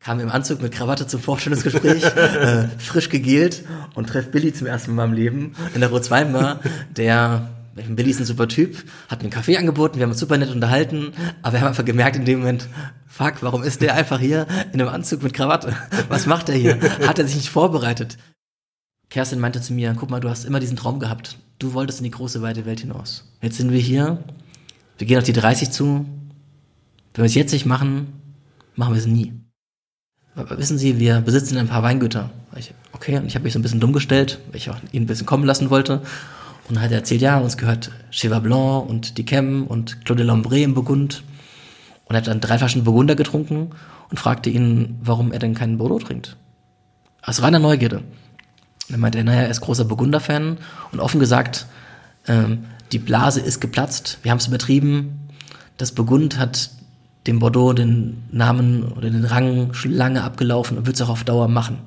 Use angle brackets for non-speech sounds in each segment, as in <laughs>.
kam im Anzug mit Krawatte zum Vorstellungsgespräch, <laughs> äh, frisch gegelt und treff Billy zum ersten Mal im Leben in der Rot-Wein-Bar, der Billy ist ein super Typ, hat mir einen Kaffee angeboten, wir haben uns super nett unterhalten, aber wir haben einfach gemerkt in dem Moment, fuck, warum ist der einfach hier in einem Anzug mit Krawatte? Was macht er hier? Hat er sich nicht vorbereitet? Kerstin meinte zu mir, guck mal, du hast immer diesen Traum gehabt. Du wolltest in die große, weite Welt hinaus. Jetzt sind wir hier, wir gehen auf die 30 zu. Wenn wir es jetzt nicht machen, machen wir es nie. Wissen Sie, wir besitzen ein paar Weingüter. Ich, okay, und ich habe mich so ein bisschen dumm gestellt, weil ich auch ihn ein bisschen kommen lassen wollte. Und dann hat er erzählt, ja, uns gehört Cheval Blanc und Dickem und Claude Lambray im Burgund. Und er hat dann drei Flaschen Burgunder getrunken und fragte ihn, warum er denn keinen Bordeaux trinkt. Aus reiner Neugierde. Dann meinte er, naja, er ist großer Burgunder-Fan und offen gesagt, ähm, die Blase ist geplatzt, wir haben es übertrieben. Das Burgund hat dem Bordeaux den Namen oder den Rang schon lange abgelaufen und wird es auch auf Dauer machen.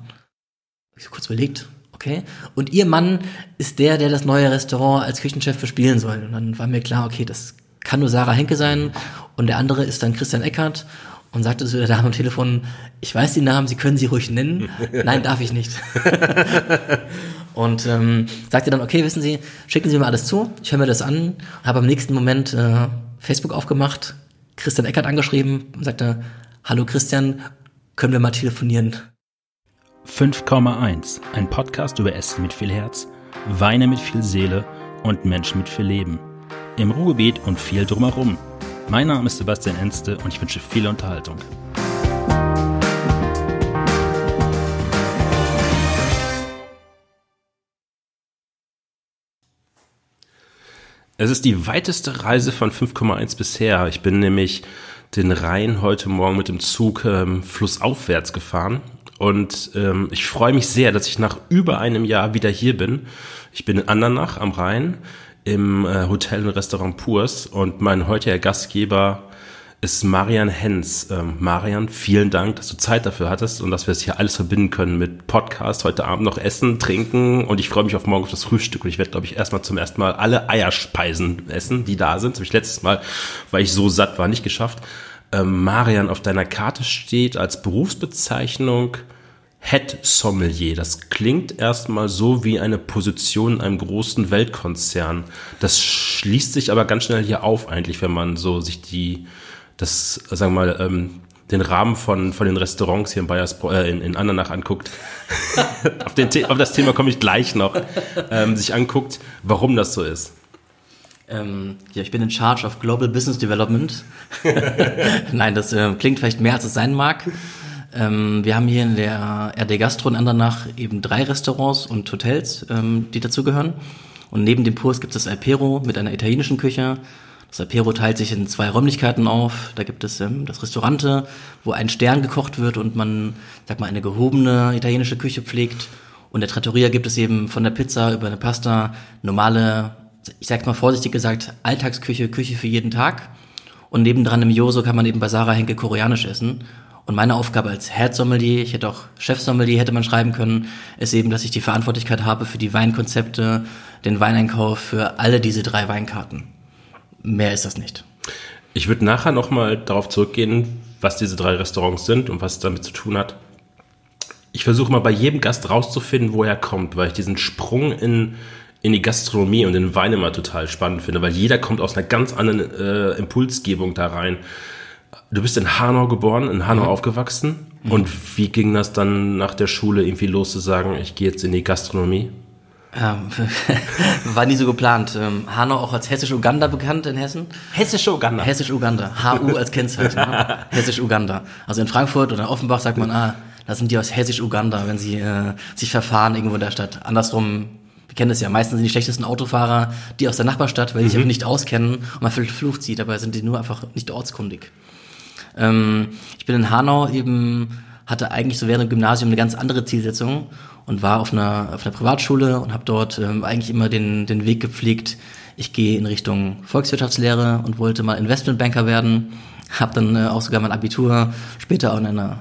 Ich kurz überlegt, okay. Und ihr Mann ist der, der das neue Restaurant als Küchenchef bespielen soll. Und dann war mir klar, okay, das kann nur Sarah Henke sein. Und der andere ist dann Christian Eckert und sagte zu der Dame am Telefon, ich weiß die Namen, Sie können sie ruhig nennen. <laughs> Nein, darf ich nicht. <laughs> und ähm, sagte dann, okay, wissen Sie, schicken Sie mir alles zu, ich höre mir das an, habe am nächsten Moment äh, Facebook aufgemacht, Christian Eckert angeschrieben und sagte, hallo Christian, können wir mal telefonieren? 5,1, ein Podcast über Essen mit viel Herz, Weine mit viel Seele und Menschen mit viel Leben. Im Ruhrgebiet und viel drumherum. Mein Name ist Sebastian Enste und ich wünsche viel Unterhaltung. Es ist die weiteste Reise von 5,1 bisher. Ich bin nämlich den Rhein heute Morgen mit dem Zug ähm, flussaufwärts gefahren. Und ähm, ich freue mich sehr, dass ich nach über einem Jahr wieder hier bin. Ich bin in Andernach am Rhein im äh, Hotel und Restaurant Purs und mein heutiger Gastgeber ist Marian Hens. Ähm, Marian, vielen Dank, dass du Zeit dafür hattest und dass wir es hier alles verbinden können mit Podcast, heute Abend noch essen, trinken und ich freue mich auf morgen auf das Frühstück und ich werde, glaube ich, erstmal zum ersten Mal alle Eierspeisen essen, die da sind. Das habe ich letztes Mal, weil ich so satt war, nicht geschafft. Ähm, Marian auf deiner Karte steht als Berufsbezeichnung Head Sommelier. Das klingt erstmal so wie eine Position in einem großen Weltkonzern. Das schließt sich aber ganz schnell hier auf eigentlich, wenn man so sich die das, sagen wir mal, ähm, den Rahmen von, von den Restaurants hier in, Bayers, äh, in, in Andernach anguckt, <laughs> auf, den, auf das Thema komme ich gleich noch, ähm, sich anguckt, warum das so ist. Ähm, ja, ich bin in Charge of Global Business Development. <laughs> Nein, das äh, klingt vielleicht mehr, als es sein mag. Ähm, wir haben hier in der RD Gastro in Andernach eben drei Restaurants und Hotels, ähm, die dazugehören. Und neben dem Purs gibt es Alpero mit einer italienischen Küche, das Apero teilt sich in zwei Räumlichkeiten auf. Da gibt es ähm, das Restaurante, wo ein Stern gekocht wird und man, sag mal, eine gehobene italienische Küche pflegt. Und der Trattoria gibt es eben von der Pizza über eine Pasta normale, ich sag mal vorsichtig gesagt, Alltagsküche, Küche für jeden Tag. Und nebendran im Joso kann man eben bei Sarah Henke koreanisch essen. Und meine Aufgabe als Head Sommelier, ich hätte auch Chef Sommelier hätte man schreiben können, ist eben, dass ich die Verantwortlichkeit habe für die Weinkonzepte, den Weineinkauf für alle diese drei Weinkarten. Mehr ist das nicht. Ich würde nachher nochmal darauf zurückgehen, was diese drei Restaurants sind und was es damit zu tun hat. Ich versuche mal bei jedem Gast rauszufinden, wo er kommt, weil ich diesen Sprung in, in die Gastronomie und den Wein immer total spannend finde, weil jeder kommt aus einer ganz anderen äh, Impulsgebung da rein. Du bist in Hanau geboren, in Hanau mhm. aufgewachsen. Mhm. Und wie ging das dann nach der Schule irgendwie los zu sagen, ich gehe jetzt in die Gastronomie? Ähm, <laughs> war nie so geplant. Ähm, Hanau auch als Hessisch-Uganda bekannt in Hessen. Hessisch-Uganda. Hessisch-Uganda. HU als Kennzeichen. ne? <laughs> Hessisch-Uganda. Also in Frankfurt oder Offenbach sagt man, ah, da sind die aus Hessisch-Uganda, wenn sie äh, sich verfahren irgendwo in der Stadt. Andersrum, wir kennen das ja, meistens sind die schlechtesten Autofahrer die aus der Nachbarstadt, weil die mhm. sich einfach nicht auskennen und man verflucht sie, dabei sind die nur einfach nicht ortskundig. Ähm, ich bin in Hanau eben, hatte eigentlich so während dem Gymnasium eine ganz andere Zielsetzung und war auf einer, auf einer Privatschule und habe dort ähm, eigentlich immer den, den Weg gepflegt, ich gehe in Richtung Volkswirtschaftslehre und wollte mal Investmentbanker werden. Habe dann äh, auch sogar mein Abitur später an einer,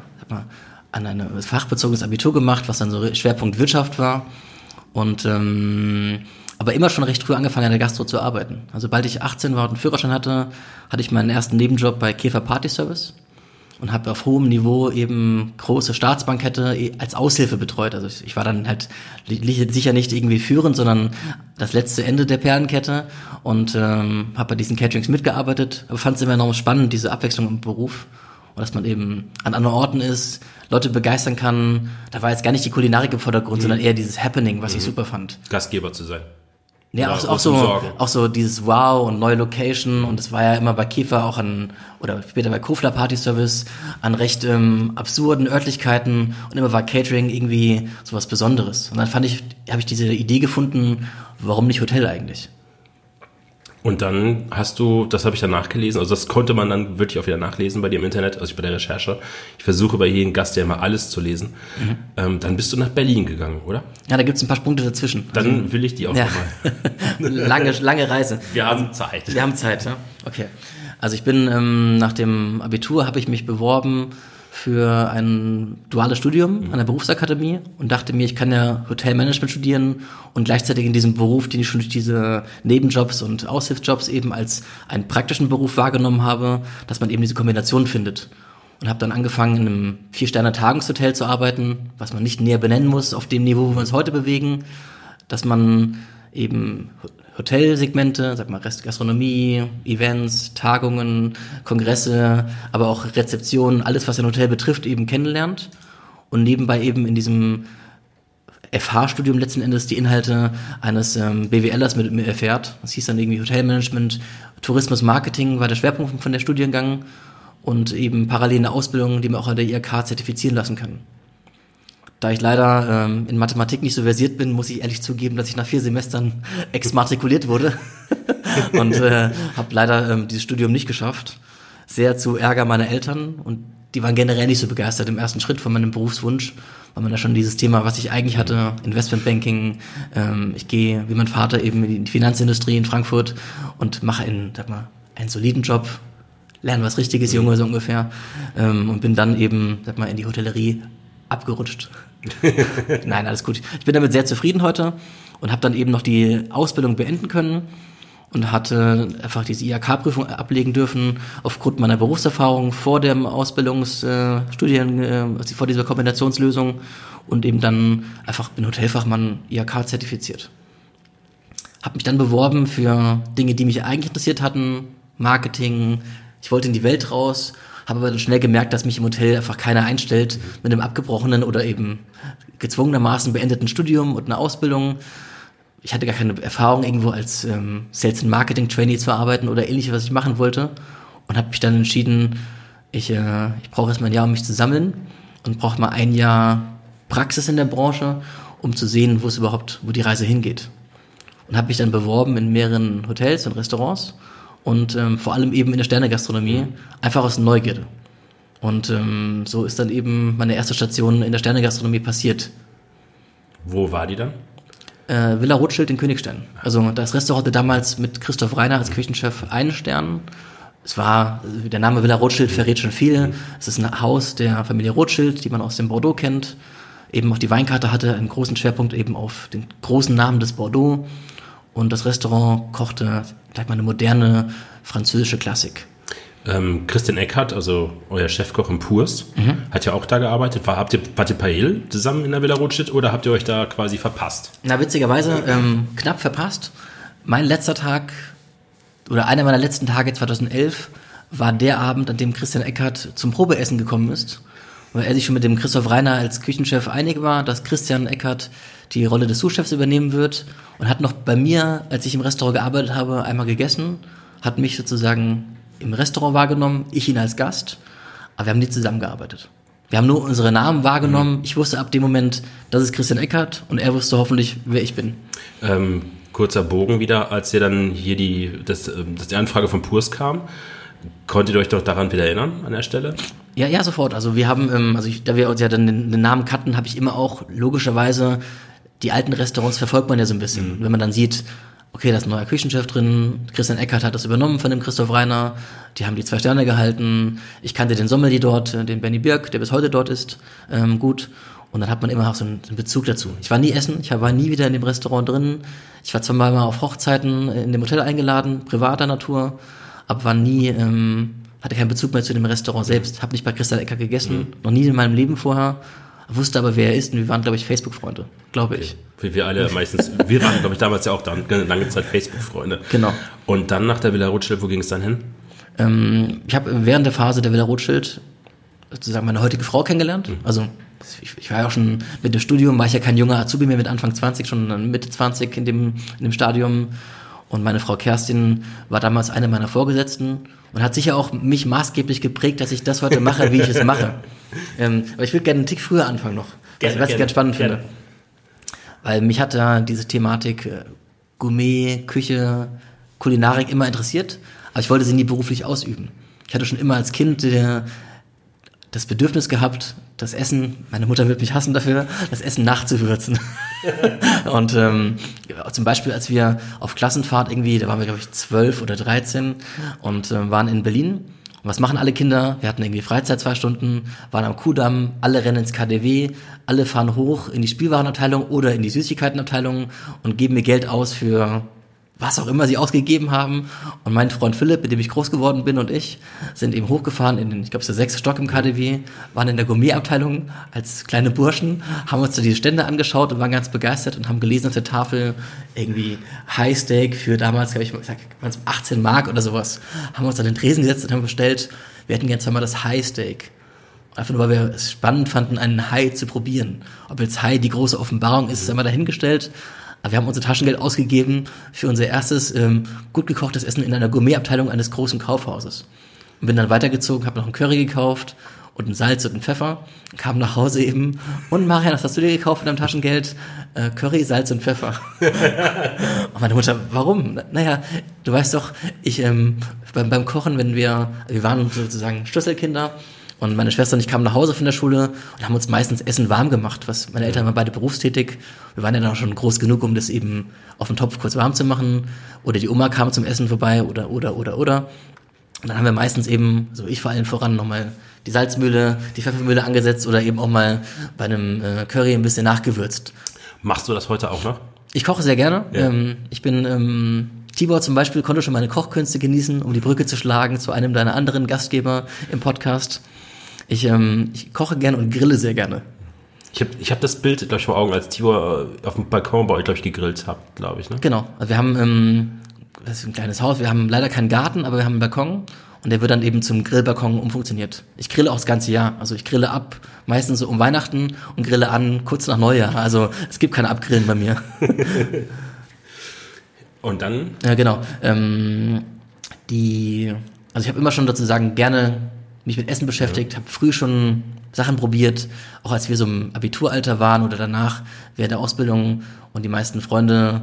an ein fachbezogenes Abitur gemacht, was dann so Schwerpunkt Wirtschaft war. Und ähm, aber immer schon recht früh angefangen, in der Gastro zu arbeiten. Also bald ich 18 war und einen Führerschein hatte, hatte ich meinen ersten Nebenjob bei Käfer Party Service. Und habe auf hohem Niveau eben große Staatsbankette eh, als Aushilfe betreut. Also ich, ich war dann halt sicher nicht irgendwie führend, sondern das letzte Ende der Perlenkette und ähm, habe bei diesen Caterings mitgearbeitet, aber fand es immer enorm spannend, diese Abwechslung im Beruf und dass man eben an anderen Orten ist, Leute begeistern kann. Da war jetzt gar nicht die Kulinarik im Vordergrund, mhm. sondern eher dieses Happening, was mhm. ich super fand. Gastgeber zu sein. Ja, auch, auch so, auch so dieses Wow und neue Location und es war ja immer bei Kiefer auch an, oder später bei Kofler Party Service, an recht ähm, absurden Örtlichkeiten und immer war Catering irgendwie sowas Besonderes. Und dann fand ich, habe ich diese Idee gefunden, warum nicht Hotel eigentlich? Und dann hast du, das habe ich dann nachgelesen, also das konnte man dann wirklich auch wieder nachlesen bei dir im Internet, also ich bei der Recherche. Ich versuche bei jedem Gast ja immer alles zu lesen. Mhm. Ähm, dann bist du nach Berlin gegangen, oder? Ja, da gibt's ein paar Punkte dazwischen. Dann also, will ich die auch ja. mal. <laughs> lange, lange Reise. Wir haben Zeit. Wir haben Zeit, ja. Okay. Also ich bin ähm, nach dem Abitur habe ich mich beworben für ein duales Studium an der Berufsakademie und dachte mir, ich kann ja Hotelmanagement studieren und gleichzeitig in diesem Beruf, den ich schon durch diese Nebenjobs und Aushilfsjobs eben als einen praktischen Beruf wahrgenommen habe, dass man eben diese Kombination findet. Und habe dann angefangen, in einem Vier-Sterne-Tagungshotel zu arbeiten, was man nicht näher benennen muss auf dem Niveau, wo wir uns heute bewegen, dass man eben Hotelsegmente, sag mal Gastronomie, Events, Tagungen, Kongresse, aber auch Rezeptionen, alles was ein Hotel betrifft, eben kennenlernt und nebenbei eben in diesem FH-Studium letzten Endes die Inhalte eines ähm, BWLers mit mir erfährt. Das hieß dann irgendwie Hotelmanagement, Tourismus, Marketing war der Schwerpunkt von der Studiengang und eben parallel eine Ausbildung, die man auch an der IRK zertifizieren lassen kann. Da ich leider ähm, in Mathematik nicht so versiert bin, muss ich ehrlich zugeben, dass ich nach vier Semestern <laughs> exmatrikuliert wurde <laughs> und äh, habe leider ähm, dieses Studium nicht geschafft. Sehr zu Ärger meiner Eltern und die waren generell nicht so begeistert im ersten Schritt von meinem Berufswunsch, weil man da schon dieses Thema, was ich eigentlich hatte, Investmentbanking, ähm, ich gehe wie mein Vater eben in die Finanzindustrie in Frankfurt und mache einen, sag mal, einen soliden Job, lerne was Richtiges, Junge, so ungefähr, ähm, und bin dann eben, sag mal, in die Hotellerie abgerutscht. <laughs> Nein, alles gut. Ich bin damit sehr zufrieden heute und habe dann eben noch die Ausbildung beenden können und hatte einfach diese IHK-Prüfung ablegen dürfen aufgrund meiner Berufserfahrung vor dem Ausbildungsstudien, äh, also vor dieser Kombinationslösung und eben dann einfach bin Hotelfachmann IHK zertifiziert. Habe mich dann beworben für Dinge, die mich eigentlich interessiert hatten, Marketing. Ich wollte in die Welt raus habe aber dann schnell gemerkt, dass mich im Hotel einfach keiner einstellt mit einem abgebrochenen oder eben gezwungenermaßen beendeten Studium und einer Ausbildung. Ich hatte gar keine Erfahrung, irgendwo als ähm, Sales and Marketing Trainee zu arbeiten oder ähnliches, was ich machen wollte. Und habe mich dann entschieden, ich, äh, ich brauche erstmal ein Jahr, um mich zu sammeln und brauche mal ein Jahr Praxis in der Branche, um zu sehen, wo es überhaupt, wo die Reise hingeht. Und habe mich dann beworben in mehreren Hotels und Restaurants und ähm, vor allem eben in der Sternegastronomie, einfach aus Neugierde. Und ähm, so ist dann eben meine erste Station in der Sternegastronomie passiert. Wo war die dann? Äh, Villa Rothschild in Königstein. Also das Restaurant hatte damals mit Christoph Reiner als Küchenchef einen Stern. Es war, der Name Villa Rothschild verrät schon viel. Es ist ein Haus der Familie Rothschild, die man aus dem Bordeaux kennt. Eben auch die Weinkarte hatte einen großen Schwerpunkt eben auf den großen Namen des Bordeaux. Und das Restaurant kochte gleich mal eine moderne französische Klassik. Ähm, Christian Eckhardt, also euer Chefkoch im Purs, mhm. hat ja auch da gearbeitet. War, habt ihr Pate Pael zusammen in der Villa Rothschild oder habt ihr euch da quasi verpasst? Na, witzigerweise ähm, knapp verpasst. Mein letzter Tag oder einer meiner letzten Tage 2011 war der Abend, an dem Christian Eckhardt zum Probeessen gekommen ist, weil er sich schon mit dem Christoph Reiner als Küchenchef einig war, dass Christian Eckhardt die Rolle des Sous-Chefs übernehmen wird und hat noch bei mir, als ich im Restaurant gearbeitet habe, einmal gegessen, hat mich sozusagen im Restaurant wahrgenommen, ich ihn als Gast, aber wir haben nie zusammengearbeitet. Wir haben nur unsere Namen wahrgenommen. Mhm. Ich wusste ab dem Moment, das ist Christian Eckert und er wusste hoffentlich, wer ich bin. Ähm, kurzer Bogen wieder, als ihr dann hier die, das, ähm, dass die Anfrage von Purs kam. Konntet ihr euch doch daran wieder erinnern an der Stelle? Ja, ja, sofort. Also wir haben, ähm, also ich, da wir uns ja dann den, den Namen kannten, habe ich immer auch logischerweise die alten Restaurants verfolgt man ja so ein bisschen. Mhm. Wenn man dann sieht, okay, da ist ein neuer Küchenchef drin, Christian Eckert hat das übernommen von dem Christoph Reiner, die haben die zwei Sterne gehalten, ich kannte den Sommelier dort, den Benny Birk, der bis heute dort ist, ähm, gut. Und dann hat man immer auch so einen, so einen Bezug dazu. Ich war nie essen, ich war nie wieder in dem Restaurant drin. Ich war zweimal mal auf Hochzeiten in dem Hotel eingeladen, privater Natur, aber war nie ähm, hatte keinen Bezug mehr zu dem Restaurant selbst, habe nicht bei Christian Ecker gegessen, noch nie in meinem Leben vorher, wusste aber, wer er ist und wir waren, glaube ich, Facebook-Freunde, glaube ich. Wie wir alle meistens, wir waren, glaube ich, damals ja auch da lange Zeit Facebook-Freunde. Genau. Und dann nach der Villa Rothschild, wo ging es dann hin? Ähm, ich habe während der Phase der Villa Rothschild sozusagen meine heutige Frau kennengelernt. Also ich, ich war ja auch schon mit dem Studium, war ich ja kein junger Azubi mehr mit Anfang 20, schon Mitte 20 in dem, in dem Stadium. Und meine Frau Kerstin war damals eine meiner Vorgesetzten und hat sicher auch mich maßgeblich geprägt, dass ich das heute mache, wie ich es mache. <laughs> Ähm, aber ich würde gerne einen Tick früher anfangen noch, Gerne, was ich gerne, ganz spannend gerne. finde. Weil mich hat da diese Thematik äh, Gourmet, Küche, Kulinarik immer interessiert, aber ich wollte sie nie beruflich ausüben. Ich hatte schon immer als Kind äh, das Bedürfnis gehabt, das Essen, meine Mutter wird mich hassen dafür, das Essen nachzuwürzen. <laughs> und ähm, zum Beispiel, als wir auf Klassenfahrt irgendwie, da waren wir glaube ich zwölf oder dreizehn und äh, waren in Berlin. Und was machen alle Kinder? Wir hatten irgendwie Freizeit zwei Stunden, waren am Kudamm, alle rennen ins KDW, alle fahren hoch in die Spielwarenabteilung oder in die Süßigkeitenabteilung und geben mir Geld aus für was auch immer sie ausgegeben haben. Und mein Freund Philipp, mit dem ich groß geworden bin, und ich sind eben hochgefahren in den, ich glaube, es ist der sechste Stock im KDW, waren in der Gourmetabteilung als kleine Burschen, haben uns da diese Stände angeschaut und waren ganz begeistert und haben gelesen auf der Tafel irgendwie High Steak für damals, glaube ich, sag, waren's 18 Mark oder sowas. Haben uns an den Tresen gesetzt und haben bestellt, wir hätten gerne zweimal das High Steak. Einfach nur, weil wir es spannend fanden, einen Hai zu probieren. Ob jetzt Hai die große Offenbarung ist, ist einmal dahingestellt. Aber wir haben unser Taschengeld ausgegeben für unser erstes ähm, gut gekochtes Essen in einer Gourmetabteilung eines großen Kaufhauses. Und bin dann weitergezogen, habe noch einen Curry gekauft und ein Salz und einen Pfeffer, kam nach Hause eben. Und Marian, was hast du dir gekauft mit deinem Taschengeld? Äh, Curry, Salz und Pfeffer. <laughs> und meine Mutter, warum? Naja, du weißt doch, ich ähm, beim, beim Kochen, wenn wir, wir waren sozusagen Schlüsselkinder und meine Schwester und ich kamen nach Hause von der Schule und haben uns meistens Essen warm gemacht, was meine Eltern waren beide berufstätig. Wir waren ja dann auch schon groß genug, um das eben auf dem Topf kurz warm zu machen. Oder die Oma kam zum Essen vorbei oder, oder, oder, oder. Und dann haben wir meistens eben, so ich vor allem voran, nochmal die Salzmühle, die Pfeffermühle angesetzt oder eben auch mal bei einem äh, Curry ein bisschen nachgewürzt. Machst du das heute auch noch? Ich koche sehr gerne. Ja. Ähm, ich bin, ähm, Tibor zum Beispiel konnte schon meine Kochkünste genießen, um die Brücke zu schlagen zu einem deiner anderen Gastgeber im Podcast. Ich, ähm, ich koche gerne und grille sehr gerne. Ich habe ich hab das Bild, glaube ich, vor Augen, als Tibor äh, auf dem Balkon bei euch, glaube ich, gegrillt habt, glaube ich. Ne? Genau. Also wir haben, ähm, das ist ein kleines Haus, wir haben leider keinen Garten, aber wir haben einen Balkon und der wird dann eben zum Grillbalkon umfunktioniert. Ich grille auch das ganze Jahr. Also ich grille ab, meistens so um Weihnachten und grille an kurz nach Neujahr. Also es gibt kein Abgrillen bei mir. <laughs> Und dann, Ja, genau. Ähm, die, also ich habe immer schon sozusagen gerne mich mit Essen beschäftigt, habe früh schon Sachen probiert, auch als wir so im Abituralter waren oder danach während der Ausbildung. Und die meisten Freunde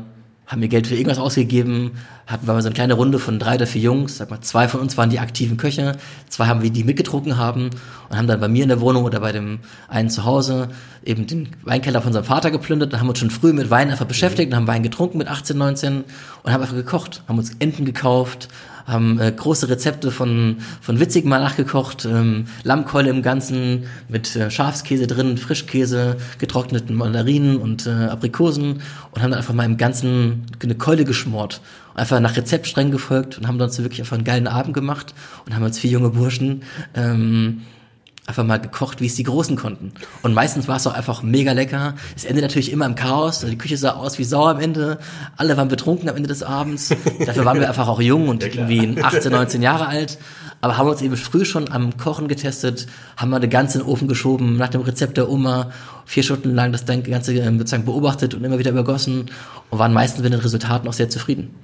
haben mir Geld für irgendwas ausgegeben, hatten wir so eine kleine Runde von drei oder vier Jungs, sag mal, zwei von uns waren die aktiven Köche, zwei haben wir die mitgetrunken haben und haben dann bei mir in der Wohnung oder bei dem einen zu Hause eben den Weinkeller von seinem Vater geplündert. Und haben uns schon früh mit Wein einfach beschäftigt und haben Wein getrunken mit 18, 19 und haben einfach gekocht, haben uns Enten gekauft, haben äh, große Rezepte von, von Witzig mal nachgekocht, ähm, Lammkeule im Ganzen mit äh, Schafskäse drin, Frischkäse, getrockneten Mandarinen und äh, Aprikosen und haben dann einfach mal im Ganzen eine Keule geschmort. Einfach nach Rezept streng gefolgt und haben dann so wirklich einfach einen geilen Abend gemacht und haben als vier junge Burschen ähm, einfach mal gekocht, wie es die Großen konnten. Und meistens war es auch einfach mega lecker. Es endet natürlich immer im Chaos. Die Küche sah aus wie Sau am Ende. Alle waren betrunken am Ende des Abends. Dafür waren wir einfach auch jung und irgendwie 18, 19 Jahre alt. Aber haben uns eben früh schon am Kochen getestet, haben mal den Ofen geschoben, nach dem Rezept der Oma, vier Stunden lang das Ganze ähm, sozusagen beobachtet und immer wieder übergossen und waren meistens mit den Resultaten auch sehr zufrieden.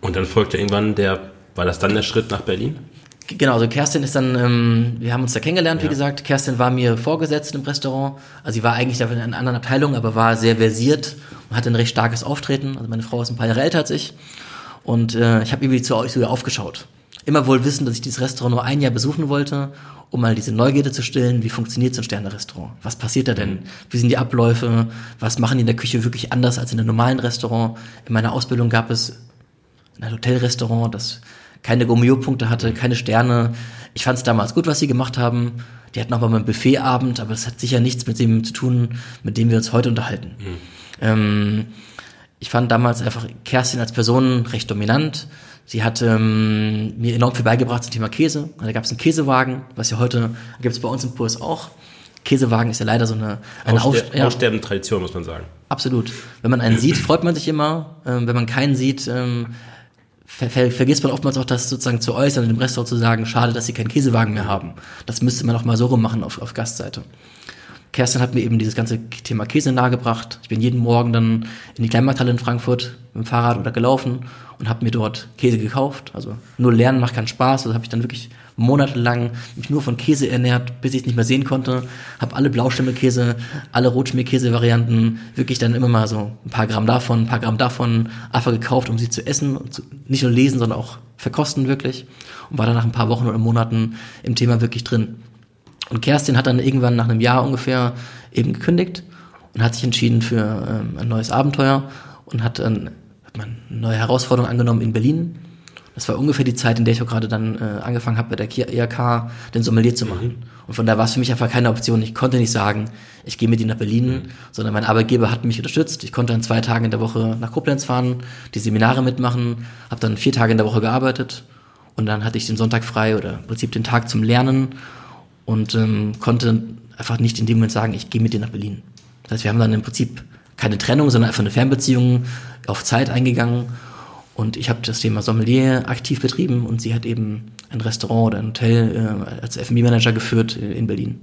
und dann folgte irgendwann der, war das dann der Schritt nach Berlin? Genau, also Kerstin ist dann, ähm, wir haben uns da kennengelernt, wie Ja. gesagt. Kerstin war mir vorgesetzt im Restaurant. Also sie war eigentlich da in einer anderen Abteilung, aber war sehr versiert und hatte ein recht starkes Auftreten. Also meine Frau ist ein paar Jahre älter als ich. Und äh, ich habe irgendwie zu, zu ihr aufgeschaut. Immer wohl wissen, dass ich dieses Restaurant nur ein Jahr besuchen wollte, um mal diese Neugierde zu stillen. Wie funktioniert so ein Sterne-Restaurant? Was passiert da denn? Wie sind die Abläufe? Was machen die in der Küche wirklich anders als in einem normalen Restaurant? In meiner Ausbildung gab es ein Hotelrestaurant, das keine Gourmet-Punkte hatte, keine Sterne. Ich fand es damals gut, was sie gemacht haben. Die hatten auch mal einen Buffetabend, aber das hat sicher nichts mit dem zu tun, mit dem wir uns heute unterhalten. Ähm, ich fand damals einfach Kerstin als Person recht dominant. Sie hat ähm, mir enorm viel beigebracht zum Thema Käse. Da gab es einen Käsewagen, was ja heute gibt es bei uns im Kurs auch. Käsewagen ist ja leider so eine, eine Ausster ja, aussterbende Tradition, muss man sagen. Absolut. Wenn man einen sieht, freut man sich immer. Ähm, wenn man keinen sieht, ähm, ver ver vergisst man oftmals auch das sozusagen zu äußern und dem Restaurant zu sagen, schade, dass sie keinen Käsewagen mehr haben. Das müsste man auch mal so rum machen auf, auf Gastseite. Kerstin hat mir eben dieses ganze Thema Käse nahegebracht. Ich bin jeden Morgen dann in die Kleinmarkthalle in Frankfurt mit dem Fahrrad oder gelaufen und habe mir dort Käse gekauft. Also nur lernen macht keinen Spaß. Also habe ich dann wirklich monatelang mich nur von Käse ernährt, bis ich es nicht mehr sehen konnte. Habe alle Blaustempelkäse, alle Rotschmierkäse-Varianten wirklich dann immer mal so ein paar Gramm davon, ein paar Gramm davon einfach gekauft, um sie zu essen und zu, nicht nur lesen, sondern auch verkosten wirklich. Und war dann nach ein paar Wochen oder Monaten im Thema wirklich drin. Und Kerstin hat dann irgendwann nach einem Jahr ungefähr eben gekündigt und hat sich entschieden für ähm, ein neues Abenteuer und hat dann eine neue Herausforderung angenommen in Berlin. Das war ungefähr die Zeit, in der ich auch gerade dann äh, angefangen habe, bei der IHK den Sommelier zu machen. Mhm. Und von da war es für mich einfach keine Option. Ich konnte nicht sagen, ich gehe mit ihm nach Berlin, mhm. sondern mein Arbeitgeber hat mich unterstützt. Ich konnte dann zwei Tage in der Woche nach Koblenz fahren, die Seminare mitmachen, habe dann vier Tage in der Woche gearbeitet und dann hatte ich den Sonntag frei oder im Prinzip den Tag zum Lernen und ähm, konnte einfach nicht in dem Moment sagen, ich gehe mit dir nach Berlin. Das heißt, wir haben dann im Prinzip keine Trennung, sondern einfach eine Fernbeziehung auf Zeit eingegangen. Und ich habe das Thema Sommelier aktiv betrieben und sie hat eben ein Restaurant oder ein Hotel äh, als F&B-Manager geführt in Berlin.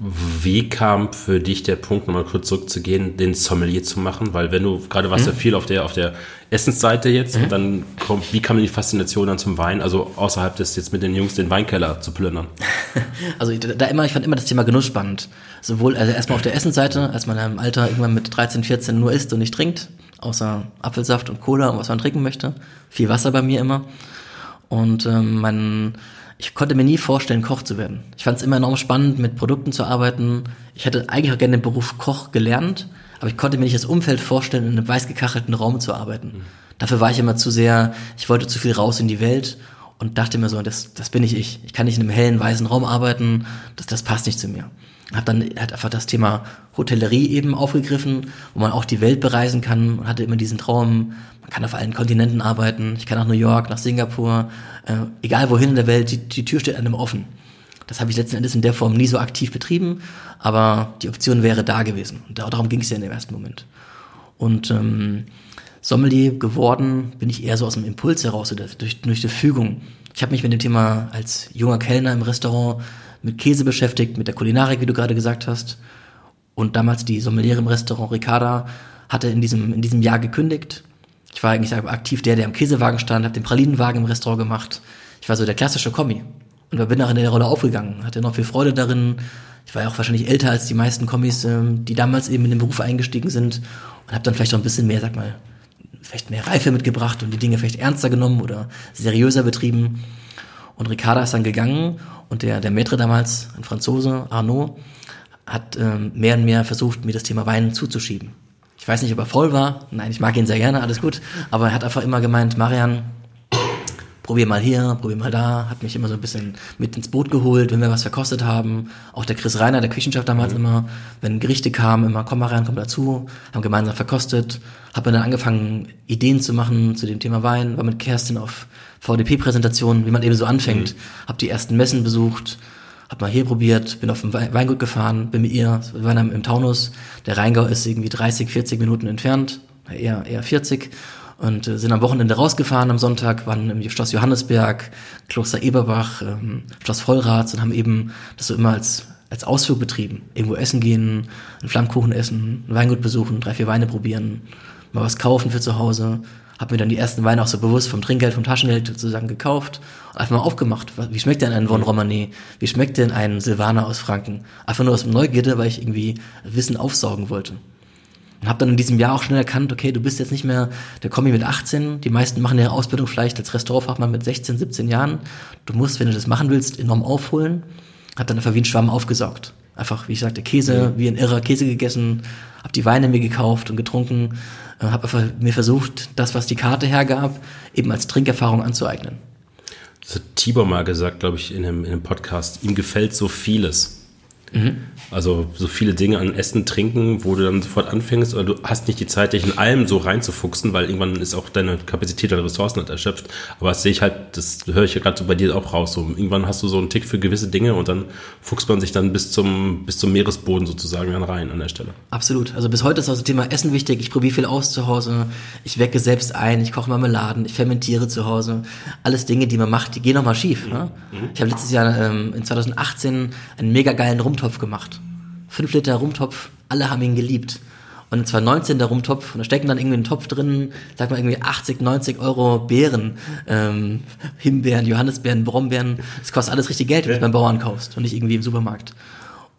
Wie kam für dich der Punkt, nochmal kurz zurückzugehen, den Sommelier zu machen? Weil wenn du, gerade warst mhm. ja viel auf der, auf der Essensseite jetzt, mhm. und dann kommt, wie kam denn die Faszination dann zum Wein? Also außerhalb des jetzt mit den Jungs den Weinkeller zu plündern? <laughs> Also da immer, ich fand immer das Thema Genuss spannend. Sowohl, also erstmal auf der Essensseite, als man im Alter irgendwann mit 13, 14 nur isst und nicht trinkt, außer Apfelsaft und Cola und was man trinken möchte. Viel Wasser bei mir immer. Und ähm, mein ich konnte mir nie vorstellen, Koch zu werden. Ich fand es immer enorm spannend, mit Produkten zu arbeiten. Ich hätte eigentlich auch gerne den Beruf Koch gelernt, aber ich konnte mir nicht das Umfeld vorstellen, in einem weiß gekachelten Raum zu arbeiten. Mhm. Dafür war ich immer zu sehr, ich wollte zu viel raus in die Welt und dachte mir so, das, das bin nicht ich. Ich kann nicht in einem hellen, weißen Raum arbeiten, das, das passt nicht zu mir. Hab dann halt einfach das Thema Hotellerie eben aufgegriffen, wo man auch die Welt bereisen kann und hatte immer diesen Traum, man kann auf allen Kontinenten arbeiten, ich kann nach New York, nach Singapur, äh, egal wohin in der Welt, die, die Tür steht einem offen. Das habe ich letzten Endes in der Form nie so aktiv betrieben, aber die Option wäre da gewesen. Und darum ging es ja in dem ersten Moment. Und ähm, Sommelier geworden bin ich eher so aus dem Impuls heraus, durch, durch die Fügung. Ich habe mich mit dem Thema als junger Kellner im Restaurant mit Käse beschäftigt, mit der Kulinarik, wie du gerade gesagt hast. Und damals die Sommelier im Restaurant Ricarda hatte in diesem, in diesem Jahr gekündigt ich war eigentlich aktiv der, der am Käsewagen stand, habe den Pralinenwagen im Restaurant gemacht. Ich war so der klassische Kommi. Und bin auch in der Rolle aufgegangen, hatte noch viel Freude darin. Ich war ja auch wahrscheinlich älter als die meisten Kommis, ähm, die damals eben in den Beruf eingestiegen sind und habe dann vielleicht auch ein bisschen mehr, sag mal, vielleicht mehr Reife mitgebracht und die Dinge vielleicht ernster genommen oder seriöser betrieben. Und Ricarda ist dann gegangen und der, der Maître damals, ein Franzose, Arnaud, hat ähm, mehr und mehr versucht, mir das Thema Wein zuzuschieben. Ich weiß nicht, ob er voll war. Nein, ich mag ihn sehr gerne, alles gut. Aber er hat einfach immer gemeint, Marian, probier mal hier, probier mal da, hat mich immer so ein bisschen mit ins Boot geholt, wenn wir was verkostet haben. Auch der Chris Reiner, der Küchenchef damals mhm. immer, wenn Gerichte kamen, immer, komm Marian, komm dazu, haben gemeinsam verkostet, hab dann angefangen, Ideen zu machen zu dem Thema Wein, war mit Kerstin auf VDP-Präsentationen, wie man eben so anfängt, mhm. hab die ersten Messen besucht, hab mal hier probiert, bin auf dem Weingut gefahren, bin mit ihr, wir waren im Taunus, der Rheingau ist irgendwie 30, 40 Minuten entfernt, eher, eher 40 und äh, sind am Wochenende rausgefahren am Sonntag, waren im Schloss Johannesberg, Kloster Eberbach, ähm, Schloss Vollrats und haben eben das so immer als als Ausflug betrieben. Irgendwo essen gehen, einen Flammkuchen essen, ein Weingut besuchen, drei, vier Weine probieren, mal was kaufen für zu Hause habe mir dann die ersten Weine auch so bewusst vom Trinkgeld, vom Taschengeld sozusagen gekauft und einfach mal aufgemacht. Wie schmeckt denn ein Von Romané? Wie schmeckt denn ein Silvaner aus Franken? Einfach nur aus Neugierde, weil ich irgendwie Wissen aufsaugen wollte. Und habe dann in diesem Jahr auch schnell erkannt, okay, du bist jetzt nicht mehr der Kommi mit 18. Die meisten machen ihre Ausbildung vielleicht als Restaurantfachmann mit 16, 17 Jahren. Du musst, wenn du das machen willst, enorm aufholen. Hab dann einfach wie ein Schwamm aufgesaugt. Einfach, wie ich sagte, Käse, wie ein irrer Käse gegessen, hab die Weine mir gekauft und getrunken habe einfach mir versucht, das, was die Karte hergab, eben als Trinkerfahrung anzueignen. Das hat Tibor mal gesagt, glaube ich, in einem, in einem Podcast. Ihm gefällt so vieles. Also so viele Dinge an Essen, Trinken, wo du dann sofort anfängst, oder du hast nicht die Zeit, dich in allem so reinzufuchsen, weil irgendwann ist auch deine Kapazität, deine Ressourcen halt erschöpft. Aber das sehe ich halt, das höre ich ja gerade so bei dir auch raus. So, irgendwann hast du so einen Tick für gewisse Dinge und dann fuchst man sich dann bis zum, bis zum Meeresboden sozusagen dann rein an der Stelle. Absolut. Also bis heute ist auch das Thema Essen wichtig. Ich probiere viel aus zu Hause. Ich wecke selbst ein. Ich koche Marmeladen. Ich fermentiere zu Hause. Alles Dinge, die man macht, die gehen nochmal schief. Ne? Ich habe letztes Jahr ähm, in 2018 einen mega geilen Rumtopf gemacht. Fünf Liter Rumtopf. Alle haben ihn geliebt. Und zwar 19 der Rumtopf, und da stecken dann irgendwie einen Topf drin, sag mal irgendwie 80, 90 Euro Beeren, ähm, Himbeeren, Johannisbeeren, Brombeeren. Das kostet alles richtig Geld, wenn du es beim Bauern kaufst und nicht irgendwie im Supermarkt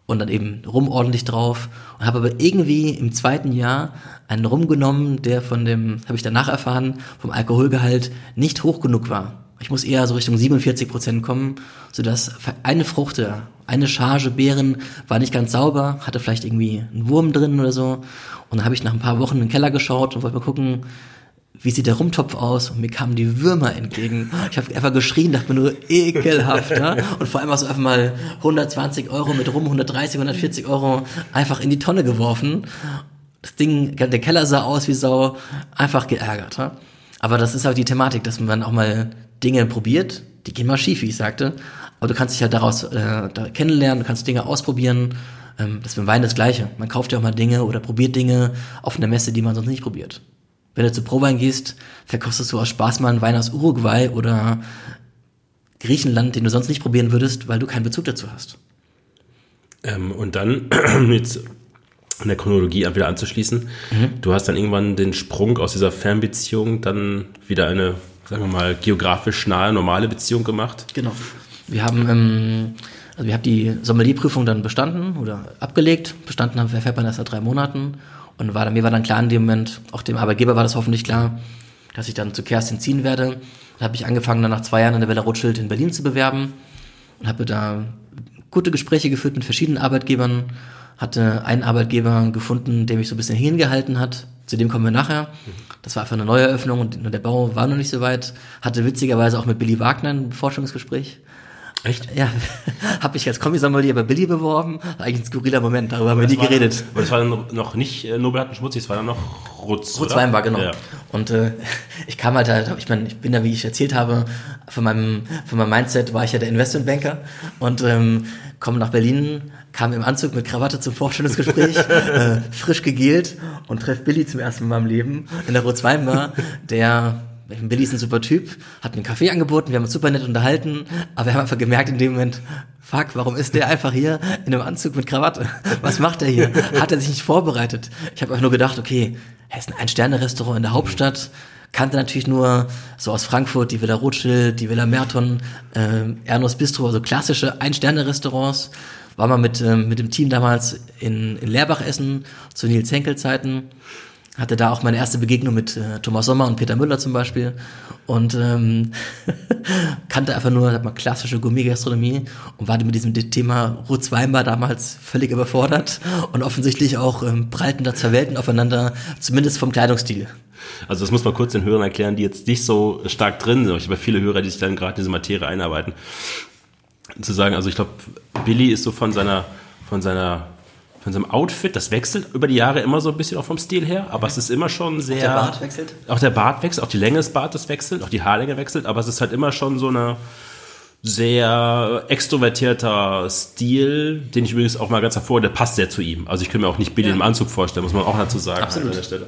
und dann eben Rum ordentlich drauf und habe aber irgendwie im zweiten Jahr einen Rum genommen, der von dem, habe ich danach erfahren, vom Alkoholgehalt nicht hoch genug war. Ich muss eher so Richtung 47 Prozent kommen, sodass eine Fruchte, eine Charge Beeren war nicht ganz sauber, hatte vielleicht irgendwie einen Wurm drin oder so. Und dann habe ich nach ein paar Wochen in den Keller geschaut und wollte mal gucken, wie sieht der Rumtopf aus? Und mir kamen die Würmer entgegen. Ich habe einfach geschrien, dachte mir nur, ekelhaft. Ne? Und vor allem auch so einfach mal 120 Euro mit Rum, 130, 140 Euro einfach in die Tonne geworfen. Das Ding, der Keller sah aus wie Sau, einfach geärgert. Ne? Aber das ist halt die Thematik, dass man auch mal Dinge probiert, die gehen mal schief, wie ich sagte. Aber du kannst dich halt daraus äh, da kennenlernen, du kannst Dinge ausprobieren. Ähm, das ist mit dem Wein das Gleiche. Man kauft ja auch mal Dinge oder probiert Dinge auf einer Messe, die man sonst nicht probiert. Wenn du zu Prowein gehst, verkostest du aus Spaß mal einen Wein aus Uruguay oder Griechenland, den du sonst nicht probieren würdest, weil du keinen Bezug dazu hast. Ähm, und dann <clears throat> jetzt in der Chronologie wieder anzuschließen. Mhm. Du hast dann irgendwann den Sprung aus dieser Fernbeziehung dann wieder eine, sagen wir mal, geografisch nahe, normale Beziehung gemacht. Genau. Wir haben, ähm, also wir haben die Sommelierprüfung dann bestanden oder abgelegt. Bestanden haben wir man erst seit drei Monaten. Und war, mir war dann klar in dem Moment, auch dem Arbeitgeber war das hoffentlich klar, dass ich dann zu Kerstin ziehen werde. Dann habe ich angefangen, dann nach zwei Jahren in der Villa Rothschild in Berlin zu bewerben und habe da gute Gespräche geführt mit verschiedenen Arbeitgebern. Hatte einen Arbeitgeber gefunden, der mich so ein bisschen hingehalten hat. Zu dem kommen wir nachher. Das war einfach eine Neueröffnung und der Bau war noch nicht so weit. Hatte witzigerweise auch mit Billy Wagner ein Forschungsgespräch. Echt? Ja, <laughs> habe ich als Kommisommelier bei Billy beworben. Eigentlich ein skurriler Moment, darüber haben wir nie war geredet. Aber das war dann noch nicht äh, Nobelharten schmutzig, das war dann noch Rutz. Rutz? Weinbar, genau. Ja. Und äh, <laughs> ich kam halt, halt ich meine, ich bin da, wie ich erzählt habe, von meinem, von meinem Mindset war ich ja der Investmentbanker und ähm, komme nach Berlin, kam im Anzug mit Krawatte zum Vorstellungsgespräch, äh, frisch gegelt und treffe Billy zum ersten Mal meinem Leben in der Rutz Weinbar, der Billy ist ein super Typ, hat mir einen Kaffee angeboten, wir haben uns super nett unterhalten, aber wir haben einfach gemerkt in dem Moment, fuck, warum ist der einfach hier in einem Anzug mit Krawatte? Was macht er hier? Hat er sich nicht vorbereitet? Ich habe einfach nur gedacht, okay, er ist ein Ein-Sterne-Restaurant in der Hauptstadt, kannte natürlich nur so aus Frankfurt die Villa Rothschild, die Villa Merton, äh, Ernst Bistro, also klassische Ein-Sterne-Restaurants. War mal mit, ähm, mit dem Team damals in, in Leerbach essen, zu Nils Henkel Zeiten hatte da auch meine erste Begegnung mit äh, Thomas Sommer und Peter Müller zum Beispiel und ähm, <laughs> kannte einfach nur sag mal, klassische Gourmet-Gastronomie und war mit diesem Thema Rutz Weinbar damals völlig überfordert und offensichtlich auch ähm, prallten da zwei Welten aufeinander, zumindest vom Kleidungsstil. Also das muss man kurz den Hörern erklären, die jetzt nicht so stark drin sind. Ich habe viele Hörer, die sich dann gerade in diese Materie einarbeiten. Zu sagen, also ich glaube, Billy ist so von seiner, von seiner von seinem Outfit, das wechselt über die Jahre immer so ein bisschen auch vom Stil her, aber es ist immer schon sehr. Der Bart wechselt? Auch der Bart wechselt, auch die Länge des Bartes wechselt, auch die Haarlänge wechselt, aber es ist halt immer schon so eine sehr extrovertierter Stil, den ich übrigens auch mal ganz hervor, der passt sehr zu ihm. Also ich könnte mir auch nicht Billy Ja. im Anzug vorstellen, muss man auch dazu sagen. Absolut. An der Stelle.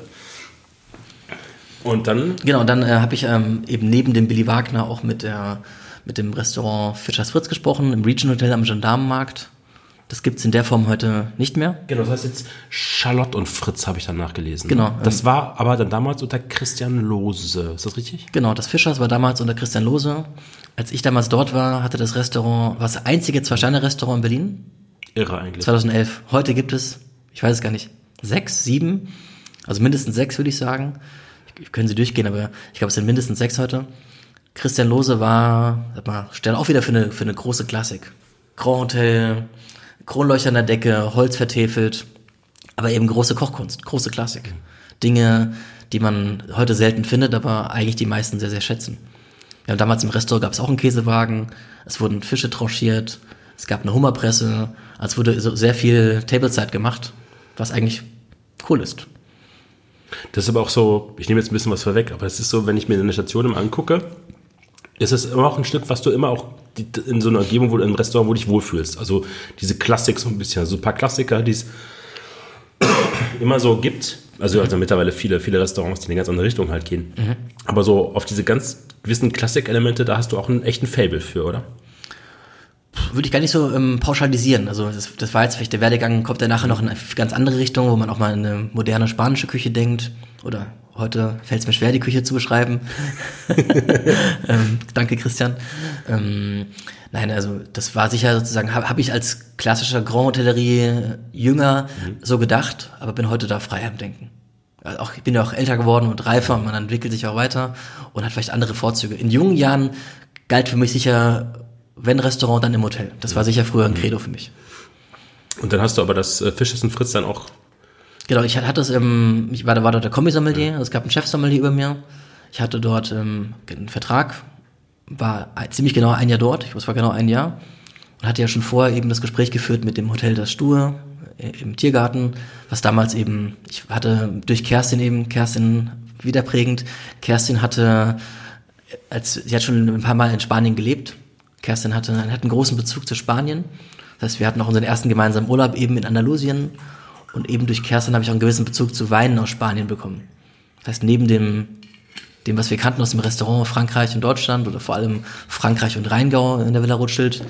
Und dann Genau, und dann äh, habe ich ähm, eben neben dem Billy Wagner auch mit der mit dem Restaurant Fischers Fritz gesprochen, im Region Hotel am Gendarmenmarkt. Das gibt's in der Form heute nicht mehr. Genau, das heißt jetzt Charlotte und Fritz habe ich dann nachgelesen. Genau, Das war aber dann damals unter Christian Lose. Ist das richtig? Genau, das Fischers war damals unter Christian Lose. Als ich damals dort war, hatte das Restaurant, war das einzige Zwei-Sterne-Restaurant in Berlin, Irre eigentlich. 2011. Heute gibt es, ich weiß es gar nicht, sechs, sieben, also mindestens sechs würde ich sagen. Ich, ich können Sie durchgehen, aber ich glaube, es sind mindestens sechs heute. Christian Lose war, sag mal, stellt auch wieder für eine, für eine große Klassik. Grand Hotel, Kronleuchter an der Decke, Holz vertäfelt, aber eben große Kochkunst, große Klassik. Dinge, die man heute selten findet, aber eigentlich die meisten sehr, sehr schätzen. Wir haben damals im Restaurant gab es auch einen Käsewagen, es wurden Fische tranchiert, Es gab eine Hummerpresse, als wurde so sehr viel Tablezeit gemacht, was eigentlich cool ist. Das ist aber auch so, ich nehme jetzt ein bisschen was vorweg, aber es ist so, wenn ich mir eine Station immer angucke, ist es immer auch ein Stück, was du immer auch in so einer Umgebung, wo du im Restaurant, wo du dich wohlfühlst. Also diese Klassik so ein bisschen, also ein paar Klassiker, die es <coughs> immer so gibt. Also, also mittlerweile viele, viele Restaurants, die in eine ganz andere Richtung halt gehen. Mhm. Aber so auf diese ganz gewissen Klassik-Elemente, da hast du auch einen echten Fable für, oder? Würde ich gar nicht so ähm, pauschalisieren. Also das, das war jetzt vielleicht der Werdegang, kommt ja nachher noch in eine ganz andere Richtung, wo man auch mal in eine moderne spanische Küche denkt. Oder heute fällt es mir schwer, die Küche zu beschreiben. <laughs> ähm, danke, Christian. Ähm, nein, also das war sicher sozusagen, habe hab ich als klassischer Grand Hotellerie Jünger so gedacht, aber bin heute da frei am Denken. Also auch, ich bin ja auch älter geworden und reifer und man entwickelt sich auch weiter und hat vielleicht andere Vorzüge. In jungen Jahren galt für mich sicher, wenn Restaurant, dann im Hotel. Das war sicher früher ein Credo für mich. Und dann hast du aber das äh, Fisches und Fritz dann auch Genau, ich hatte es, ähm, ich war, war dort der Kombi-Sommelier, es gab einen Chef-Sommelier über mir. Ich hatte dort ähm, einen Vertrag, war ziemlich genau ein Jahr dort, ich war genau ein Jahr. Und hatte ja schon vorher eben das Gespräch geführt mit dem Hotel Das Stur äh, im Tiergarten, was damals eben, ich hatte durch Kerstin eben, Kerstin wieder prägend, Kerstin hatte, äh, als, sie hat schon ein paar Mal in Spanien gelebt. Kerstin hatte, hat einen großen Bezug zu Spanien. Das heißt, wir hatten auch unseren ersten gemeinsamen Urlaub eben in Andalusien. Und eben durch Kerstin habe ich auch einen gewissen Bezug zu Weinen aus Spanien bekommen. Das heißt, neben dem, dem, was wir kannten aus dem Restaurant Frankreich und Deutschland oder vor allem Frankreich und Rheingau in der Villa Rothschild,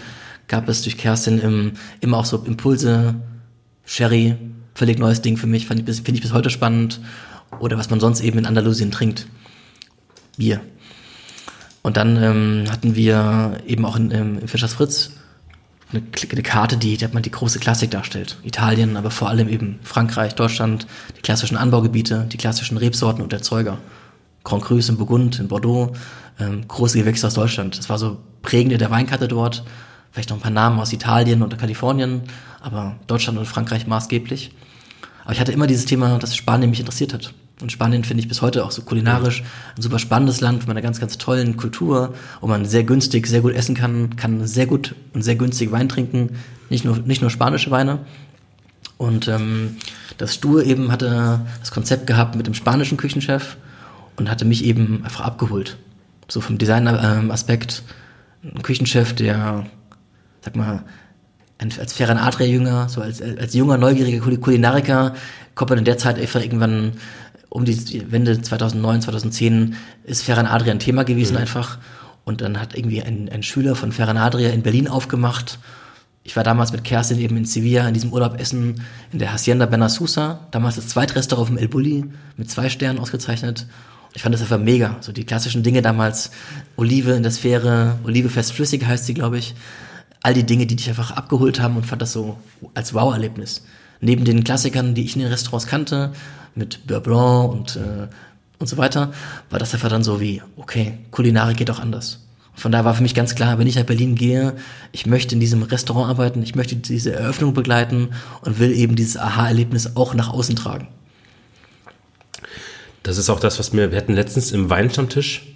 gab es durch Kerstin im, immer auch so Impulse, Sherry, völlig neues Ding für mich, finde ich bis heute spannend. Oder was man sonst eben in Andalusien trinkt. Bier. Und dann ähm, hatten wir eben auch in, ähm, im Fischers Fritz eine, eine Karte, die, die man die große Klassik darstellt. Italien, aber vor allem eben Frankreich, Deutschland, die klassischen Anbaugebiete, die klassischen Rebsorten und Erzeuger. Grand Cru in Burgund, in Bordeaux, ähm, große Gewächse aus Deutschland. Das war so prägend in der Weinkarte dort. Vielleicht noch ein paar Namen aus Italien oder Kalifornien, aber Deutschland und Frankreich maßgeblich. Aber ich hatte immer dieses Thema, dass Spanien mich interessiert hat. Und Spanien finde ich bis heute auch so kulinarisch ein super spannendes Land mit einer ganz, ganz tollen Kultur, wo man sehr günstig, sehr gut essen kann, kann sehr gut und sehr günstig Wein trinken. Nicht nur, nicht nur spanische Weine. Und ähm, das Stur eben hatte das Konzept gehabt mit dem spanischen Küchenchef und hatte mich eben einfach abgeholt. So vom Design-Aspekt. Ein Küchenchef, der, sag mal, als Ferran Adria-Jünger, so als, als junger, neugieriger Kul- Kulinariker, kommt man in der Zeit einfach irgendwann um die Wende 2009, 2010 ist Ferran Adria ein Thema gewesen einfach. Und dann hat irgendwie ein, ein Schüler von Ferran Adria in Berlin aufgemacht. Ich war damals mit Kerstin eben in Sevilla in diesem Urlaub essen, in der Hacienda Benasusa, damals das Zweitrestaurant auf dem El Bulli, mit zwei Sternen ausgezeichnet. Ich fand das einfach mega. So die klassischen Dinge damals, Olive in der Sphäre, Olive fest flüssig heißt sie, glaube ich. All die Dinge, die dich einfach abgeholt haben und fand das so als Wow-Erlebnis. Neben den Klassikern, die ich in den Restaurants kannte, mit Beurre Blanc und, äh, und so weiter, war das einfach dann so wie, okay, Kulinarik geht auch anders. Von daher war für mich ganz klar, wenn ich nach Berlin gehe, ich möchte in diesem Restaurant arbeiten, ich möchte diese Eröffnung begleiten und will eben dieses Aha-Erlebnis auch nach außen tragen. Das ist auch das, was mir, wir hatten letztens im Weinstammtisch,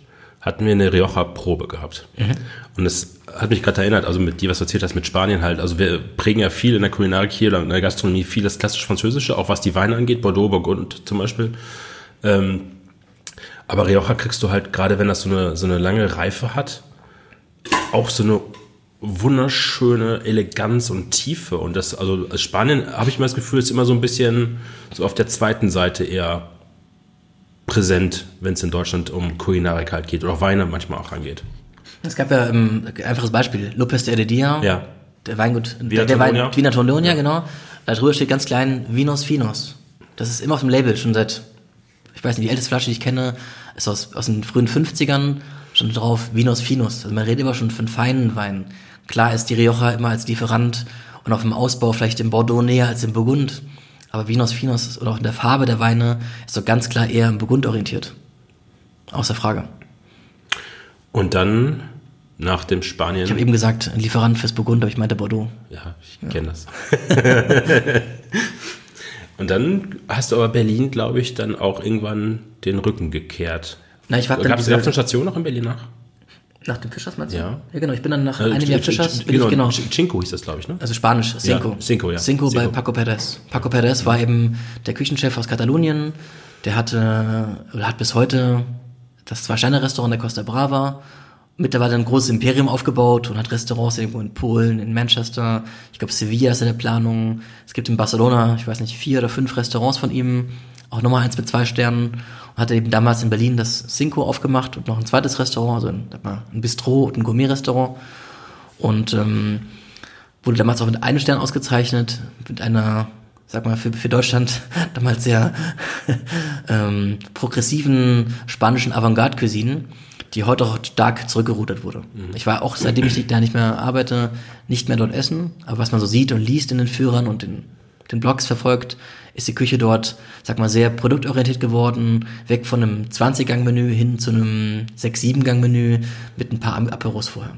hatten wir eine Rioja-Probe gehabt. Und es hat mich gerade erinnert, also mit dir, was du erzählt hast, mit Spanien halt. Also wir prägen ja viel in der Kulinarik hier, in der Gastronomie, viel das klassisch Französische, auch was die Weine angeht, Bordeaux, Burgund zum Beispiel. Ähm, aber Rioja kriegst du halt, gerade wenn das so eine, so eine lange Reife hat, auch so eine wunderschöne Eleganz und Tiefe. Und das, also als Spanien habe ich immer das Gefühl, ist immer so ein bisschen so auf der zweiten Seite eher präsent, wenn es in Deutschland um Kulinarik halt geht oder auch Weine manchmal auch angeht. Es gab ja ähm, einfaches Beispiel, Lopez de Heredia, Ja. der Weingut, Vina der, der Wein, Tondonia. Wiener Tondonia, genau. Da drüber steht ganz klein Vinos Finos. Das ist immer auf dem Label, schon seit, ich weiß nicht, die älteste Flasche, die ich kenne, ist aus, aus den frühen 50ern, schon drauf Vinos Finos. Also man redet immer schon von feinen Weinen. Klar ist die Rioja immer als Lieferant und auf dem Ausbau vielleicht im Bordeaux näher als im Burgund. Aber Vinos Finos oder auch in der Farbe der Weine ist so ganz klar eher im Burgund orientiert. Außer Frage. Und dann nach dem Spanien. Ich habe eben gesagt, ein Lieferant fürs Burgund, aber ich meinte Bordeaux. ja, ich kenne das. <laughs> Und dann hast du aber Berlin, glaube ich, dann auch irgendwann den Rücken gekehrt. Na, ich war dann Gab es eine Station noch in Berlin nach? Nach dem Fischers meinst du? Ja. Ja, genau. Ich bin dann nach Äh, einem Jahr Ch- Ch- Fischers, Ch- bin ich genau. Ch- Cinco hieß das, glaube ich, ne? Also Spanisch, Cinco. Cinco, ja. Cinco bei Cinco. Paco Perez. Paco Perez war eben der Küchenchef aus Katalonien. Der hatte, oder hat bis heute das Zwei-Sterne-Restaurant der Costa Brava. Mittlerweile ein großes Imperium aufgebaut und hat Restaurants irgendwo in Polen, in Manchester. Ich glaube, Sevilla ist in der Planung. Es gibt in Barcelona, ich weiß nicht, vier oder fünf Restaurants von ihm. Auch nochmal eins mit zwei Sternen. Und hat eben damals in Berlin das Cinco aufgemacht und noch ein zweites Restaurant, also ein, ein Bistro und ein Gourmet-Restaurant. Und ähm, wurde damals auch mit einem Stern ausgezeichnet, mit einer, sag mal, für, für Deutschland <laughs> damals sehr <laughs> ähm, progressiven spanischen Avantgarde-Cuisine, die heute auch stark zurückgerudert wurde. Ich war auch, seitdem ich da nicht mehr arbeite, nicht mehr dort essen, aber was man so sieht und liest in den Führern und in den Blogs verfolgt, ist die Küche dort, sag mal, sehr produktorientiert geworden, weg von einem 20-Gang-Menü hin zu einem 6-7-Gang-Menü mit ein paar Aperos vorher.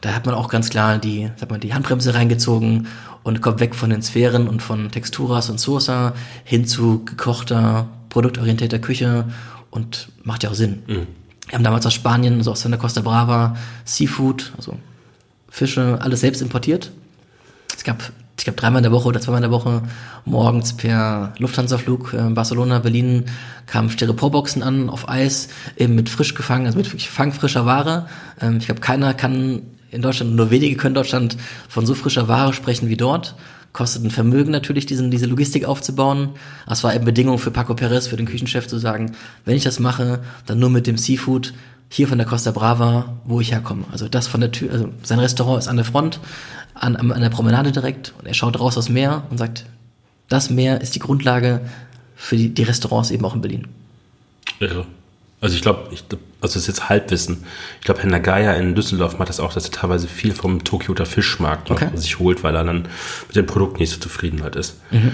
Da hat man auch ganz klar die, sag mal, die Handbremse reingezogen und kommt weg von den Sphären und von Texturas und Sosa hin zu gekochter, produktorientierter Küche und macht ja auch Sinn. Wir haben damals aus Spanien, also aus Santa Costa Brava, Seafood, also Fische, alles selbst importiert. Es gab, ich glaube, dreimal in der Woche oder zweimal in der Woche morgens per Lufthansa-Flug äh, Barcelona, Berlin kamen Styroporboxen an auf Eis, eben mit frisch gefangen, also mit wirklich fangfrischer Ware. Ähm, ich glaube, keiner kann in Deutschland, nur wenige können Deutschland von so frischer Ware sprechen wie dort. Kostet ein Vermögen natürlich, diesen, diese Logistik aufzubauen. Es war eben Bedingung für Paco Perez, für den Küchenchef zu sagen, wenn ich das mache, dann nur mit dem Seafood hier von der Costa Brava, wo ich herkomme. Also das von der Tür, also sein Restaurant ist an der Front, an, an der Promenade direkt und er schaut raus aufs Meer und sagt, das Meer ist die Grundlage für die, die Restaurants eben auch in Berlin. Irre. Also ich glaube, also das ist jetzt Halbwissen. Ich glaube, Herr Nagaya in Düsseldorf macht das auch, dass er teilweise viel vom Tokioter Fischmarkt Okay. sich holt, weil er dann mit dem Produkt nicht so zufrieden halt ist. Mhm.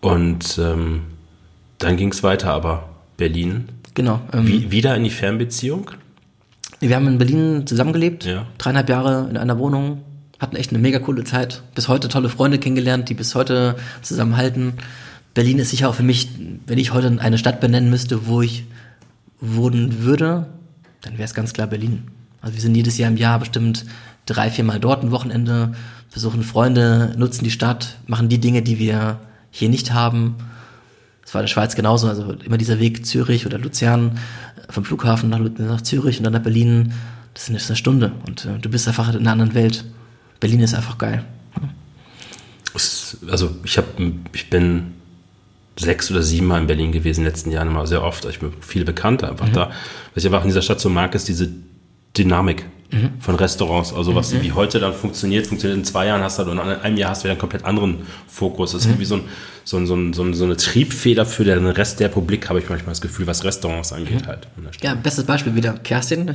Und ähm, dann ging es weiter, aber Berlin, Genau. Ähm, wie, wieder in die Fernbeziehung? Wir haben in Berlin zusammengelebt, Ja. dreieinhalb Jahre in einer Wohnung, hatten echt eine mega coole Zeit. Bis heute tolle Freunde kennengelernt, die bis heute zusammenhalten. Berlin ist sicher auch für mich, wenn ich heute eine Stadt benennen müsste, wo ich wohnen würde, dann wäre es ganz klar Berlin. Also wir sind jedes Jahr im Jahr bestimmt drei, viermal dort ein Wochenende, besuchen Freunde, nutzen die Stadt, machen die Dinge, die wir hier nicht haben. Das war in der Schweiz genauso, also immer dieser Weg Zürich oder Luzern, äh, vom Flughafen nach, Zürich und dann nach Berlin, das ist eine- das ist eine Stunde und äh, du bist einfach in einer anderen Welt. Berlin ist einfach geil. Also ich habe, ich bin sechs oder sieben Mal in Berlin gewesen in den letzten Jahren, immer sehr oft. Ich bin viele Bekannte einfach da. Was ich einfach in dieser Stadt so mag, ist diese Dynamik von Restaurants. Also was wie heute dann funktioniert, funktioniert in zwei Jahren hast du und in einem Jahr hast du wieder einen komplett anderen Fokus. Das ist wie so, ein, so, ein, so, ein, so, ein, so eine Triebfeder für den Rest der Republik, habe ich manchmal das Gefühl, was Restaurants angeht halt. der Stadt. Ja, bestes Beispiel wieder Kerstin.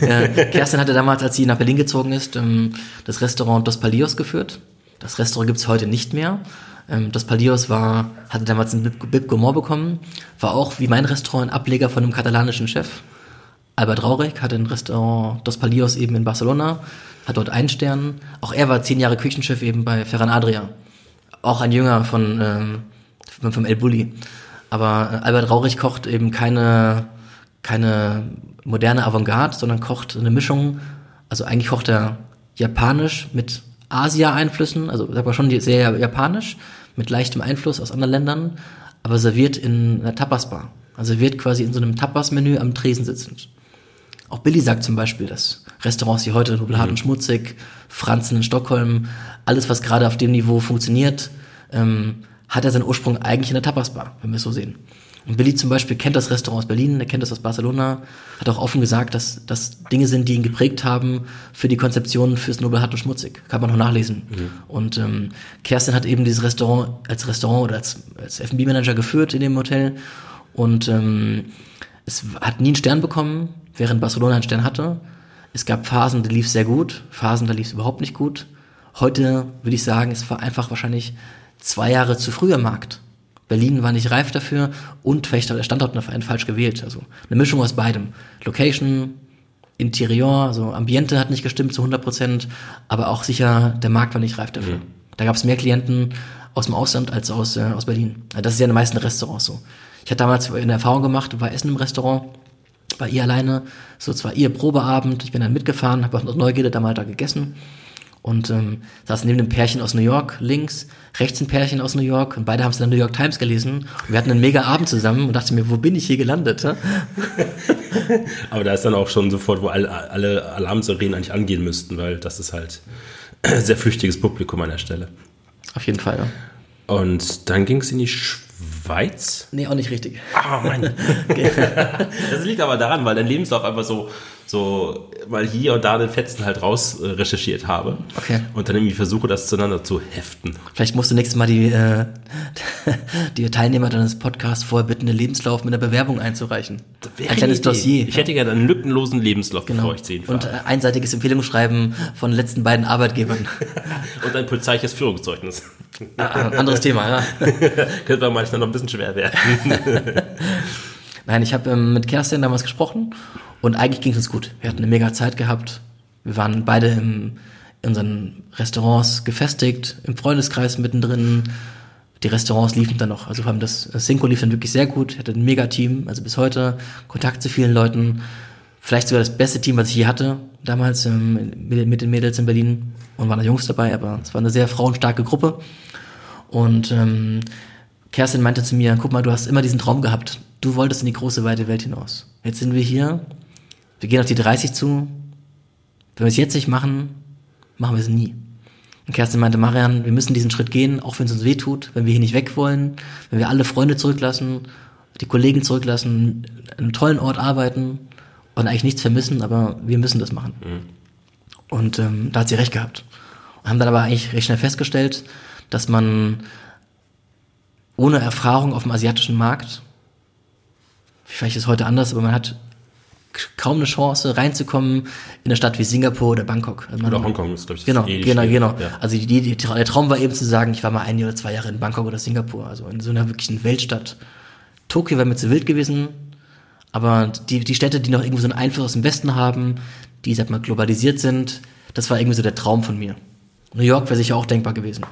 äh, <laughs> Kerstin hatte damals, als sie nach Berlin gezogen ist, ähm, das Restaurant Dos Palios geführt. Das Restaurant gibt's heute nicht mehr. Ähm, Dos Palios war, hatte damals einen Bib, Bib Gourmand bekommen, war auch wie mein Restaurant ein Ableger von einem katalanischen Chef. Albert Raurig hatte ein Restaurant Dos Palios eben in Barcelona, hat dort einen Stern. Auch er war zehn Jahre Küchenchef eben bei Ferran Adria. Auch ein Jünger von, ähm, vom El Bulli. Aber äh, Albert Raurig kocht eben keine, keine moderne Avantgarde, sondern kocht eine Mischung. Also eigentlich kocht er japanisch mit Asia-Einflüssen, also sag mal schon sehr japanisch, mit leichtem Einfluss aus anderen Ländern, aber serviert in einer Tapas-Bar. Also serviert quasi in so einem Tapas-Menü am Tresen sitzend. Auch Billy sagt zum Beispiel, dass Restaurants wie heute Nobelhart und Schmutzig, Franzen in Stockholm, alles, was gerade auf dem Niveau funktioniert, ähm, hat er seinen Ursprung eigentlich in der Tapasbar, wenn wir es so sehen. Und Billy zum Beispiel kennt das Restaurant aus Berlin, er kennt das aus Barcelona, hat auch offen gesagt, dass das Dinge sind, die ihn geprägt haben für die Konzeption fürs Nobelhart und Schmutzig. Kann man noch nachlesen. Und ähm, Kerstin hat eben dieses Restaurant als Restaurant oder als, als F&B-Manager geführt in dem Hotel und ähm, es hat nie einen Stern bekommen, während Barcelona einen Stern hatte. Es gab Phasen, da lief es sehr gut, Phasen, da lief es überhaupt nicht gut. Heute würde ich sagen, es war einfach wahrscheinlich zwei Jahre zu früh am Markt. Berlin war nicht reif dafür und vielleicht hat der Standort noch einen falsch gewählt. Also eine Mischung aus beidem. Location, Interieur, also Ambiente hat nicht gestimmt zu 100 Prozent, aber auch sicher, der Markt war nicht reif dafür. Da gab es mehr Klienten aus dem Ausland als aus, äh, aus Berlin. Das ist ja in den meisten Restaurants so. Ich hatte damals eine Erfahrung gemacht, war Essen im Restaurant war ihr alleine, so zwar ihr Probeabend, ich bin dann mitgefahren, habe aus Neugierde da mal da gegessen und ähm, saß neben einem Pärchen aus New York links, rechts ein Pärchen aus New York und beide haben es in der New York Times gelesen und wir hatten einen mega Abend zusammen und dachte mir, wo bin ich hier gelandet? <laughs> Aber da ist dann auch schon sofort, wo alle, alle Alarmsirenen eigentlich angehen müssten, weil das ist halt <clears throat> sehr flüchtiges Publikum an der Stelle. Auf jeden Fall, ja. Und dann ging es in die Schweiz? Nee, auch nicht richtig. Ah, Mann. <laughs> <laughs> das liegt aber daran, weil dein Lebenslauf einfach so, so mal hier und da den Fetzen halt raus äh, recherchiert habe. Okay. Und dann irgendwie versuche, das zueinander zu heften. Vielleicht musst du nächstes Mal die, äh, <laughs> die Teilnehmer deines Podcasts vorher bitten, einen Lebenslauf mit einer Bewerbung einzureichen. Ein kleines Dossier. Ich hätte gerne einen lückenlosen Lebenslauf, genau. bevor ich zehn fahre. Und äh, einseitiges Empfehlungsschreiben von den letzten beiden Arbeitgebern. <laughs> und ein polizeiliches Führungszeugnis. Ah, anderes Thema, ja. <laughs> Könnte man manchmal noch ein bisschen schwer werden. Nein, ich habe ähm, mit Kerstin damals gesprochen und eigentlich ging es uns gut. Wir hatten eine mega Zeit gehabt. Wir waren beide im, in unseren Restaurants gefestigt, im Freundeskreis mittendrin. Die Restaurants liefen dann noch. Also vor allem das Cinco lief dann wirklich sehr gut. Ich hatte ein mega Team, also bis heute Kontakt zu vielen Leuten. Vielleicht sogar das beste Team, was ich je hatte, damals ähm, mit, mit den Mädels in Berlin. Und waren da Jungs dabei, aber es war eine sehr frauenstarke Gruppe. Und ähm, Kerstin meinte zu mir, guck mal, du hast immer diesen Traum gehabt. Du wolltest in die große, weite Welt hinaus. Jetzt sind wir hier, wir gehen auf die 30 zu. Wenn wir es jetzt nicht machen, machen wir es nie. Und Kerstin meinte, Marian, wir müssen diesen Schritt gehen, auch wenn es uns weh tut, wenn wir hier nicht weg wollen, wenn wir alle Freunde zurücklassen, die Kollegen zurücklassen, an einem tollen Ort arbeiten und eigentlich nichts vermissen, aber wir müssen das machen. Mhm. Und ähm, da hat sie recht gehabt. Und haben dann aber eigentlich recht schnell festgestellt, dass man ohne Erfahrung auf dem asiatischen Markt, vielleicht ist es heute anders, aber man hat kaum eine Chance reinzukommen in eine Stadt wie Singapur oder Bangkok. Also oder Hongkong ist, glaube ich, genau, eh genau, genau. Ja. Also die, die, der Traum war eben zu sagen, ich war mal ein oder zwei Jahre in Bangkok oder Singapur, also in so einer wirklichen Weltstadt. Tokio wäre mir zu wild gewesen, aber die, die Städte, die noch irgendwo so einen Einfluss aus dem Westen haben, die, sag mal, globalisiert sind, das war irgendwie so der Traum von mir. New York wäre sicher auch denkbar gewesen.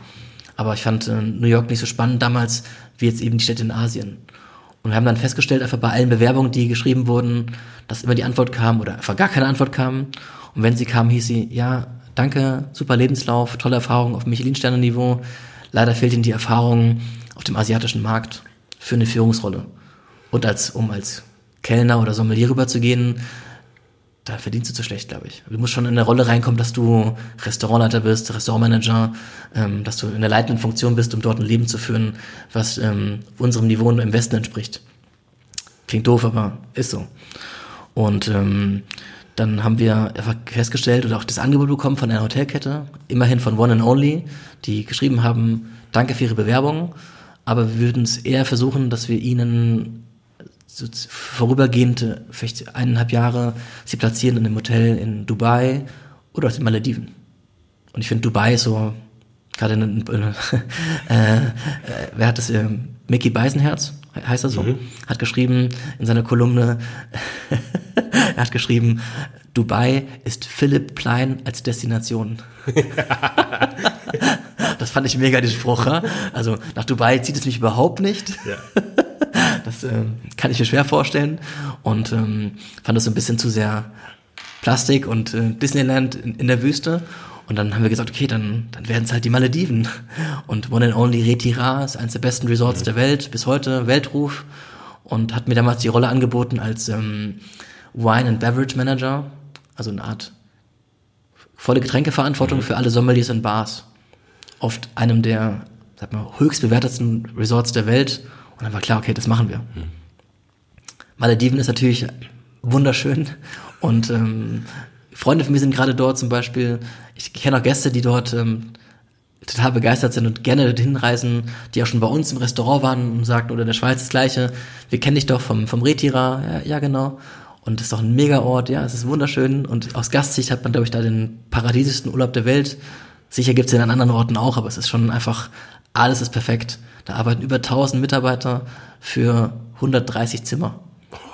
Aber ich fand äh, New York nicht so spannend damals, wie jetzt eben die Städte in Asien. Und wir haben dann festgestellt, einfach bei allen Bewerbungen, die geschrieben wurden, dass immer die Antwort kam oder einfach gar keine Antwort kam. Und wenn sie kam, hieß sie, ja, danke, super Lebenslauf, tolle Erfahrung auf Michelin-Sterne-Niveau. Leider fehlt ihnen die Erfahrung auf dem asiatischen Markt für eine Führungsrolle. Und als, um als Kellner oder Sommelier rüberzugehen, da verdienst du zu schlecht, glaube ich. Du musst schon in eine Rolle reinkommen, dass du Restaurantleiter bist, Restaurantmanager, ähm, dass du in der leitenden Funktion bist, um dort ein Leben zu führen, was ähm, unserem Niveau im Westen entspricht. Klingt doof, aber ist so. Und ähm, dann haben wir einfach festgestellt oder auch das Angebot bekommen von einer Hotelkette, immerhin von One and Only, die geschrieben haben, danke für Ihre Bewerbung, aber wir würden es eher versuchen, dass wir Ihnen so vorübergehend, vielleicht eineinhalb Jahre, sie platzieren in einem Hotel in Dubai oder aus den Malediven. Und ich finde, Dubai ist so, gerade in, <laughs> äh, äh, wer hat das, äh, Mickey Beisenherz, heißt er so, mhm. hat geschrieben in seiner Kolumne, <laughs> er hat geschrieben, Dubai ist Philipp Plein als Destination. <laughs> das fand ich mega, den Spruch. Also nach Dubai zieht es mich überhaupt nicht. Ja. Das äh, kann ich mir schwer vorstellen und ähm, fand das so ein bisschen zu sehr Plastik und äh, Disneyland in, in der Wüste. Und dann haben wir gesagt, okay, dann, dann werden es halt die Malediven. Und One and Only Retira ist eines der besten Resorts mhm. der Welt, bis heute Weltruf. Und hat mir damals die Rolle angeboten als ähm, Wine and Beverage Manager, also eine Art volle Getränkeverantwortung mhm. für alle Sommeliers und Bars. Auf einem der, sag mal, höchst bewertetsten Resorts der Welt und dann war klar, okay, das machen wir. Mhm. Malediven ist natürlich wunderschön und ähm, Freunde von mir sind gerade dort zum Beispiel. Ich kenne auch Gäste, die dort ähm, total begeistert sind und gerne dorthin reisen, die auch schon bei uns im Restaurant waren und sagten, oder in der Schweiz das Gleiche, wir kennen dich doch vom, vom Retira, ja, ja genau. Und das ist doch ein Mega-Ort, ja, es ist wunderschön. Und aus Gastsicht hat man, glaube ich, da den paradiesischsten Urlaub der Welt. Sicher gibt es den an anderen Orten auch, aber es ist schon einfach, alles ist perfekt. Da arbeiten über 1000 Mitarbeiter für 130 Zimmer.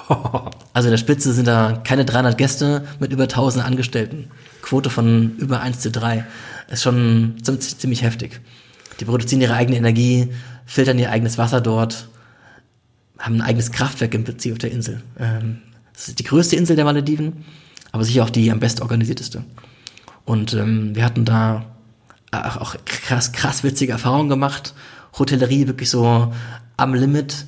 <laughs> Also in der Spitze sind da keine 300 Gäste mit über 1000 Angestellten. Quote von über 1 zu 3. Ist schon ziemlich heftig. Die produzieren ihre eigene Energie, filtern ihr eigenes Wasser dort, haben ein eigenes Kraftwerk im Prinzip auf der Insel. Ähm, Das ist die größte Insel der Malediven, aber sicher auch die am best organisierteste. Und ähm, wir hatten da auch, auch krass, krass witzige Erfahrungen gemacht. Hotellerie wirklich so am Limit.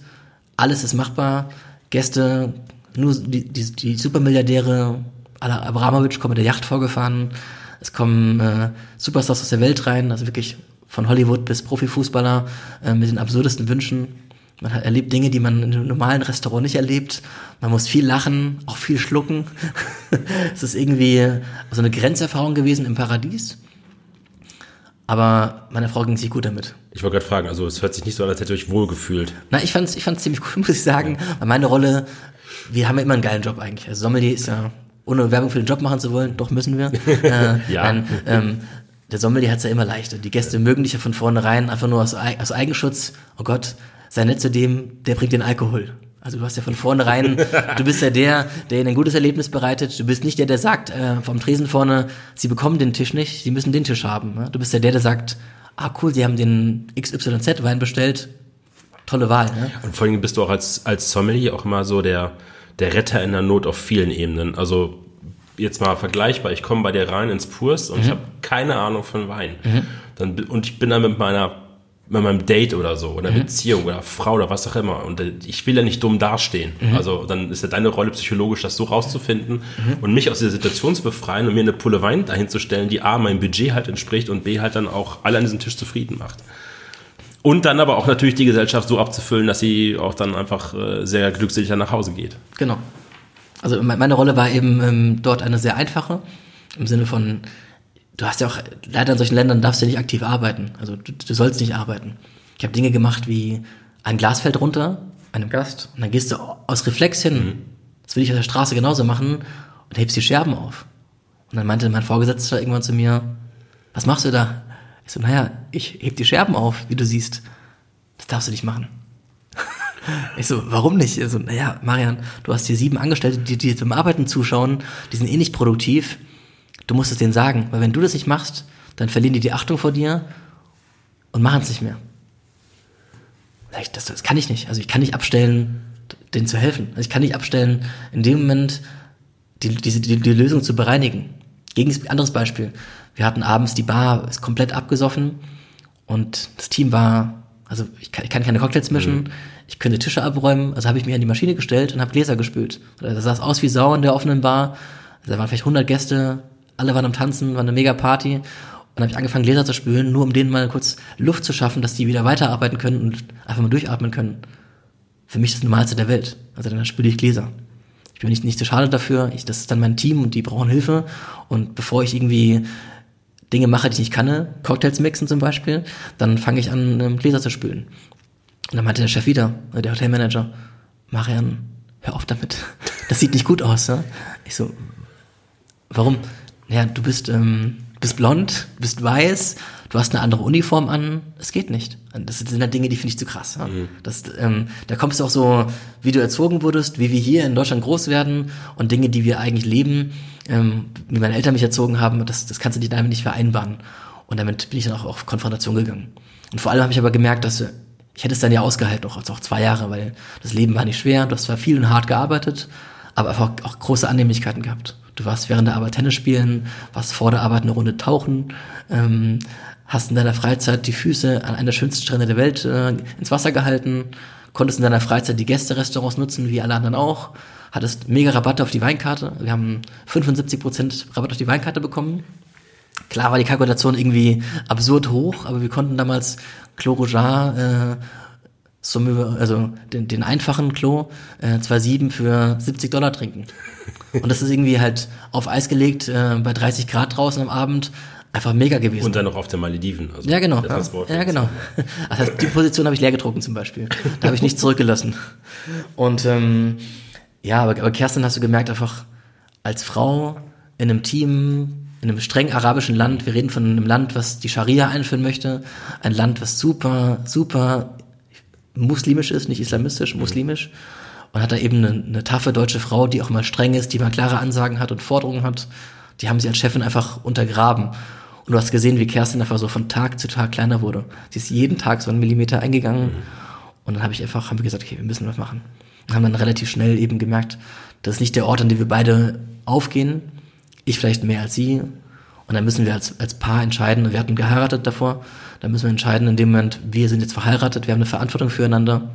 Alles ist machbar. Gäste, nur die, die, die Supermilliardäre, Abramovic kommen mit der Yacht vorgefahren. Es kommen äh, Superstars aus der Welt rein, also wirklich von Hollywood bis Profifußballer äh, mit den absurdesten Wünschen. Man hat, erlebt Dinge, die man in einem normalen Restaurant nicht erlebt. Man muss viel lachen, auch viel schlucken. <laughs> es ist irgendwie so eine Grenzerfahrung gewesen im Paradies. Aber meine Frau ging sich gut damit. Ich wollte gerade fragen, also es hört sich nicht so an, als hätte ihr euch wohlgefühlt. Na, ich fand's, ich fand's ziemlich cool, <laughs> muss ich sagen. Weil meine Rolle, wir haben ja immer einen geilen Job eigentlich. Also Sommelier ist ja, ohne Werbung für den Job machen zu wollen, doch müssen wir. <laughs> äh, Ja. Nein, ähm, der Sommelier hat's ja immer leichter. Die Gäste mögen dich ja von vornherein einfach nur aus, aus Eigenschutz. Oh Gott, sei nett zu dem, der bringt den Alkohol. Also du hast ja von vornherein, du bist ja der, der ihnen ein gutes Erlebnis bereitet. Du bist nicht der, der sagt äh, vom Tresen vorne, sie bekommen den Tisch nicht, sie müssen den Tisch haben. Ne? Du bist ja der, der sagt, ah cool, sie haben den XYZ-Wein bestellt, tolle Wahl. Ne? Und vor allem bist du auch als, als Sommelier auch immer so der, der Retter in der Not auf vielen Ebenen. Also jetzt mal vergleichbar, ich komme bei dir rein ins Purs und ich habe keine Ahnung von Wein. Dann, bi- und ich bin dann mit meiner mit meinem Date oder so oder Beziehung oder Frau oder was auch immer und äh, ich will ja nicht dumm dastehen. Also dann ist ja deine Rolle psychologisch, das so rauszufinden und mich aus dieser Situation zu befreien und mir eine Pulle Wein dahin zu stellen, die A, meinem Budget halt entspricht und B, halt dann auch alle an diesem Tisch zufrieden macht. Und dann aber auch natürlich die Gesellschaft so abzufüllen, dass sie auch dann einfach äh, sehr glückselig dann nach Hause geht. Genau. Also me- meine Rolle war eben ähm, dort eine sehr einfache, im Sinne von, du hast ja auch, leider in solchen Ländern darfst du nicht aktiv arbeiten. Also du, du sollst nicht arbeiten. Ich habe Dinge gemacht wie ein Glas fällt runter, einem Gast, und dann gehst du aus Reflex hin. Das will ich auf der Straße genauso machen und hebst die Scherben auf. Und dann meinte mein Vorgesetzter irgendwann zu mir, was machst du da? Ich so, naja, ich heb die Scherben auf, wie du siehst. Das darfst du nicht machen. <laughs> Ich so, warum nicht? Also, naja, Marian, du hast hier sieben Angestellte, die dir zum Arbeiten zuschauen, die sind eh nicht produktiv. Du musst es denen sagen, weil wenn du das nicht machst, dann verlieren die die Achtung vor dir und machen es nicht mehr. Das, das kann ich nicht. Also ich kann nicht abstellen, denen zu helfen. Also ich kann nicht abstellen, in dem Moment die, diese, die, die Lösung zu bereinigen. Gegen anderes Beispiel. Wir hatten abends die Bar ist komplett abgesoffen und das Team war, also ich kann, ich kann keine Cocktails mischen, ich könnte Tische abräumen, also habe ich mich an die Maschine gestellt und habe Gläser gespült. Das sah aus wie Sau in der offenen Bar. Also da waren vielleicht 100 Gäste, alle waren am Tanzen, war eine mega Party. Und dann habe ich angefangen, Gläser zu spülen, nur um denen mal kurz Luft zu schaffen, dass die wieder weiterarbeiten können und einfach mal durchatmen können. Für mich ist das Normalste der Welt. Also dann spüle ich Gläser. Ich bin nicht, nicht zu schade dafür. Ich, das ist dann mein Team und die brauchen Hilfe. Und bevor ich irgendwie Dinge mache, die ich nicht kann, Cocktails mixen zum Beispiel, dann fange ich an, ähm, Gläser zu spülen. Und dann meinte der Chef wieder, äh, der Hotelmanager, Marian, hör auf damit. <laughs> Das sieht nicht gut aus. Ne? Ich so, warum? Naja, du bist, ähm, bist blond, du bist weiß, du hast eine andere Uniform an, es geht nicht. Das sind halt Dinge, die finde ich zu krass. Ja? Das, ähm, da kommst du auch so, wie du erzogen wurdest, wie wir hier in Deutschland groß werden und Dinge, die wir eigentlich leben, ähm, wie meine Eltern mich erzogen haben, das, das kannst du dir damit nicht vereinbaren. Und damit bin ich dann auch auf Konfrontation gegangen. Und vor allem habe ich aber gemerkt, dass äh, ich hätte es dann ja ausgehalten, auch, also auch zwei Jahre, weil das Leben war nicht schwer, du hast zwar viel und hart gearbeitet, aber einfach auch große Annehmlichkeiten gehabt. Du warst während der Arbeit Tennis spielen, warst vor der Arbeit eine Runde tauchen, ähm, hast in deiner Freizeit die Füße an einer der schönsten Strände der Welt äh, ins Wasser gehalten, konntest in deiner Freizeit die Gästerestaurants nutzen, wie alle anderen auch, hattest mega Rabatte auf die Weinkarte. Wir haben 75% Rabatt auf die Weinkarte bekommen. Klar war die Kalkulation irgendwie absurd hoch, aber wir konnten damals Clos Rougeat, äh, Sommelier, also den, den einfachen Klo, äh, 2,7 für 70 Dollar trinken. Und das ist irgendwie halt auf Eis gelegt, äh, bei 30 Grad draußen am Abend, einfach mega gewesen. Und dann noch auf der Malediven. Also Ja, genau. Ja, ja, genau. Das heißt, die Position habe ich leer getrunken zum Beispiel. Da habe ich nichts zurückgelassen. Und ähm, ja, aber, aber Kerstin hast du gemerkt, einfach als Frau in einem Team, in einem streng arabischen Land, wir reden von einem Land, was die Scharia einführen möchte, ein Land, was super, super muslimisch ist, nicht islamistisch, muslimisch. Und hat da eben eine, eine taffe deutsche Frau, die auch mal streng ist, die mal klare Ansagen hat und Forderungen hat. Die haben sie als Chefin einfach untergraben. Und du hast gesehen, wie Kerstin einfach so von Tag zu Tag kleiner wurde. Sie ist jeden Tag so einen Millimeter eingegangen. Und dann habe ich einfach, haben wir gesagt, okay, wir müssen was machen. und haben dann relativ schnell eben gemerkt, das ist nicht der Ort, an dem wir beide aufgehen. Ich vielleicht mehr als sie. Und dann müssen wir als, als Paar entscheiden. Wir hatten geheiratet davor. Dann müssen wir entscheiden, in dem Moment, wir sind jetzt verheiratet, wir haben eine Verantwortung füreinander.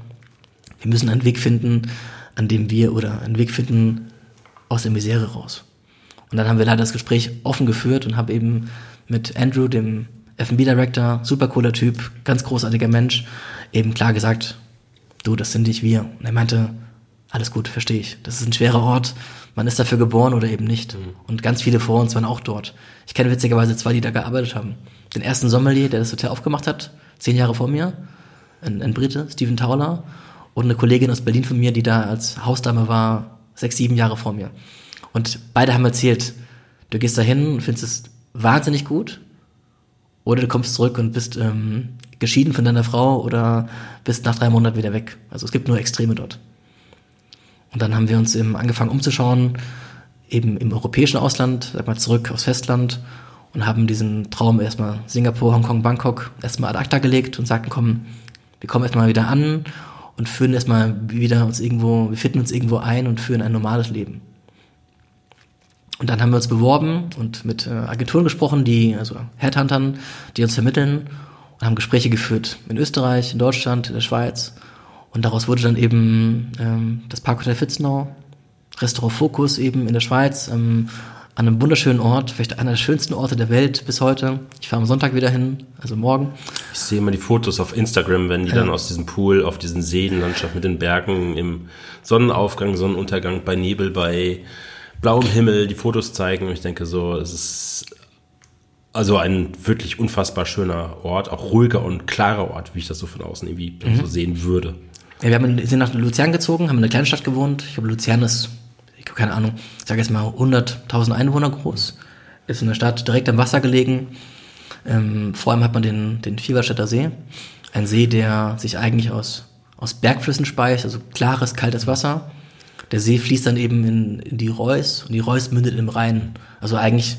Wir müssen einen Weg finden, an dem wir oder einen Weg finden aus der Misere raus. Und dann haben wir leider das Gespräch offen geführt und habe eben mit Andrew, dem F&B Director, super cooler Typ, ganz großartiger Mensch, eben klar gesagt, du, das sind nicht wir. Und er meinte, alles gut, verstehe ich. Das ist ein schwerer Ort. Man ist dafür geboren oder eben nicht. Mhm. Und ganz viele vor uns waren auch dort. Ich kenne witzigerweise zwei, die da gearbeitet haben. Den ersten Sommelier, der das Hotel aufgemacht hat, zehn Jahre vor mir, ein, ein Brite, Stephen Tauler, und eine Kollegin aus Berlin von mir, die da als Hausdame war, sechs, sieben Jahre vor mir. Und beide haben erzählt, du gehst da hin und findest es wahnsinnig gut, oder du kommst zurück und bist ähm, geschieden von deiner Frau oder bist nach drei Monaten wieder weg. Also es gibt nur Extreme dort. Und dann haben wir uns eben angefangen umzuschauen, eben im europäischen Ausland, sag mal zurück aufs Festland und haben diesen Traum erstmal Singapur, Hongkong, Bangkok erstmal ad acta gelegt und sagten, komm, wir kommen erstmal wieder an und führen erstmal wieder uns irgendwo, wir finden uns irgendwo ein und führen ein normales Leben. Und dann haben wir uns beworben und mit äh, Agenturen gesprochen, die, also Headhuntern, die uns vermitteln und haben Gespräche geführt in Österreich, in Deutschland, in der Schweiz. Und daraus wurde dann eben ähm, das Parkhotel Fitznau, Restaurant Focus eben in der Schweiz, ähm, an einem wunderschönen Ort, vielleicht einer der schönsten Orte der Welt bis heute. Ich fahre am Sonntag wieder hin, also morgen. Ich sehe immer die Fotos auf Instagram, wenn die ja. dann aus diesem Pool auf diesen Seenlandschaft mit den Bergen im Sonnenaufgang, Sonnenuntergang, bei Nebel, bei blauem Himmel die Fotos zeigen. Und ich denke so, es ist also ein wirklich unfassbar schöner Ort, auch ruhiger und klarer Ort, wie ich das so von außen irgendwie mhm. so sehen würde. Ja, wir haben, sind nach Luzern gezogen, haben in einer kleinen Stadt gewohnt. Ich glaube, Luzern ist, habe keine Ahnung, ich sage jetzt mal 100.000 Einwohner groß. Ist in der Stadt direkt am Wasser gelegen. Ähm, vor allem hat man den, den Fieberstädter See. Ein See, der sich eigentlich aus, aus Bergflüssen speist, also klares, kaltes Wasser der See fließt dann eben in, in die Reuss und die Reuss mündet im Rhein. Also eigentlich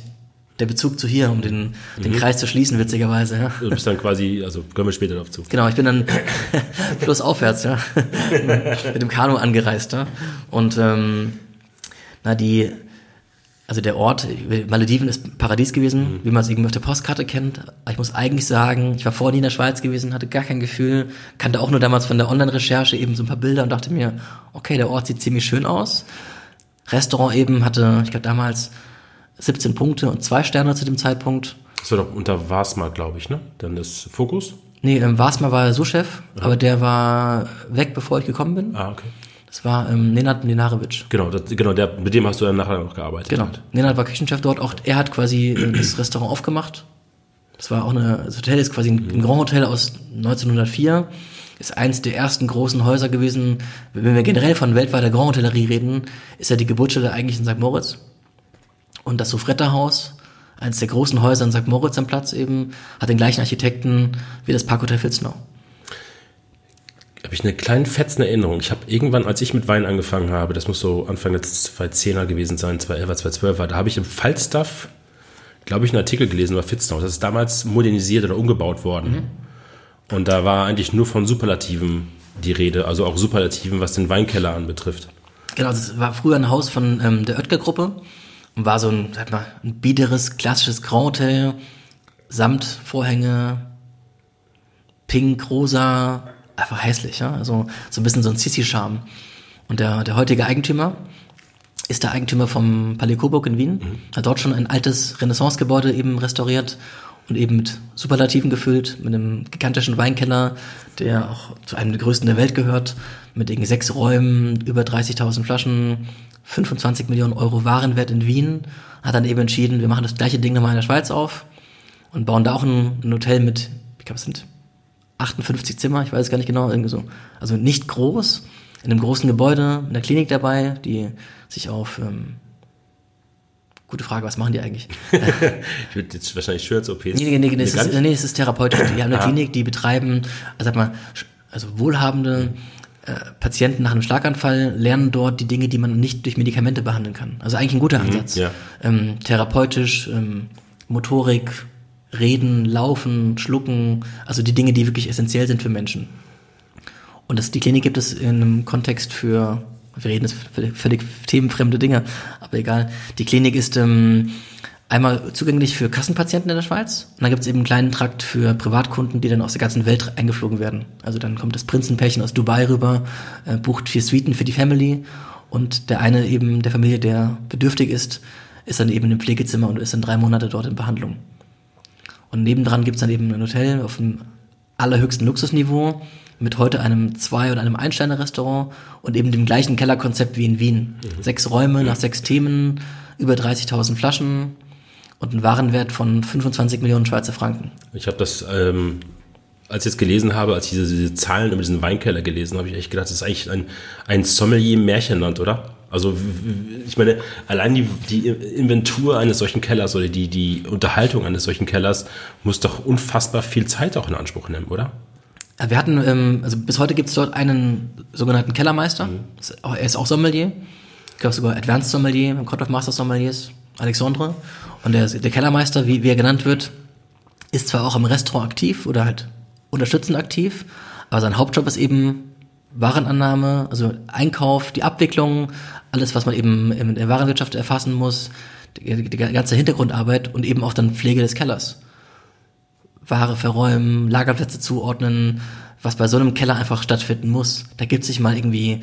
der Bezug zu hier, um den, mhm. den Kreis zu schließen, witzigerweise. Ja. Du bist dann quasi, also kommen wir später darauf zu. Genau, ich bin dann <laughs> flussaufwärts, ja, <laughs> mit dem Kanu angereist, ja. Und ähm, na die also der Ort, Malediven ist Paradies gewesen, mhm. wie man es irgendwie auf der Postkarte kennt. Aber ich muss eigentlich sagen, ich war vorher nie in der Schweiz gewesen, hatte gar kein Gefühl, kannte auch nur damals von der Online-Recherche eben so ein paar Bilder und dachte mir, okay, der Ort sieht ziemlich schön aus. Restaurant eben hatte, ich glaube damals 17 Punkte und zwei Sterne zu dem Zeitpunkt. Das war doch unter Wasma, glaube ich, ne? Dann das Fokus? Nee, ähm, Wasma war Sous-Chef, ja. aber der war weg, bevor ich gekommen bin. Ah, okay. Das war ähm, Nenad Nenarevic. Genau, das, genau der, mit dem hast du dann nachher noch gearbeitet. Genau. Nenad war Küchenchef dort. Auch er hat quasi äh, <clears throat> das Restaurant aufgemacht. Das war auch eine, das Hotel ist quasi ein, ein Grand Hotel aus 1904. Ist eins der ersten großen Häuser gewesen. Wenn wir generell von weltweiter Grand Hotellerie reden, ist ja die Geburtsstätte eigentlich in St. Moritz. Und das Sofretta-Haus, eines der großen Häuser in St. Moritz am Platz eben, hat den gleichen Architekten wie das Parkhotel Fitznau habe ich eine kleine fetzende Erinnerung. Ich habe irgendwann, als ich mit Wein angefangen habe, das muss so Anfang der 2010er gewesen sein, 2011, 2012er, da habe ich im Falstaff, glaube ich, einen Artikel gelesen über Fitznau. Das ist damals modernisiert oder umgebaut worden. Mhm. Und da war eigentlich nur von Superlativen die Rede, also auch Superlativen, was den Weinkeller anbetrifft. Genau, das war früher ein Haus von ähm, der Oetker-Gruppe und war so ein, sag mal, ein biederes, klassisches Grand Hotel, samt Vorhänge, pink, rosa, einfach hässlich, ja? also so ein bisschen so ein Sissi-Charme. Und der, der heutige Eigentümer ist der Eigentümer vom Palais Coburg in Wien, mhm. hat dort schon ein altes Renaissance-Gebäude eben restauriert und eben mit Superlativen gefüllt, mit einem gigantischen Weinkeller, der auch zu einem der größten der Welt gehört, mit irgendwie sechs Räumen, über 30.000 Flaschen, 25 Millionen Euro Warenwert in Wien, hat dann eben entschieden, wir machen das gleiche Ding nochmal in der Schweiz auf und bauen da auch ein, ein Hotel mit, ich glaube es sind 58 Zimmer, ich weiß gar nicht genau, irgendwie so. Also nicht groß, in einem großen Gebäude, in der Klinik dabei, die sich auf ähm, Gute Frage, was machen die eigentlich? <laughs> ich würde jetzt wahrscheinlich Schürz-OPs. Nee, nee, nee, nee, es ist, nee, es ist therapeutisch. Die haben eine ah. Klinik, die betreiben, also sag mal, also wohlhabende äh, Patienten nach einem Schlaganfall lernen dort die Dinge, die man nicht durch Medikamente behandeln kann. Also eigentlich ein guter mhm, Ansatz. Mhm, ja. ähm, therapeutisch, ähm, Motorik, Reden, Laufen, Schlucken, also die Dinge, die wirklich essentiell sind für Menschen. Und das, die Klinik gibt es in einem Kontext für, wir reden jetzt völlig, themenfremde Dinge, aber egal. Die Klinik ist ähm, einmal zugänglich für Kassenpatienten in der Schweiz und dann gibt es eben einen kleinen Trakt für Privatkunden, die dann aus der ganzen Welt eingeflogen werden. Also dann kommt das Prinzenpärchen aus Dubai rüber, äh, bucht vier Suiten für die Family und der eine eben der Familie, der bedürftig ist, ist dann eben im Pflegezimmer und ist dann drei Monate dort in Behandlung. Und nebendran gibt es dann eben ein Hotel auf dem allerhöchsten Luxusniveau mit heute einem Zwei- oder einem Ein-Sterne-Restaurant und eben dem gleichen Kellerkonzept wie in Wien. Mhm. Sechs Räume nach sechs Themen, über 30.000 Flaschen und ein Warenwert von 25 Millionen Schweizer Franken. Ich habe das, ähm, als ich es gelesen habe, als ich diese, diese, Zahlen über diesen Weinkeller gelesen habe, ich echt gedacht, das ist eigentlich ein, ein Sommelier-Märchenland, oder? Also ich meine, allein die, die Inventur eines solchen Kellers oder die, die Unterhaltung eines solchen Kellers muss doch unfassbar viel Zeit auch in Anspruch nehmen, oder? Wir hatten, ähm, also bis heute gibt es dort einen sogenannten Kellermeister. Mhm. Er ist auch Sommelier. Ich glaube sogar Advanced Sommelier im Court of Master Sommeliers, Alexandre. Und der, der Kellermeister, wie, wie er genannt wird, ist zwar auch im Restaurant aktiv oder halt unterstützend aktiv, aber sein Hauptjob ist eben Warenannahme, also Einkauf, die Abwicklung, alles, was man eben in der Warenwirtschaft erfassen muss, die, die ganze Hintergrundarbeit und eben auch dann Pflege des Kellers. Ware verräumen, Lagerplätze zuordnen, was bei so einem Keller einfach stattfinden muss. Da gibt sich mal irgendwie,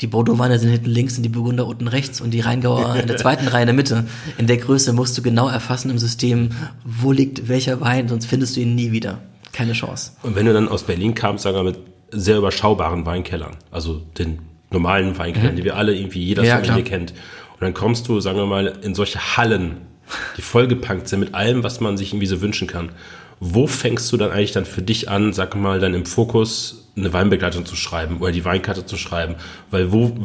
die Bordeaux-Weine sind hinten links und die Burgunder unten rechts und die Rheingauer in der zweiten Reihe in der Mitte. In der Größe musst du genau erfassen im System, wo liegt welcher Wein, sonst findest du ihn nie wieder. Keine Chance. Und wenn du dann aus Berlin kamst, sagen wir mit sehr überschaubaren Weinkellern, also den normalen Weinkellern, mhm. die wir alle irgendwie jeder ja, Familie kennt. Und dann kommst du, sagen wir mal, in solche Hallen, die vollgepackt sind mit allem, was man sich irgendwie so wünschen kann. Wo fängst du dann eigentlich dann für dich an, sag mal, dann im Fokus eine Weinbegleitung zu schreiben oder die Weinkarte zu schreiben? Weil wo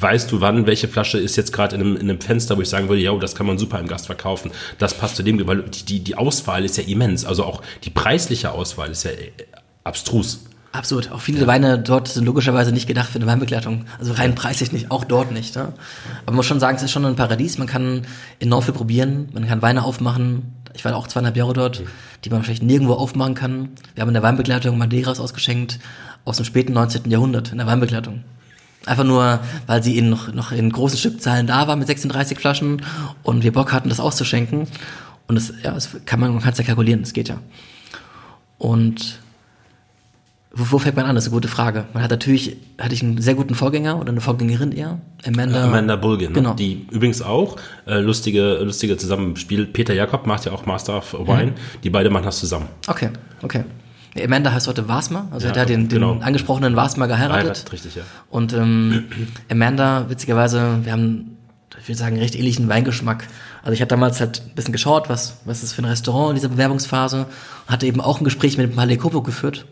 weißt du, wann welche Flasche ist jetzt gerade in einem, in einem Fenster, wo ich sagen würde, ja, das kann man super im Gast verkaufen. Das passt zu dem, weil die, die Auswahl ist ja immens. Also auch die preisliche Auswahl ist ja äh, abstrus. Absolut. Auch viele ja. Weine dort sind logischerweise nicht gedacht für eine Weinbegleitung. Also rein preislich nicht, auch dort nicht. Ne? Aber man muss schon sagen, es ist schon ein Paradies. Man kann enorm viel probieren. Man kann Weine aufmachen. Ich war auch zweieinhalb Jahre dort, mhm. die man vielleicht nirgendwo aufmachen kann. Wir haben in der Weinbegleitung Madeiras ausgeschenkt aus dem späten 19. Jahrhundert in der Weinbegleitung. Einfach nur, weil sie in, noch, noch in großen Stückzahlen da war mit 36 Flaschen und wir Bock hatten, das auszuschenken. Und das, ja, das kann man, man kann es ja kalkulieren, das geht ja. Und wo, wo fängt man an? Das ist eine gute Frage. Man hat natürlich, hatte ich einen sehr guten Vorgänger oder eine Vorgängerin eher, Amanda. Amanda Bulgin, ne? genau. die übrigens auch äh, lustige, lustige Zusammenspiel. Peter Jakob macht ja auch Master of Wine. Mhm. Die beiden machen das zusammen. Okay, okay. Amanda heißt heute Wasmer, also ja, er hat den, den genau. angesprochenen Wasmer geheiratet. Heirat, richtig, ja. Und ähm, Amanda, witzigerweise, wir haben, ich würde sagen, recht ähnlichen Weingeschmack. Also ich hatte damals halt ein bisschen geschaut, was, was ist für ein Restaurant in dieser Bewerbungsphase. Hatte eben auch ein Gespräch mit Palais Copo geführt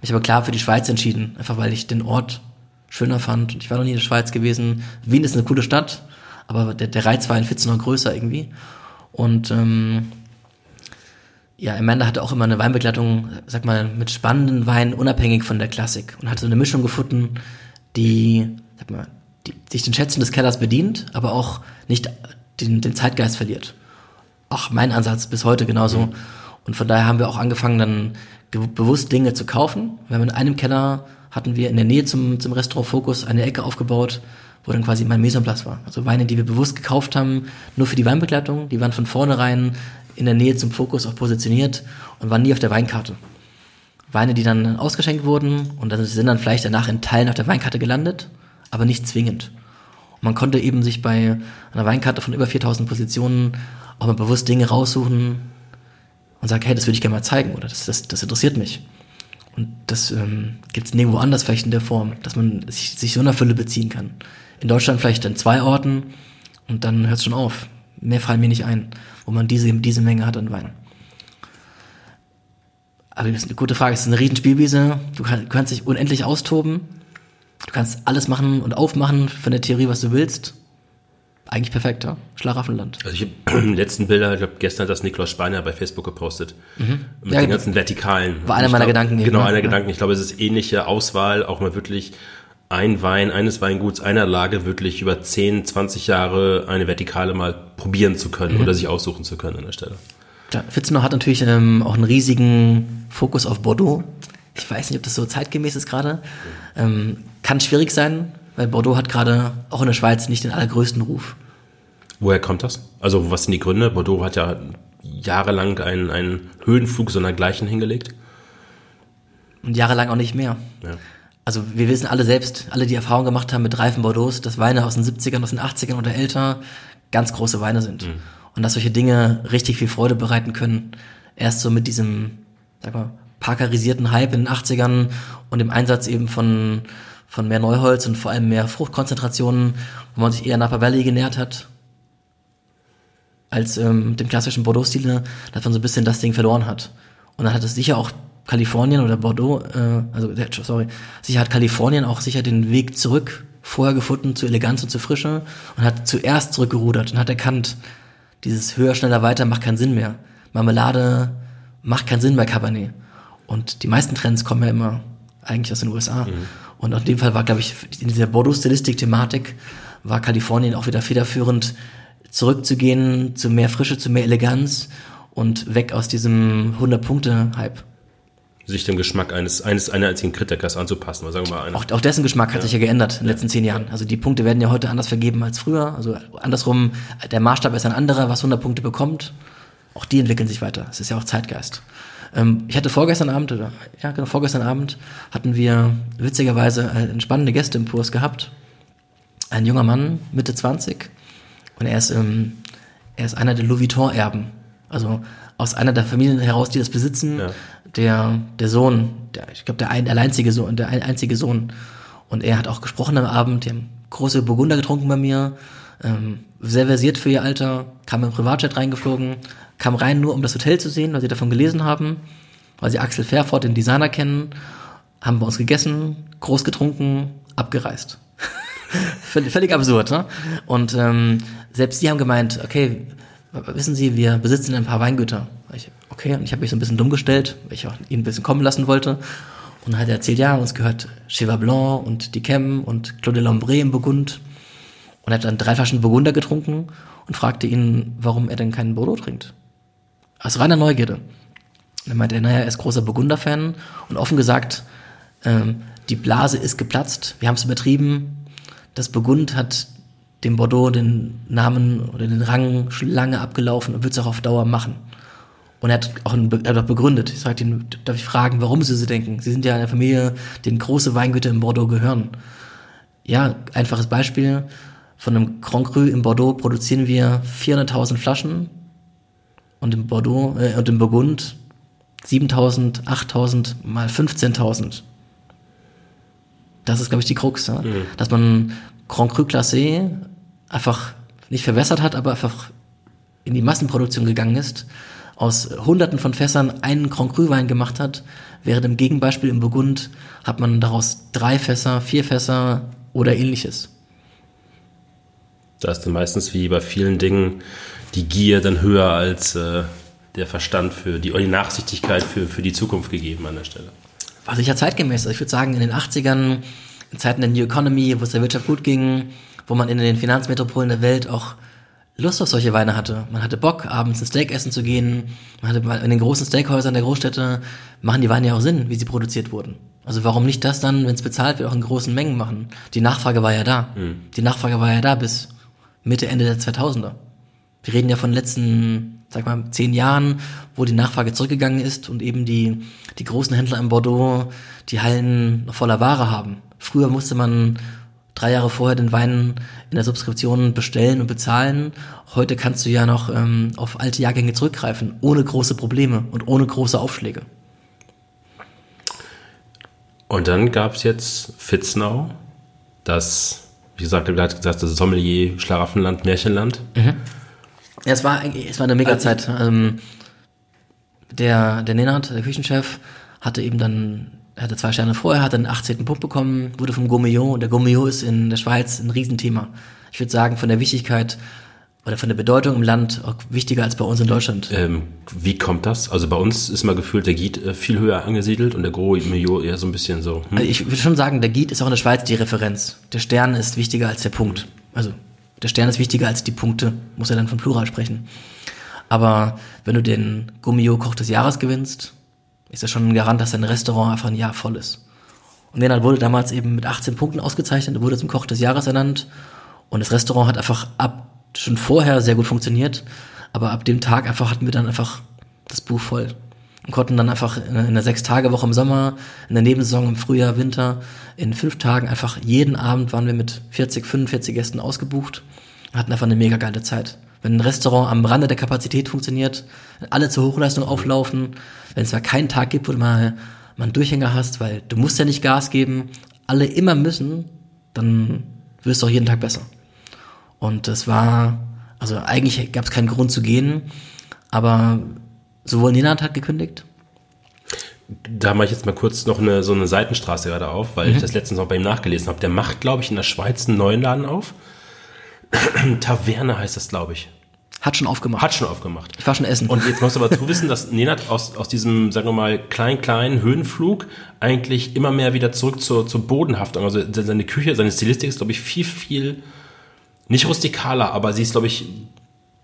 mich aber klar für die Schweiz entschieden, einfach weil ich den Ort schöner fand. Ich war noch nie in der Schweiz gewesen. Wien ist eine coole Stadt, aber der, der Reiz war in Fitz noch größer irgendwie. Und ähm, ja, Amanda hatte auch immer eine Weinbegleitung, sag mal, mit spannenden Weinen, unabhängig von der Klassik. Und hatte so eine Mischung gefunden, die, sag mal, die sich den Schätzen des Kellers bedient, aber auch nicht den, den Zeitgeist verliert. Auch mein Ansatz bis heute genauso. Mhm. Und von daher haben wir auch angefangen, dann bewusst Dinge zu kaufen. Wir haben in einem Keller hatten wir in der Nähe zum, zum Restaurant Focus eine Ecke aufgebaut, wo dann quasi mein Maison Place war. Also Weine, die wir bewusst gekauft haben, nur für die Weinbegleitung. Die waren von vornherein in der Nähe zum Fokus auch positioniert und waren nie auf der Weinkarte. Weine, die dann ausgeschenkt wurden und dann sind dann vielleicht danach in Teilen auf der Weinkarte gelandet, aber nicht zwingend. Und man konnte eben sich bei einer Weinkarte von über 4000 Positionen auch mal bewusst Dinge raussuchen, und sage, hey, das würde ich gerne mal zeigen oder das, das, das interessiert mich. Und das ähm, gibt es nirgendwo anders vielleicht in der Form, dass man sich, sich so einer Fülle beziehen kann. In Deutschland vielleicht an zwei Orten und dann hört es schon auf. Mehr fallen mir nicht ein, wo man diese, diese Menge hat an Wein. Aber das ist eine gute Frage. Es ist eine riesen Spielwiese. Du, kann, du kannst dich unendlich austoben. Du kannst alles machen und aufmachen von der Theorie, was du willst eigentlich perfekt, ja? Schlaraffenland. Also ich habe <clears throat> die letzten Bilder, ich glaube gestern hat das Niklas Speiner bei Facebook gepostet. Mhm. Mit ja, den ganzen Vertikalen. War einer meiner glaub, Gedanken. Genau, einer ja. Gedanken. Ich glaube, es ist ähnliche Auswahl, auch mal wirklich ein Wein, eines Weinguts, einer Lage wirklich über 10, 20 Jahre eine Vertikale mal probieren zu können mhm. oder sich aussuchen zu können an der Stelle. Klar, Fitzenau hat natürlich ähm, auch einen riesigen Fokus auf Bordeaux. Ich weiß nicht, ob das so zeitgemäß ist gerade. Ähm, kann schwierig sein, weil Bordeaux hat gerade auch in der Schweiz nicht den allergrößten Ruf. Woher kommt das? Also was sind die Gründe? Bordeaux hat ja jahrelang einen, einen Höhenflug sondergleichen hingelegt. Und jahrelang auch nicht mehr. Ja. Also wir wissen alle selbst, alle die Erfahrung gemacht haben mit Reifen Bordeaux, dass Weine aus den 70ern, aus den 80ern oder älter ganz große Weine sind. Mhm. Und dass solche Dinge richtig viel Freude bereiten können. Erst so mit diesem, sag mal, parkerisierten Hype in den 80ern und dem Einsatz eben von, von mehr Neuholz und vor allem mehr Fruchtkonzentrationen, wo man sich eher Napa Valley genährt hat, als ähm, dem klassischen Bordeaux-Stil, dass man so ein bisschen das Ding verloren hat. Und dann hat es sicher auch Kalifornien oder Bordeaux, äh, also sorry, sicher hat Kalifornien auch sicher den Weg zurück vorher gefunden zu Eleganz und zu Frische und hat zuerst zurückgerudert und hat erkannt, dieses höher, schneller, weiter macht keinen Sinn mehr. Marmelade macht keinen Sinn bei Cabernet. Und die meisten Trends kommen ja immer eigentlich aus den USA. Mhm. Und in dem Fall war, glaube ich, in dieser Bordeaux-Stilistik-Thematik war Kalifornien auch wieder federführend, zurückzugehen zu mehr Frische, zu mehr Eleganz und weg aus diesem 100-Punkte-Hype sich dem Geschmack eines, eines einer einzigen Kritikers anzupassen. Oder sagen wir mal auch, auch dessen Geschmack hat ja. sich ja geändert in den letzten zehn Jahren. Also die Punkte werden ja heute anders vergeben als früher. Also andersrum, der Maßstab ist ein anderer, was 100 Punkte bekommt. Auch die entwickeln sich weiter. Es ist ja auch Zeitgeist. Ähm, ich hatte vorgestern Abend, oder ja genau, vorgestern Abend hatten wir witzigerweise einen spannenden Gäste im Kurs gehabt. Ein junger Mann, Mitte 20. Und er ist, ähm, er ist einer der Louis Vuitton-Erben. Also aus einer der Familien heraus, die das besitzen, ja. der, der Sohn, der, ich glaube, der, ein, der einzige Sohn, der einzige Sohn. Und er hat auch gesprochen am Abend, die haben große Burgunder getrunken bei mir, ähm, sehr versiert für ihr Alter, kam im Privatjet reingeflogen, kam rein nur, um das Hotel zu sehen, weil sie davon gelesen haben, weil sie Axel Fairford, den Designer, kennen, haben bei uns gegessen, groß getrunken, abgereist. <laughs> völlig, absurd, ne? Und ähm, selbst die haben gemeint, okay, wissen Sie, wir besitzen ein paar Weingüter. Ich, okay, und ich habe mich so ein bisschen dumm gestellt, weil ich auch ihn ein bisschen kommen lassen wollte. Und dann hat er erzählt, ja, uns gehört Cheval Blanc und Dickem und Claude Lambray im Burgund. Und er hat dann drei Flaschen Burgunder getrunken und fragte ihn, warum er denn keinen Bordeaux trinkt. Aus reiner Neugierde. Dann meinte er, naja, er ist großer Burgunder-Fan und offen gesagt, ähm, die Blase ist geplatzt, wir haben es übertrieben. Das Burgund hat dem Bordeaux den Namen oder den Rang schon lange abgelaufen und wird es auch auf Dauer machen. Und er hat auch, ein, er hat auch begründet. Ich sagte ihm, darf ich fragen, warum Sie so denken? Sie sind ja eine Familie, denen große Weingüter in Bordeaux gehören. Ja, einfaches Beispiel. Von einem Grand Cru in Bordeaux produzieren wir 400.000 Flaschen und im Bordeaux äh, und im Burgund 7.000, 8.000 mal 15.000. Das ist, glaube ich, die Krux, ja? mhm. dass man Grand Cru Classé einfach nicht verwässert hat, aber einfach in die Massenproduktion gegangen ist, aus hunderten von Fässern einen Grand Cru Wein gemacht hat, während im Gegenbeispiel im Burgund hat man daraus drei Fässer, vier Fässer oder ähnliches. Da ist dann meistens wie bei vielen Dingen die Gier dann höher als äh, der Verstand für die, die Nachsichtigkeit für, für die Zukunft gegeben an der Stelle. War sicher zeitgemäß. Also ich würde sagen, in den 80ern, in Zeiten der New Economy, wo es der Wirtschaft gut ging, wo man in den Finanzmetropolen der Welt auch Lust auf solche Weine hatte. Man hatte Bock, abends ein Steak essen zu gehen. Man hatte in den großen Steakhäusern der Großstädte machen die Weine ja auch Sinn, wie sie produziert wurden. Also warum nicht das dann, wenn es bezahlt wird, auch in großen Mengen machen? Die Nachfrage war ja da. Mhm. Die Nachfrage war ja da bis Mitte, Ende der 2000er. Wir reden ja von den letzten, sag mal, zehn Jahren, wo die Nachfrage zurückgegangen ist und eben die, die großen Händler in Bordeaux die Hallen noch voller Ware haben. Früher musste man drei Jahre vorher den Wein in der Subskription bestellen und bezahlen. Heute kannst du ja noch ähm, auf alte Jahrgänge zurückgreifen, ohne große Probleme und ohne große Aufschläge. Und dann gab es jetzt Fitznau, das, wie gesagt, du hast gesagt, das Sommelier, Schlaraffenland, Märchenland. Mhm. Ja, es war, es war eine Mega-Zeit. Ähm, der, der Nenad, der Küchenchef, hatte eben dann er hatte zwei Sterne vorher, hat einen 18. Punkt bekommen, wurde vom Gourmillon und der Gourmillon ist in der Schweiz ein Riesenthema. Ich würde sagen, von der Wichtigkeit oder von der Bedeutung im Land auch wichtiger als bei uns in Deutschland. Ähm, wie kommt das? Also bei uns ist mal gefühlt der Giet äh, viel höher angesiedelt und der Gourmillon eher so ein bisschen so. Hm? Also ich würde schon sagen, der Giet ist auch in der Schweiz die Referenz. Der Stern ist wichtiger als der Punkt. Also der Stern ist wichtiger als die Punkte, muss er dann von Plural sprechen. Aber wenn du den Gourmillon Koch des Jahres gewinnst, ist das schon ein Garant, dass dein Restaurant einfach ein Jahr voll ist. Und Nenad wurde damals eben mit 18 Punkten ausgezeichnet, wurde zum Koch des Jahres ernannt. Und das Restaurant hat einfach ab, schon vorher sehr gut funktioniert. Aber ab dem Tag einfach hatten wir dann einfach das Buch voll. Und konnten dann einfach in einer Sechs-Tage-Woche im Sommer, in der Nebensaison im Frühjahr, Winter, in fünf Tagen einfach jeden Abend waren wir mit 40, 45 Gästen ausgebucht. und Hatten einfach eine mega geile Zeit. Wenn ein Restaurant am Rande der Kapazität funktioniert, alle zur Hochleistung auflaufen, wenn es mal keinen Tag gibt, wo du mal, mal einen Durchhänger hast, weil du musst ja nicht Gas geben, alle immer müssen, dann wirst du auch jeden Tag besser. Und das war, also eigentlich gab es keinen Grund zu gehen, aber sowohl Nenad hat gekündigt, Da mache ich jetzt mal kurz noch eine, so eine Seitenstraße gerade auf, weil ich das letztens auch bei ihm nachgelesen habe. Der macht, glaube ich, in der Schweiz einen neuen Laden auf. <clears throat> Taverne heißt das, glaube ich. hat schon aufgemacht. Hat schon aufgemacht. Ich war schon essen. Und jetzt musst du aber dazu wissen, dass Nenad aus, aus diesem, sagen wir mal, kleinen, kleinen Höhenflug eigentlich immer mehr wieder zurück zur, zur Bodenhaftung. Also seine Küche, seine Stilistik ist, glaube ich, viel, viel, nicht rustikaler, aber sie ist, glaube ich,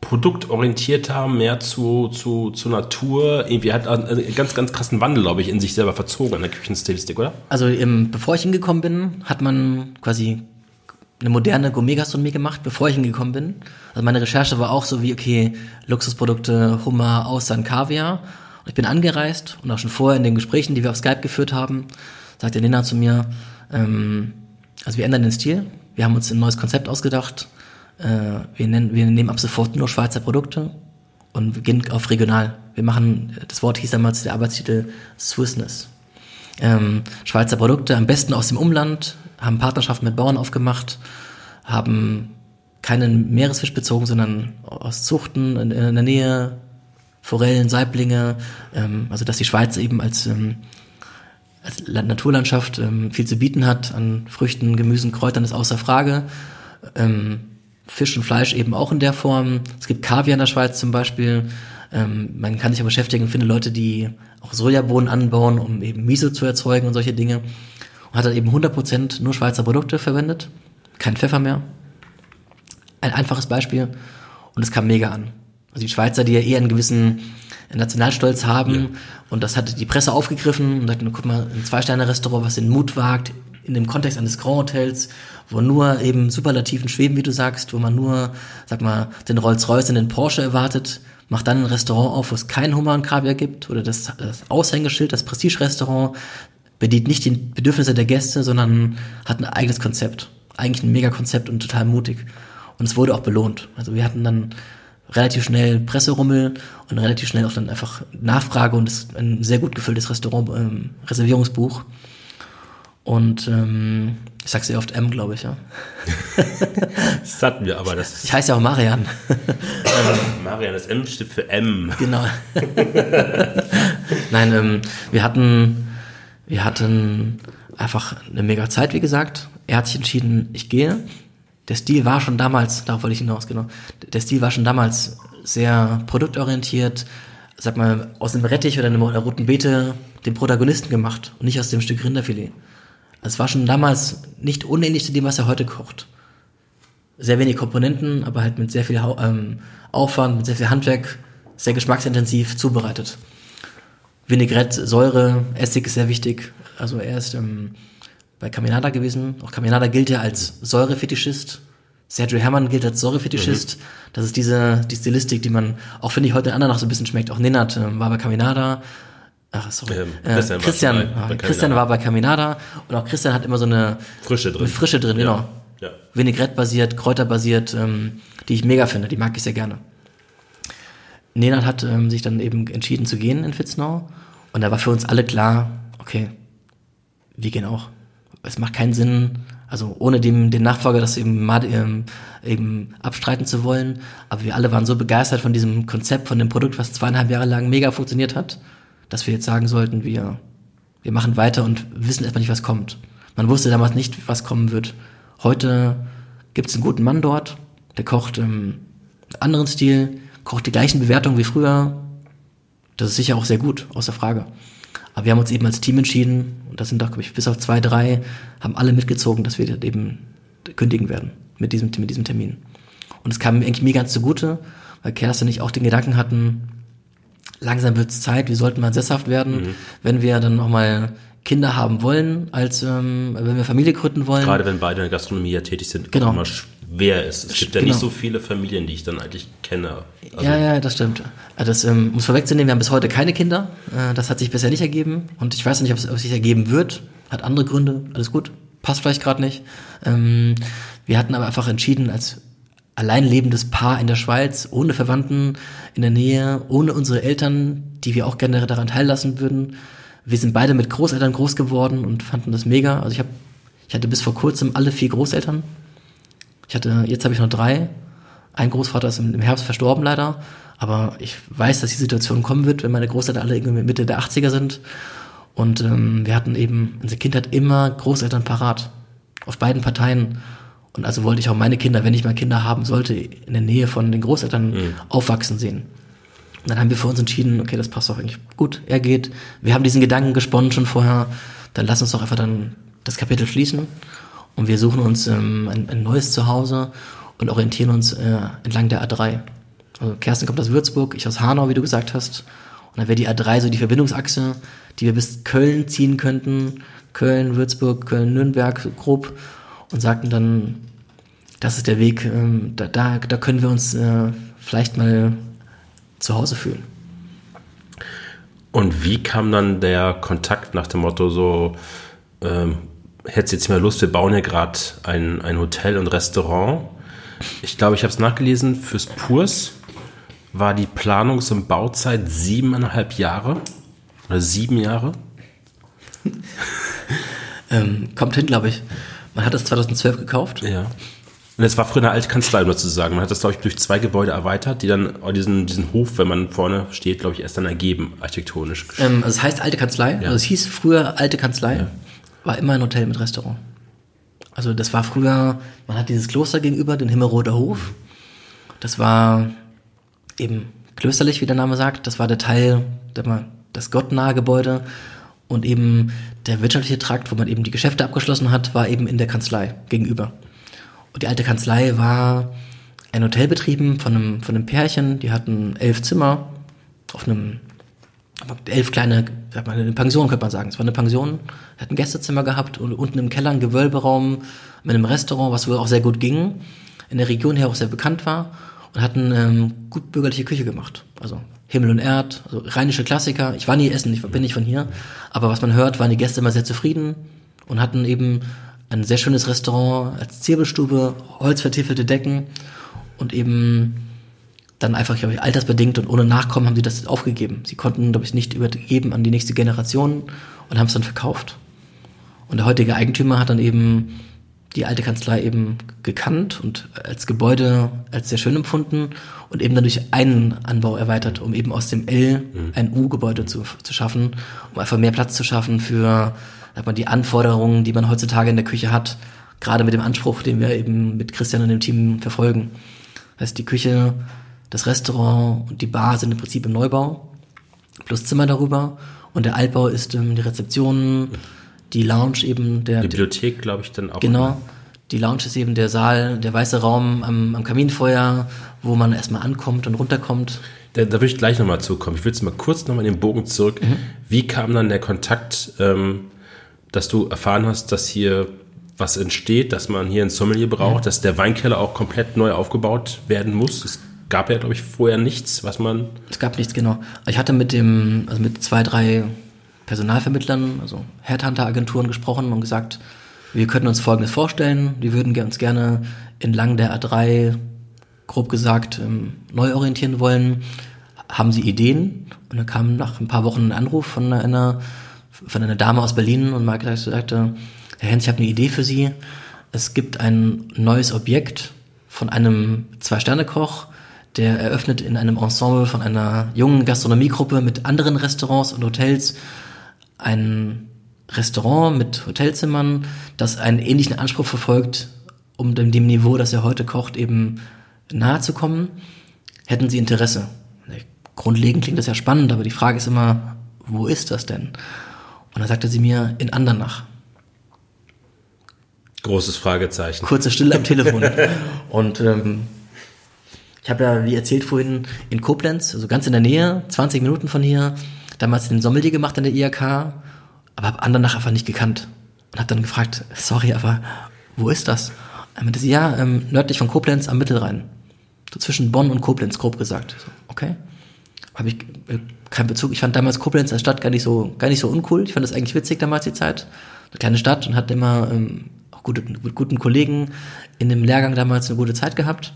produktorientierter, mehr zu, zu, zu Natur. Irgendwie hat einen ganz, ganz krassen Wandel, glaube ich, in sich selber verzogen an der Küchenstilistik, oder? Also im, bevor ich hingekommen bin, hat man quasi eine moderne Gourmet-Gastronomie gemacht, bevor ich hingekommen bin. Also meine Recherche war auch so wie, okay, Luxusprodukte, Hummer, Austern, Kaviar. Und ich bin angereist und auch schon vorher in den Gesprächen, die wir auf Skype geführt haben, sagte Lena zu mir, ähm, also wir ändern den Stil, wir haben uns ein neues Konzept ausgedacht, wir, nennen, wir nehmen ab sofort nur Schweizer Produkte und wir gehen auf regional. Wir machen, das Wort hieß damals der Arbeitstitel Swissness ähm, Schweizer Produkte, am besten aus dem Umland, haben Partnerschaften mit Bauern aufgemacht, haben keinen Meeresfisch bezogen, sondern aus Zuchten in, in der Nähe, Forellen, Saiblinge, ähm, also dass die Schweiz eben als, ähm, als La- Naturlandschaft ähm, viel zu bieten hat an Früchten, Gemüsen, Kräutern, ist außer Frage. Ähm, Fisch und Fleisch eben auch in der Form. Es gibt Kaviar in der Schweiz zum Beispiel. Ähm, man kann sich aber beschäftigen, finde Leute, die auch Sojabohnen anbauen, um eben Miso zu erzeugen und solche Dinge. Und hat dann eben 100% nur Schweizer Produkte verwendet. Kein Pfeffer mehr. Ein einfaches Beispiel. Und es kam mega an. Also die Schweizer, die ja eher einen gewissen Nationalstolz haben. Ja. Und das hatte die Presse aufgegriffen und sagten, guck mal, ein Zwei-Sterne-Restaurant, was den Mut wagt, in dem Kontext eines Grand Hotels, wo nur eben Superlativen schweben, wie du sagst, wo man nur, sag mal, den Rolls-Royce und den Porsche erwartet, macht dann ein Restaurant auf, wo es kein Hummer und Kaviar gibt, oder das, das Aushängeschild, das Prestige-Restaurant, bedient nicht die Bedürfnisse der Gäste, sondern hat ein eigenes Konzept. Eigentlich ein Mega-Konzept und total mutig. Und es wurde auch belohnt. Also wir hatten dann relativ schnell Presserummel und relativ schnell auch dann einfach Nachfrage und ein sehr gut gefülltes Restaurant, ähm, Reservierungsbuch. Und ähm, ich sag's sehr oft M, glaube ich, ja. <laughs> Das hatten wir, aber das Ich heiße ja auch Marian. Marian, das M steht für M. genau. <laughs> Nein, ähm, wir hatten, wir hatten einfach eine mega Zeit, wie gesagt. Er hat sich entschieden, ich gehe. Der Stil war schon damals, darauf wollte ich hinaus, genau. Der Stil war schon damals sehr produktorientiert, sag mal, aus einem Rettich oder einer roten Beete den Protagonisten gemacht und nicht aus dem Stück Rinderfilet. Es war schon damals nicht unähnlich zu dem, was er heute kocht. Sehr wenig Komponenten, aber halt mit sehr viel ähm, Aufwand, mit sehr viel Handwerk, sehr geschmacksintensiv zubereitet. Vinaigrette, Säure, Essig ist sehr wichtig. Also er ist ähm, bei Caminada gewesen. Auch Caminada gilt ja als Säurefetischist. Sergio Herrmann gilt als Säurefetischist. Das ist diese die Stilistik, die man auch finde ich heute den anderen noch so ein bisschen schmeckt. Auch Nenad ähm, war bei Caminada. Ach, sorry. Ähm, äh, Christian Christian, war bei- bei Christian Caminada. war bei Caminada und auch Christian hat immer so eine Frische drin. eine Frische drin, genau. Ja. Vinaigrette-basiert, Kräuterbasiert, ähm, die ich mega finde, die mag ich sehr gerne. Nenad hat ähm, sich dann eben entschieden zu gehen in Fitznau und da war für uns alle klar, okay, wir gehen auch. Es macht keinen Sinn, also ohne dem, den Nachfolger das eben, ähm, eben abstreiten zu wollen, aber wir alle waren so begeistert von diesem Konzept, von dem Produkt, was zweieinhalb Jahre lang mega funktioniert hat, dass wir jetzt sagen sollten, wir, wir machen weiter und wissen erstmal nicht, was kommt. Man wusste damals nicht, was kommen wird. Heute gibt es einen guten Mann dort, der kocht einen anderen Stil, kocht die gleichen Bewertungen wie früher. Das ist sicher auch sehr gut, außer Frage. Aber wir haben uns eben als Team entschieden, und das sind doch, glaube ich, bis auf zwei, drei, haben alle mitgezogen, dass wir eben kündigen werden mit diesem, mit diesem Termin. Und es kam eigentlich mir ganz zugute, weil Kerstin und ich auch den Gedanken hatten, langsam wird es Zeit, wir sollten mal sesshaft werden, mhm. wenn wir dann noch mal Kinder haben wollen, als ähm, wenn wir Familie gründen wollen. Gerade wenn beide in der Gastronomie ja tätig sind, genau. immer schwer ist. Es gibt ja genau. nicht so viele Familien, die ich dann eigentlich kenne. Also ja, ja, das stimmt. Das ähm, muss vorwegzunehmen, wir haben bis heute keine Kinder. Äh, das hat sich bisher nicht ergeben und ich weiß nicht, ob es, ob es sich ergeben wird. Hat andere Gründe, alles gut, passt vielleicht gerade nicht. Ähm, wir hatten aber einfach entschieden, als allein lebendes Paar in der Schweiz, ohne Verwandten in der Nähe, ohne unsere Eltern, die wir auch gerne daran teillassen würden, wir sind beide mit Großeltern groß geworden und fanden das mega. Also ich habe, ich hatte bis vor kurzem alle vier Großeltern. Ich hatte, jetzt habe ich noch drei. Ein Großvater ist im Herbst verstorben leider, aber ich weiß, dass die Situation kommen wird, wenn meine Großeltern alle irgendwie Mitte der 80er sind. Und ähm, wir hatten eben unsere Kindheit immer Großeltern parat. Auf beiden Parteien. Und also wollte ich auch meine Kinder, wenn ich mal Kinder haben sollte, in der Nähe von den Großeltern mhm. aufwachsen sehen. Und dann haben wir für uns entschieden, okay, das passt doch eigentlich gut, er geht. Wir haben diesen Gedanken gesponnen schon vorher, dann lass uns doch einfach dann das Kapitel schließen und wir suchen uns ähm, ein, ein neues Zuhause und orientieren uns äh, entlang der A3. Also Kerstin kommt aus Würzburg, ich aus Hanau, wie du gesagt hast. Und dann wäre die A3 so die Verbindungsachse, die wir bis Köln ziehen könnten. Köln, Würzburg, Köln, Nürnberg, so grob. Und sagten dann, das ist der Weg, ähm, da, da, da können wir uns äh, vielleicht mal zu Hause fühlen. Und wie kam dann der Kontakt nach dem Motto so, ähm, hättest jetzt mal Lust, wir bauen hier gerade ein, ein Hotel und Restaurant. Ich glaube, ich habe es nachgelesen, fürs Purs war die Planungs- und Bauzeit siebeneinhalb Jahre oder sieben Jahre. <laughs> ähm, kommt hin, glaube ich. Man hat es 2012 gekauft. Ja. Und es war früher eine alte Kanzlei, um das zu sagen. Man hat das, glaube ich, durch zwei Gebäude erweitert, die dann diesen, diesen Hof, wenn man vorne steht, glaube ich, erst dann ergeben, architektonisch. Ähm, also es heißt alte Kanzlei. Ja. Also es hieß früher alte Kanzlei. Ja. War immer ein Hotel mit Restaurant. Also das war früher, man hat dieses Kloster gegenüber, den Himmelroter Hof. Das war eben klösterlich, wie der Name sagt. Das war der Teil, der, das gottnahe Gebäude. Und eben der wirtschaftliche Trakt, wo man eben die Geschäfte abgeschlossen hat, war eben in der Kanzlei gegenüber. Und die alte Kanzlei war ein Hotel betrieben von einem, von einem Pärchen, die hatten elf Zimmer auf einem, elf kleine, sag mal, eine Pension könnte man sagen. Es war eine Pension, hat ein Gästezimmer gehabt und unten im Keller ein Gewölberaum mit einem Restaurant, was wohl auch sehr gut ging, in der Region her auch sehr bekannt war und hatten ähm, gut bürgerliche Küche gemacht. Also Himmel und Erd, also rheinische Klassiker. Ich war nie essen, ich bin nicht von hier, aber was man hört, waren die Gäste immer sehr zufrieden und hatten eben ein sehr schönes Restaurant als Zirbelstube, holzvertiefelte Decken und eben dann einfach, glaube ich, altersbedingt und ohne Nachkommen haben sie das aufgegeben. Sie konnten, glaube ich, nicht übergeben an die nächste Generation und haben es dann verkauft. Und der heutige Eigentümer hat dann eben die alte Kanzlei eben gekannt und als Gebäude als sehr schön empfunden und eben dann durch einen Anbau erweitert, um eben aus dem L mhm. ein U-Gebäude zu, zu schaffen, um einfach mehr Platz zu schaffen für sag mal, die Anforderungen, die man heutzutage in der Küche hat, gerade mit dem Anspruch, den wir eben mit Christian und dem Team verfolgen. Das heißt, die Küche, das Restaurant und die Bar sind im Prinzip im Neubau, plus Zimmer darüber. Und der Altbau ist ähm, die Rezeption, die Lounge eben der. Bibliothek, glaube ich, dann auch. Genau. Immer. Die Lounge ist eben der Saal, der weiße Raum am, am Kaminfeuer, wo man erstmal ankommt und runterkommt. Da, da will ich gleich nochmal zukommen. Ich will jetzt mal kurz nochmal in den Bogen zurück. Mhm. Wie kam dann der Kontakt ähm, dass du erfahren hast, dass hier was entsteht, dass man hier ein Sommelier braucht, mhm. dass der Weinkeller auch komplett neu aufgebaut werden muss. Es gab ja, glaube ich, vorher nichts, was man. Es gab nichts, genau. Ich hatte mit dem, also mit zwei, drei Personalvermittlern, also Headhunter-Agenturen gesprochen und gesagt, wir könnten uns Folgendes vorstellen. Wir würden uns gerne entlang der A3, grob gesagt, ähm, neu orientieren wollen. Haben Sie Ideen? Und dann kam nach ein paar Wochen ein Anruf von einer von einer Dame aus Berlin und Margaret sagte, Herr Hens, ich habe eine Idee für Sie. Es gibt ein neues Objekt von einem Zwei-Sterne-Koch, der eröffnet in einem Ensemble von einer jungen Gastronomiegruppe mit anderen Restaurants und Hotels ein Restaurant mit Hotelzimmern, das einen ähnlichen Anspruch verfolgt, um dem, dem Niveau, das er heute kocht, eben nahe zu kommen. Hätten Sie Interesse? Grundlegend klingt das ja spannend, aber die Frage ist immer, wo ist das denn? Und dann sagte sie mir, in Andernach. Großes Fragezeichen. Kurze Stille am Telefon. <laughs> und ähm, Ich habe ja, wie erzählt vorhin, in Koblenz, also ganz in der Nähe, 20 Minuten von hier, damals den Sommelier gemacht an der IHK, aber habe Andernach einfach nicht gekannt. Und habe dann gefragt, sorry, aber wo ist das? Er meinte sie, ja, ähm, nördlich von Koblenz am Mittelrhein. So zwischen Bonn und Koblenz, grob gesagt. So, okay. Habe ich äh, keinen Bezug. Ich fand damals Koblenz als Stadt gar nicht so, gar nicht so uncool. Ich fand das eigentlich witzig damals die Zeit. Eine kleine Stadt und hatte immer ähm, auch gute, mit guten Kollegen in dem Lehrgang damals eine gute Zeit gehabt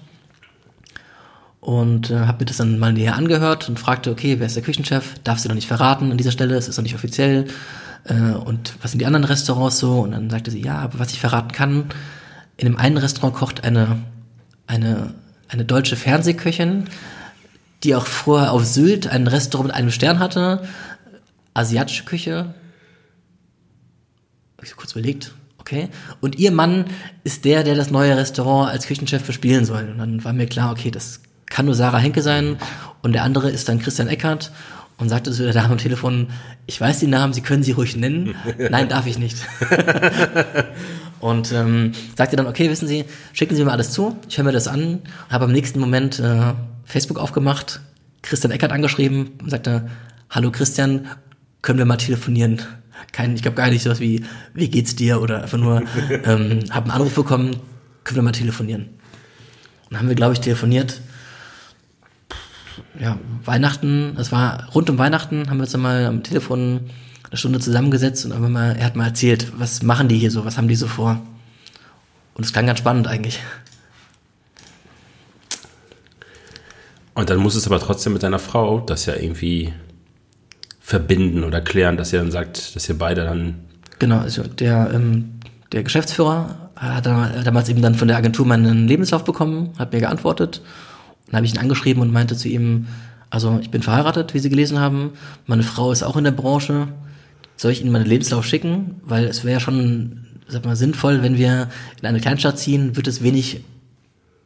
und äh, habe mir das dann mal näher angehört und fragte, okay, wer ist der Küchenchef? Darf sie noch nicht verraten an dieser Stelle, es ist noch nicht offiziell. Äh, und was sind die anderen Restaurants so? Und dann sagte sie, ja, aber was ich verraten kann, in dem einen Restaurant kocht eine, eine, eine deutsche Fernsehköchin, die auch vorher auf Sylt ein Restaurant mit einem Stern hatte, asiatische Küche. Hab ich so kurz überlegt, okay. Und ihr Mann ist der, der das neue Restaurant als Küchenchef verspielen soll. Und dann war mir klar, okay, das kann nur Sarah Henke sein und der andere ist dann Christian Eckert und sagte zu der Dame am Telefon, ich weiß die Namen, Sie können sie ruhig nennen. <laughs> Nein, darf ich nicht. <laughs> und ähm, sagte dann, okay, wissen Sie, schicken Sie mir alles zu, ich höre mir das an, habe am nächsten Moment äh, Facebook aufgemacht, Christian Eckert angeschrieben und sagte, hallo Christian, können wir mal telefonieren? Kein, ich glaube gar nicht sowas wie, wie geht's dir oder einfach nur, <laughs> ähm, habe einen Anruf bekommen, können wir mal telefonieren? Und dann haben wir, glaube ich, telefoniert ja, Weihnachten, es war rund um Weihnachten, haben wir uns dann mal am Telefon eine Stunde zusammengesetzt und einfach mal, er hat mal erzählt, was machen die hier so, was haben die so vor. Und es klang ganz spannend eigentlich. Und dann muss es aber trotzdem mit deiner Frau das ja irgendwie verbinden oder klären, dass ihr dann sagt, dass ihr beide dann. Genau, also der, ähm, der Geschäftsführer hat damals eben dann von der Agentur meinen Lebenslauf bekommen, hat mir geantwortet dann habe ich ihn angeschrieben und meinte zu ihm, also ich bin verheiratet, wie Sie gelesen haben, meine Frau ist auch in der Branche. Soll ich Ihnen meinen Lebenslauf schicken? Weil es wäre ja schon, sag mal, sinnvoll, wenn wir in eine Kleinstadt ziehen, wird es wenig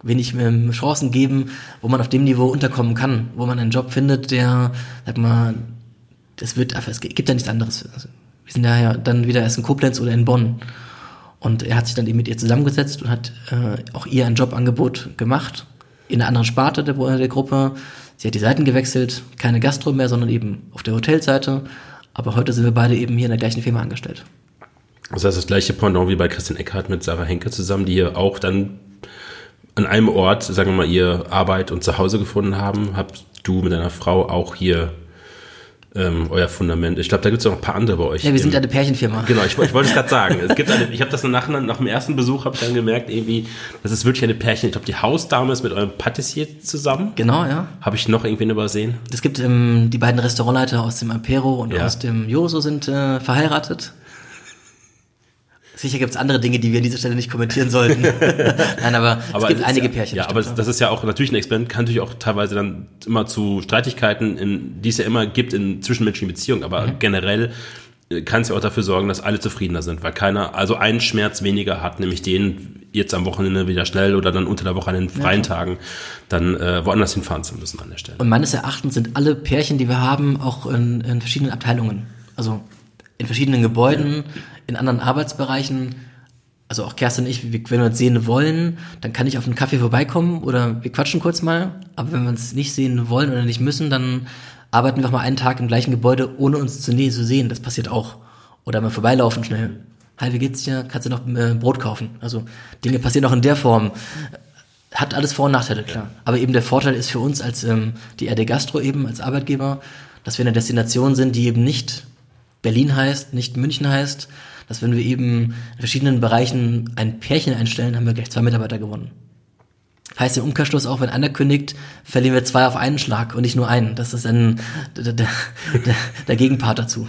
wenig ähm, Chancen geben, wo man auf dem Niveau unterkommen kann, wo man einen Job findet, der, sag mal, das wird es gibt ja nichts anderes. Also, wir sind daher dann wieder erst in Koblenz oder in Bonn. Und er hat sich dann eben mit ihr zusammengesetzt und hat äh, auch ihr ein Jobangebot gemacht in einer anderen Sparte der, der Gruppe. Sie hat die Seiten gewechselt, keine Gastro mehr, sondern eben auf der Hotelseite. Aber heute sind wir beide eben hier in der gleichen Firma angestellt. Das heißt, das gleiche Pendant wie bei Christian Eckhardt mit Sarah Henke zusammen, die hier auch dann an einem Ort, sagen wir mal, ihr Arbeit und Zuhause gefunden haben, habt du mit deiner Frau auch hier ähm, euer Fundament. Ich glaube, da gibt es noch ein paar andere bei euch. Ja, wir sind eine Pärchenfirma. Genau, ich, ich wollte es gerade sagen. Es gibt <laughs> eine, ich habe das nach, nach dem ersten Besuch habe ich dann gemerkt, irgendwie, das ist wirklich eine Pärchen. Ich glaube, die Hausdame ist mit eurem Patissier zusammen. Genau, ja. Habe ich noch irgendwen übersehen? Es gibt ähm, die beiden Restaurantleiter aus dem Apero und ja. aus dem Joso sind äh, verheiratet. Sicher gibt es andere Dinge, die wir an dieser Stelle nicht kommentieren sollten. <laughs> Nein, aber, aber es gibt einige ja, Pärchen. Ja, aber das ist ja auch natürlich ein Experiment, kann natürlich auch teilweise dann immer zu Streitigkeiten, in, die es ja immer gibt in zwischenmenschlichen Beziehungen, aber mhm. generell äh, kann es ja auch dafür sorgen, dass alle zufriedener sind, weil keiner, also einen Schmerz weniger hat, nämlich den jetzt am Wochenende wieder schnell oder dann unter der Woche an den freien ja, Tagen dann äh, woanders hinfahren zu müssen an der Stelle. Und meines Erachtens sind alle Pärchen, die wir haben, auch in, in verschiedenen Abteilungen. Also in verschiedenen Gebäuden, in anderen Arbeitsbereichen. Also auch Kerstin und ich, wenn wir uns sehen wollen, dann kann ich auf einen Kaffee vorbeikommen oder wir quatschen kurz mal. Aber wenn wir uns nicht sehen wollen oder nicht müssen, dann arbeiten wir auch mal einen Tag im gleichen Gebäude, ohne uns zu, zu sehen. Das passiert auch. Oder mal vorbeilaufen schnell. Hi, wie geht's dir? Kannst du noch äh, Brot kaufen? Also Dinge passieren auch in der Form. Hat alles Vor- und Nachteile, klar. Aber eben der Vorteil ist für uns als ähm, die RD Gastro eben, als Arbeitgeber, dass wir eine Destination sind, die eben nicht Berlin heißt, nicht München heißt, dass wenn wir eben in verschiedenen Bereichen ein Pärchen einstellen, haben wir gleich zwei Mitarbeiter gewonnen. Heißt im Umkehrschluss auch, wenn einer kündigt, verlieren wir zwei auf einen Schlag und nicht nur einen. Das ist ein, der, der, der, Gegenpart dazu.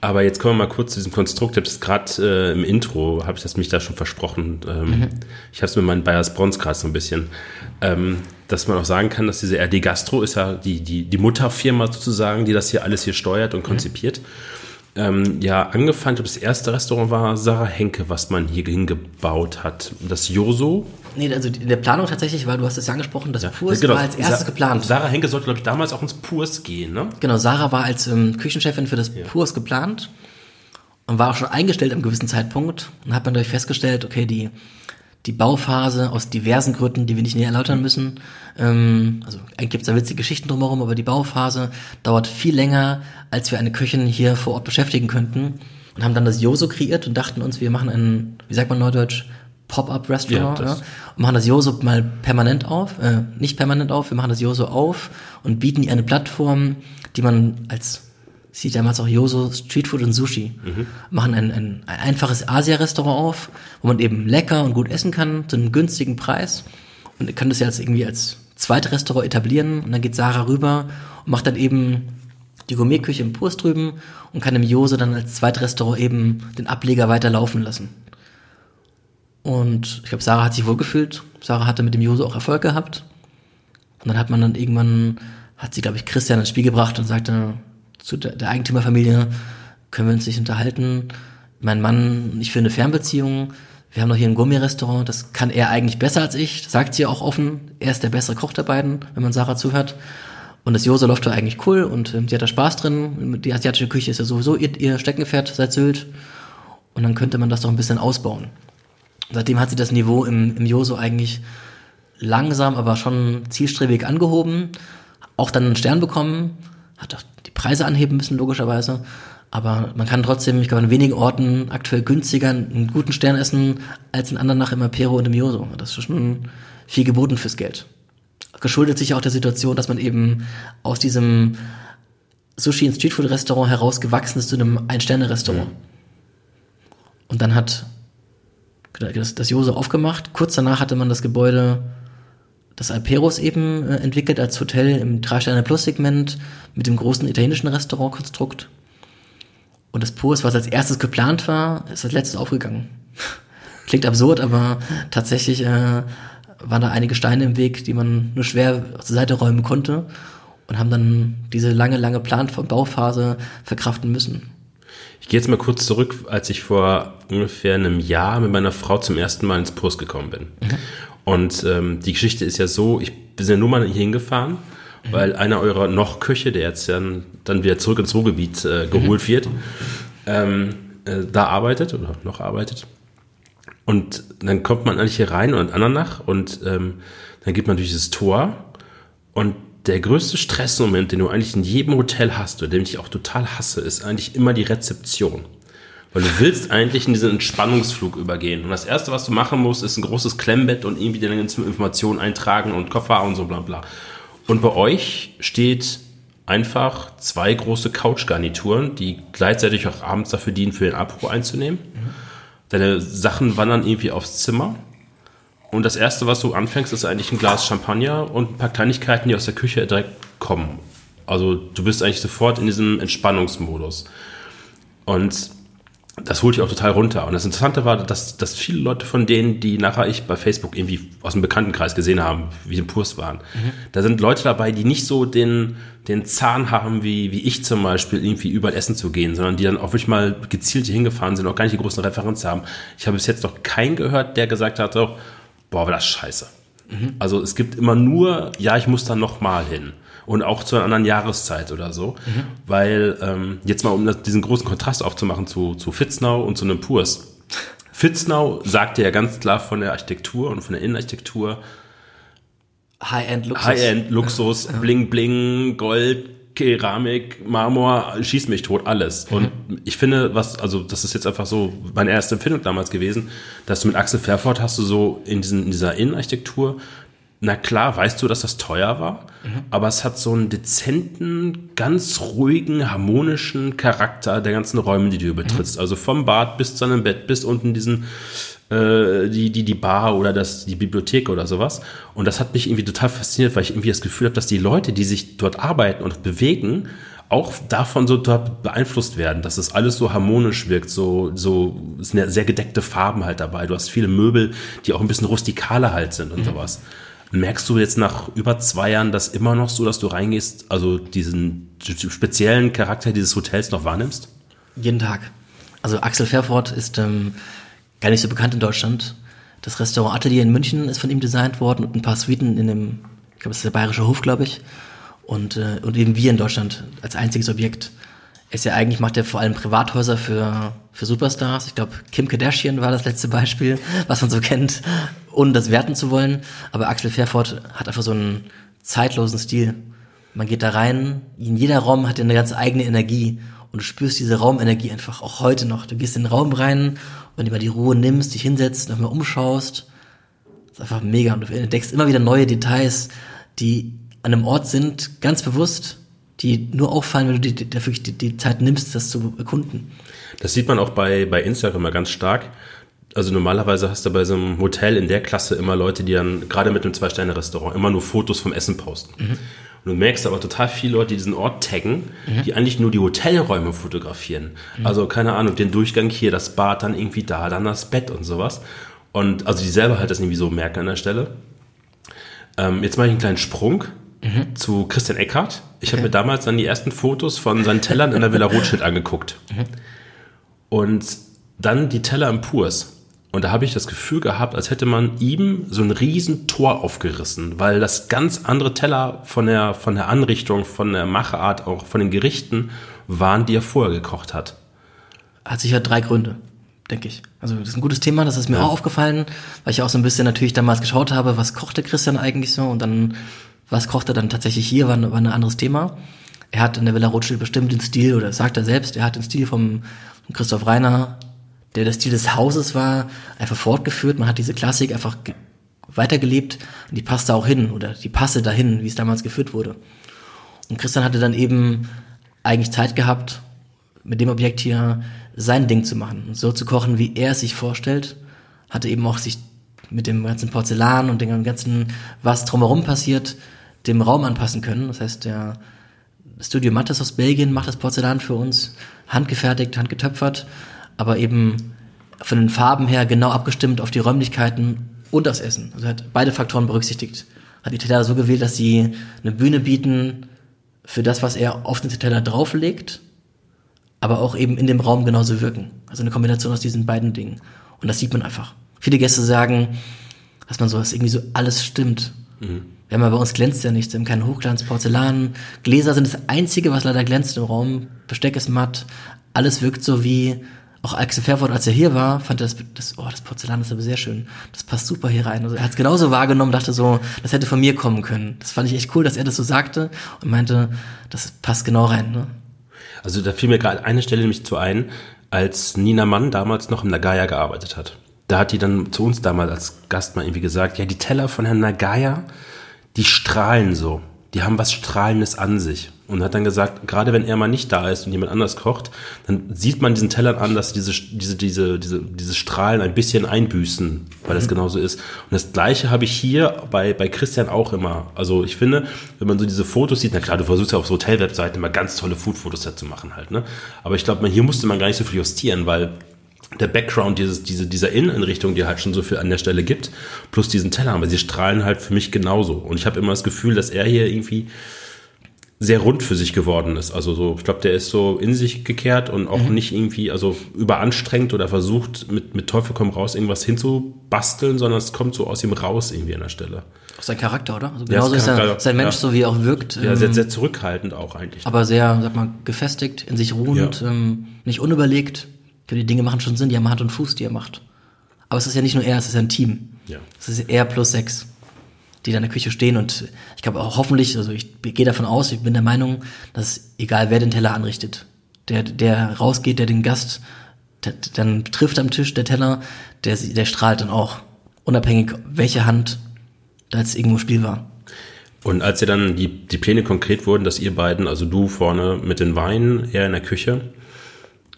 Aber jetzt kommen wir mal kurz zu diesem Konstrukt. Ich habe das gerade äh, im Intro, habe ich das mich da schon versprochen. Ähm, mhm. Ich habe es mit meinen Bayers Brons gerade so ein bisschen. Ähm, dass man auch sagen kann, dass diese RD Gastro ist ja die, die, die Mutterfirma sozusagen, die das hier alles hier steuert und konzipiert. Mhm. Ähm, ja, angefangen, ich glaube, das erste Restaurant war Sarah Henke, was man hier hingebaut hat. Das Joso. Nee, also in der Planung tatsächlich, weil du hast es ja angesprochen, das ja, Purs genau. war als erstes Sa geplant. Sarah Henke sollte, glaube ich, damals auch ins Purs gehen, ne? Genau, Sarah war als ähm, Küchenchefin für das ja. Purs geplant und war auch schon eingestellt am gewissen Zeitpunkt und hat man dadurch festgestellt, okay, die die Bauphase aus diversen Gründen, die wir nicht näher erläutern müssen. Ähm, also eigentlich gibt es da witzige Geschichten drumherum, aber die Bauphase dauert viel länger, als wir eine Köchin hier vor Ort beschäftigen könnten. Und haben dann das Joso kreiert und dachten uns, wir machen ein, wie sagt man neudeutsch, Pop-up-Restaurant ja, ja, und machen das Joso mal permanent auf, äh, nicht permanent auf, wir machen das Joso auf und bieten ihr eine Plattform, die man als sieht damals auch Joso Streetfood und Sushi. Mhm. Machen ein, ein, ein einfaches Asia-Restaurant auf, wo man eben lecker und gut essen kann, zu einem günstigen Preis. Und kann das ja jetzt irgendwie als zweites Restaurant etablieren. Und dann geht Sarah rüber und macht dann eben die Gourmetküche im Purs drüben und kann im Jose dann als zweites Restaurant eben den Ableger weiter laufen lassen. Und ich glaube, Sarah hat sich wohlgefühlt. Sarah hatte mit dem Jose auch Erfolg gehabt. Und dann hat man dann irgendwann, hat sie, glaube ich, Christian ins Spiel gebracht und sagte, zu der, Eigentümerfamilie, können wir uns nicht unterhalten. Mein Mann ich für eine Fernbeziehung. Wir haben doch hier ein Gourmet-Restaurant, das kann er eigentlich besser als ich, das sagt sie auch offen. Er ist der bessere Koch der beiden, wenn man Sarah zuhört. Und das Jose läuft da eigentlich cool und ähm, sie hat da Spaß drin. Die asiatische Küche ist ja sowieso ihr, ihr Steckenpferd seit Sylt. Und dann könnte man das doch ein bisschen ausbauen. Seitdem hat sie das Niveau im, im Joso eigentlich langsam, aber schon zielstrebig angehoben. Auch dann einen Stern bekommen hat die Preise anheben müssen, logischerweise. Aber man kann trotzdem, ich glaube, an wenigen Orten aktuell günstiger einen guten Stern essen, als in anderen nach im Apero und im Yoso. Das ist schon viel geboten fürs Geld. Geschuldet sich auch der Situation, dass man eben aus diesem Sushi- und Streetfood-Restaurant herausgewachsen ist zu einem Ein-Sterne-Restaurant. Mhm. Und dann hat das, das Jose aufgemacht. Kurz danach hatte man das Gebäude das Alperos eben äh, entwickelt als Hotel im Drei-Sterne-Plus-Segment mit dem großen italienischen Restaurantkonstrukt. Und das Purs, was als erstes geplant war, ist als letztes aufgegangen. <laughs> Klingt absurd, aber tatsächlich äh, waren da einige Steine im Weg, die man nur schwer zur Seite räumen konnte und haben dann diese lange, lange Plan von Bauphase verkraften müssen. Ich gehe jetzt mal kurz zurück, als ich vor ungefähr einem Jahr mit meiner Frau zum ersten Mal ins Purs gekommen bin. Mhm. Und ähm, die Geschichte ist ja so, ich bin ja nur mal hier hingefahren, mhm. weil einer eurer noch Köche, der jetzt dann, dann wieder zurück ins Ruhrgebiet äh, geholt mhm. wird, ähm, äh, da arbeitet oder noch arbeitet. Und dann kommt man eigentlich hier rein und Andernach und ähm, dann geht man durch dieses Tor und der größte Stressmoment, den du eigentlich in jedem Hotel hast oder den ich auch total hasse, ist eigentlich immer die Rezeption. Weil du willst eigentlich in diesen Entspannungsflug übergehen. Und das Erste, was du machen musst, ist ein großes Klemmbett und irgendwie deine ganzen Informationen eintragen und Koffer und so bla bla. Und bei euch steht einfach zwei große Couchgarnituren, die gleichzeitig auch abends dafür dienen, für den Abbruch einzunehmen. Deine Sachen wandern irgendwie aufs Zimmer. Und das Erste, was du anfängst, ist eigentlich ein Glas Champagner und ein paar Kleinigkeiten, die aus der Küche direkt kommen. Also du bist eigentlich sofort in diesem Entspannungsmodus. Und das holt ich auch total runter. Und das Interessante war, dass, dass viele Leute von denen, die nachher ich bei Facebook irgendwie aus dem Bekanntenkreis gesehen haben, wie im Kurs waren, mhm. da sind Leute dabei, die nicht so den, den Zahn haben, wie, wie ich zum Beispiel, irgendwie überall essen zu gehen, sondern die dann auch wirklich mal gezielt hier hingefahren sind, auch gar nicht die großen Referenzen haben. Ich habe bis jetzt noch keinen gehört, der gesagt hat, boah, war das scheiße. Mhm. Also es gibt immer nur, ja, ich muss da noch mal hin und auch zu einer anderen Jahreszeit oder so. Mhm. Weil, ähm, jetzt mal um das, diesen großen Kontrast aufzumachen zu, zu Fitznau und zu einem Purs. Fitznau sagte ja ganz klar von der Architektur und von der Innenarchitektur High-End-Luxus. High-End-Luxus, ja. Bling Bling, Gold, Keramik, Marmor, schieß mich tot, alles. Mhm. Und ich finde, was, also das ist jetzt einfach so meine erste Empfindung damals gewesen, dass du mit Axel Fairford hast du so in, diesen, in dieser Innenarchitektur na klar, weißt du, dass das teuer war, mhm. aber es hat so einen dezenten, ganz ruhigen, harmonischen Charakter der ganzen Räume, die du betrittst. Mhm. Also vom Bad bis zu einem Bett, bis unten diesen äh, die, die, die Bar oder das, die Bibliothek oder sowas. Und das hat mich irgendwie total fasziniert, weil ich irgendwie das Gefühl habe, dass die Leute, die sich dort arbeiten und bewegen, auch davon so beeinflusst werden, dass es alles so harmonisch wirkt, so, so sehr gedeckte Farben halt dabei. Du hast viele Möbel, die auch ein bisschen rustikaler halt sind und mhm. sowas. Merkst du jetzt nach über zwei Jahren das immer noch so, dass du reingehst, also diesen speziellen Charakter dieses Hotels noch wahrnimmst? Jeden Tag. Also Axel Fairford ist ähm, gar nicht so bekannt in Deutschland. Das Restaurant Atelier in München ist von ihm designt worden und ein paar Suiten in dem, ich glaube, es ist der Bayerische Hof, glaube ich. Und, äh, und eben wir in Deutschland als einziges Objekt. Ist ja eigentlich, macht er vor allem Privathäuser für, für Superstars. Ich glaube, Kim Kardashian war das letzte Beispiel, was man so kennt, ohne das werten zu wollen. Aber Axel Fairford hat einfach so einen zeitlosen Stil. Man geht da rein, in jeder Raum hat er eine ganz eigene Energie und du spürst diese Raumenergie einfach auch heute noch. Du gehst in den Raum rein und mal die Ruhe nimmst, dich hinsetzt, nochmal umschaust. Das ist einfach mega und du entdeckst immer wieder neue Details, die an einem Ort sind, ganz bewusst, die nur auffallen, wenn du dir wirklich die, die Zeit nimmst, das zu erkunden. Das sieht man auch bei, bei Instagram immer ganz stark. Also normalerweise hast du bei so einem Hotel in der Klasse immer Leute, die dann gerade mit einem Zwei-Sterne-Restaurant immer nur Fotos vom Essen posten. Mhm. Und du merkst aber total viele Leute, die diesen Ort taggen, mhm. die eigentlich nur die Hotelräume fotografieren. Mhm. Also keine Ahnung, den Durchgang hier, das Bad, dann irgendwie da, dann das Bett und sowas. Und also die selber halt das irgendwie so merken an der Stelle. Ähm, jetzt mache ich einen kleinen Sprung mhm. zu Christian Eckhardt. Ich okay. habe mir damals dann die ersten Fotos von seinen Tellern in der Villa Rothschild <laughs> angeguckt. Mhm. Und dann die Teller im Purs. Und da habe ich das Gefühl gehabt, als hätte man ihm so ein riesen Tor aufgerissen, weil das ganz andere Teller von der, von der Anrichtung, von der Machart, auch von den Gerichten waren, die er vorher gekocht hat. Hat sicher drei Gründe, denke ich. Also das ist ein gutes Thema, das ist mir ja. auch aufgefallen, weil ich auch so ein bisschen natürlich damals geschaut habe, was kochte Christian eigentlich so und dann, was kocht er dann tatsächlich hier, war, war ein anderes Thema. Er hat in der Villa Rothschild bestimmt den Stil, oder sagt er selbst, er hat den Stil vom, Christoph Reiner der der Stil des Hauses war, einfach fortgeführt. Man hat diese Klassik einfach weitergelebt und die passte auch hin oder die passe dahin, wie es damals geführt wurde. Und Christian hatte dann eben eigentlich Zeit gehabt, mit dem Objekt hier sein Ding zu machen so zu kochen, wie er es sich vorstellt. Hatte eben auch sich mit dem ganzen Porzellan und dem ganzen, was drumherum passiert, dem Raum anpassen können. Das heißt, der Studio Mattes aus Belgien macht das Porzellan für uns, handgefertigt, handgetöpfert aber eben von den Farben her genau abgestimmt auf die Räumlichkeiten und das Essen. Also hat beide Faktoren berücksichtigt. Hat die Teller so gewählt, dass sie eine Bühne bieten für das, was er auf den Teller drauflegt, aber auch eben in dem Raum genauso wirken. Also eine Kombination aus diesen beiden Dingen. Und das sieht man einfach. Viele Gäste sagen, dass man so, dass irgendwie so alles stimmt. Mhm. Ja, aber bei uns glänzt ja nichts. Wir haben keinen Hochglanz, Porzellan. Gläser sind das einzige, was leider glänzt im Raum. Besteck ist matt. Alles wirkt so wie auch Axel Fairford, als er hier war, fand er das, das, oh, das Porzellan ist aber sehr schön. Das passt super hier rein. Also er hat es genauso wahrgenommen, dachte so, das hätte von mir kommen können. Das fand ich echt cool, dass er das so sagte und meinte, das passt genau rein. Ne? Also da fiel mir gerade eine Stelle nämlich zu ein, als Nina Mann damals noch im Nagaya gearbeitet hat. Da hat die dann zu uns damals als Gast mal irgendwie gesagt, ja, die Teller von Herrn Nagaya, die strahlen so. Die haben was Strahlendes an sich und hat dann gesagt, gerade wenn er mal nicht da ist und jemand anders kocht, dann sieht man diesen Tellern an, dass diese, diese, diese, diese, diese Strahlen ein bisschen einbüßen, weil das mhm. genauso ist. Und das Gleiche habe ich hier bei, bei Christian auch immer. Also ich finde, wenn man so diese Fotos sieht, na klar, du versuchst ja auf so Hotelwebseiten immer ganz tolle Food-Fotos zu machen halt, ne? Aber ich glaube, hier musste man gar nicht so viel justieren, weil der Background dieses, diese, dieser Innenrichtung, die halt schon so viel an der Stelle gibt, plus diesen Teller, aber sie strahlen halt für mich genauso. Und ich habe immer das Gefühl, dass er hier irgendwie sehr rund für sich geworden ist. Also so, ich glaube, der ist so in sich gekehrt und auch mhm. nicht irgendwie, also überanstrengt oder versucht mit, mit Teufel komm raus irgendwas hinzubasteln, sondern es kommt so aus ihm raus irgendwie an der Stelle. Sein Charakter, oder? Also genauso ja, ist er, sein Mensch, ja. so wie er auch wirkt. Ja, ähm, sehr, sehr zurückhaltend auch eigentlich. Aber sehr, sag mal, gefestigt, in sich ruhend, ja. ähm, nicht unüberlegt. Die Dinge machen schon Sinn, die haben Hand und Fuß, die er macht. Aber es ist ja nicht nur er, es ist ja ein Team. Ja. Es ist er plus sechs die da in der Küche stehen. Und ich glaube auch hoffentlich, also ich gehe davon aus, ich bin der Meinung, dass egal wer den Teller anrichtet, der, der rausgeht, der den Gast der, dann trifft am Tisch, der Teller, der, der strahlt dann auch. Unabhängig, welche Hand da jetzt irgendwo im Spiel war. Und als ja dann die, die Pläne konkret wurden, dass ihr beiden, also du vorne mit den Weinen, er in der Küche,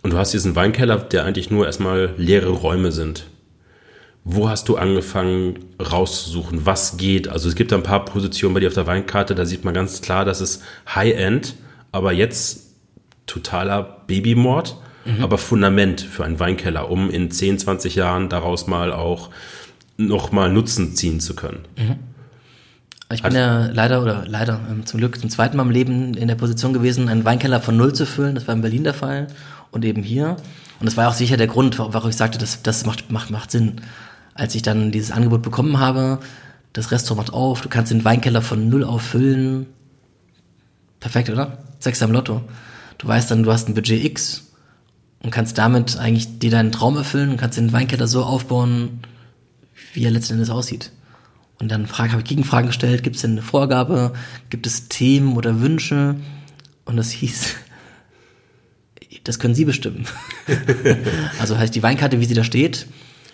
und du hast diesen Weinkeller, der eigentlich nur erstmal leere Räume sind. Wo hast du angefangen rauszusuchen? Was geht? Also es gibt ein paar Positionen bei dir auf der Weinkarte, da sieht man ganz klar, dass es High-End, aber jetzt totaler Babymord, mhm. aber Fundament für einen Weinkeller, um in 10, 20 Jahren daraus mal auch nochmal Nutzen ziehen zu können. Mhm. Ich bin also, ja leider oder leider ähm, zum Glück zum zweiten Mal im Leben in der Position gewesen, einen Weinkeller von Null zu füllen. Das war in Berlin der Fall und eben hier. Und das war auch sicher der Grund, warum ich sagte, das, das macht, macht, macht Sinn als ich dann dieses Angebot bekommen habe, das Restaurant macht auf, du kannst den Weinkeller von null auf füllen. Perfekt, oder? Sechster im Lotto. du weißt dann, du hast ein Budget X und kannst damit eigentlich dir deinen Traum erfüllen und kannst den Weinkeller so aufbauen, wie er letzten Endes aussieht. Und dann habe ich Gegenfragen gestellt, gibt es denn eine Vorgabe, gibt es Themen oder Wünsche? Und das hieß, das können Sie bestimmen. <laughs> also heißt die Weinkarte, wie sie da steht,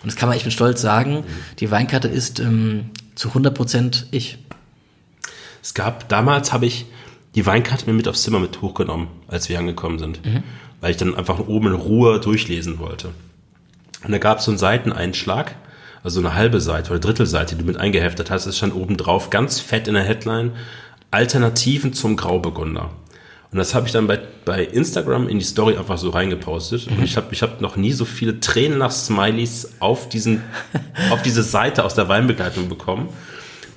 und das kann man echt mit Stolz sagen, die Weinkarte ist ähm, zu 100% ich. Es gab, damals habe ich die Weinkarte mir mit aufs Zimmer mit hochgenommen, als wir angekommen sind, mhm. weil ich dann einfach oben in Ruhe durchlesen wollte. Und da gab es so einen Seiteneinschlag, also eine halbe Seite oder Drittelseite, die du mit eingeheftet hast, es stand oben drauf, ganz fett in der Headline, Alternativen zum Grauburgunder. Und das habe ich dann bei, bei Instagram in die Story einfach so reingepostet. Und ich habe ich hab noch nie so viele Tränen nach Smileys auf, diesen, <laughs> auf diese Seite aus der Weinbegleitung bekommen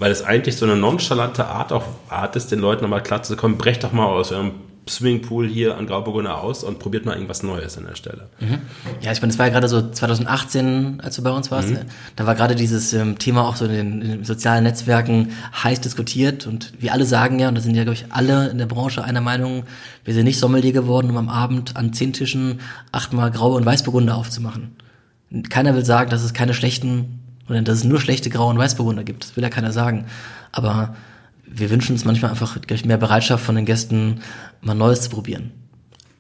weil es eigentlich so eine nonchalante Art, auch Art ist, den Leuten nochmal klar zu kommen, brecht doch mal aus eurem Swimmingpool hier an Grauburgunder aus und probiert mal irgendwas Neues an der Stelle. Mhm. Ja, ich meine, es war ja gerade so 2018, als du bei uns warst. Mhm. Da war gerade dieses ähm, Thema auch so in den, in den, sozialen Netzwerken heiß diskutiert und wir alle sagen ja, und da sind ja, glaube ich, alle in der Branche einer Meinung, wir sind nicht Sommelier geworden, um am Abend an zehn Tischen achtmal Graue und Weißburgunder aufzumachen. Keiner will sagen, dass es keine schlechten oder dass es nur schlechte Grau- und Weißburgunder gibt. Das will ja keiner sagen. Aber wir wünschen uns manchmal einfach mehr Bereitschaft von den Gästen, mal Neues zu probieren.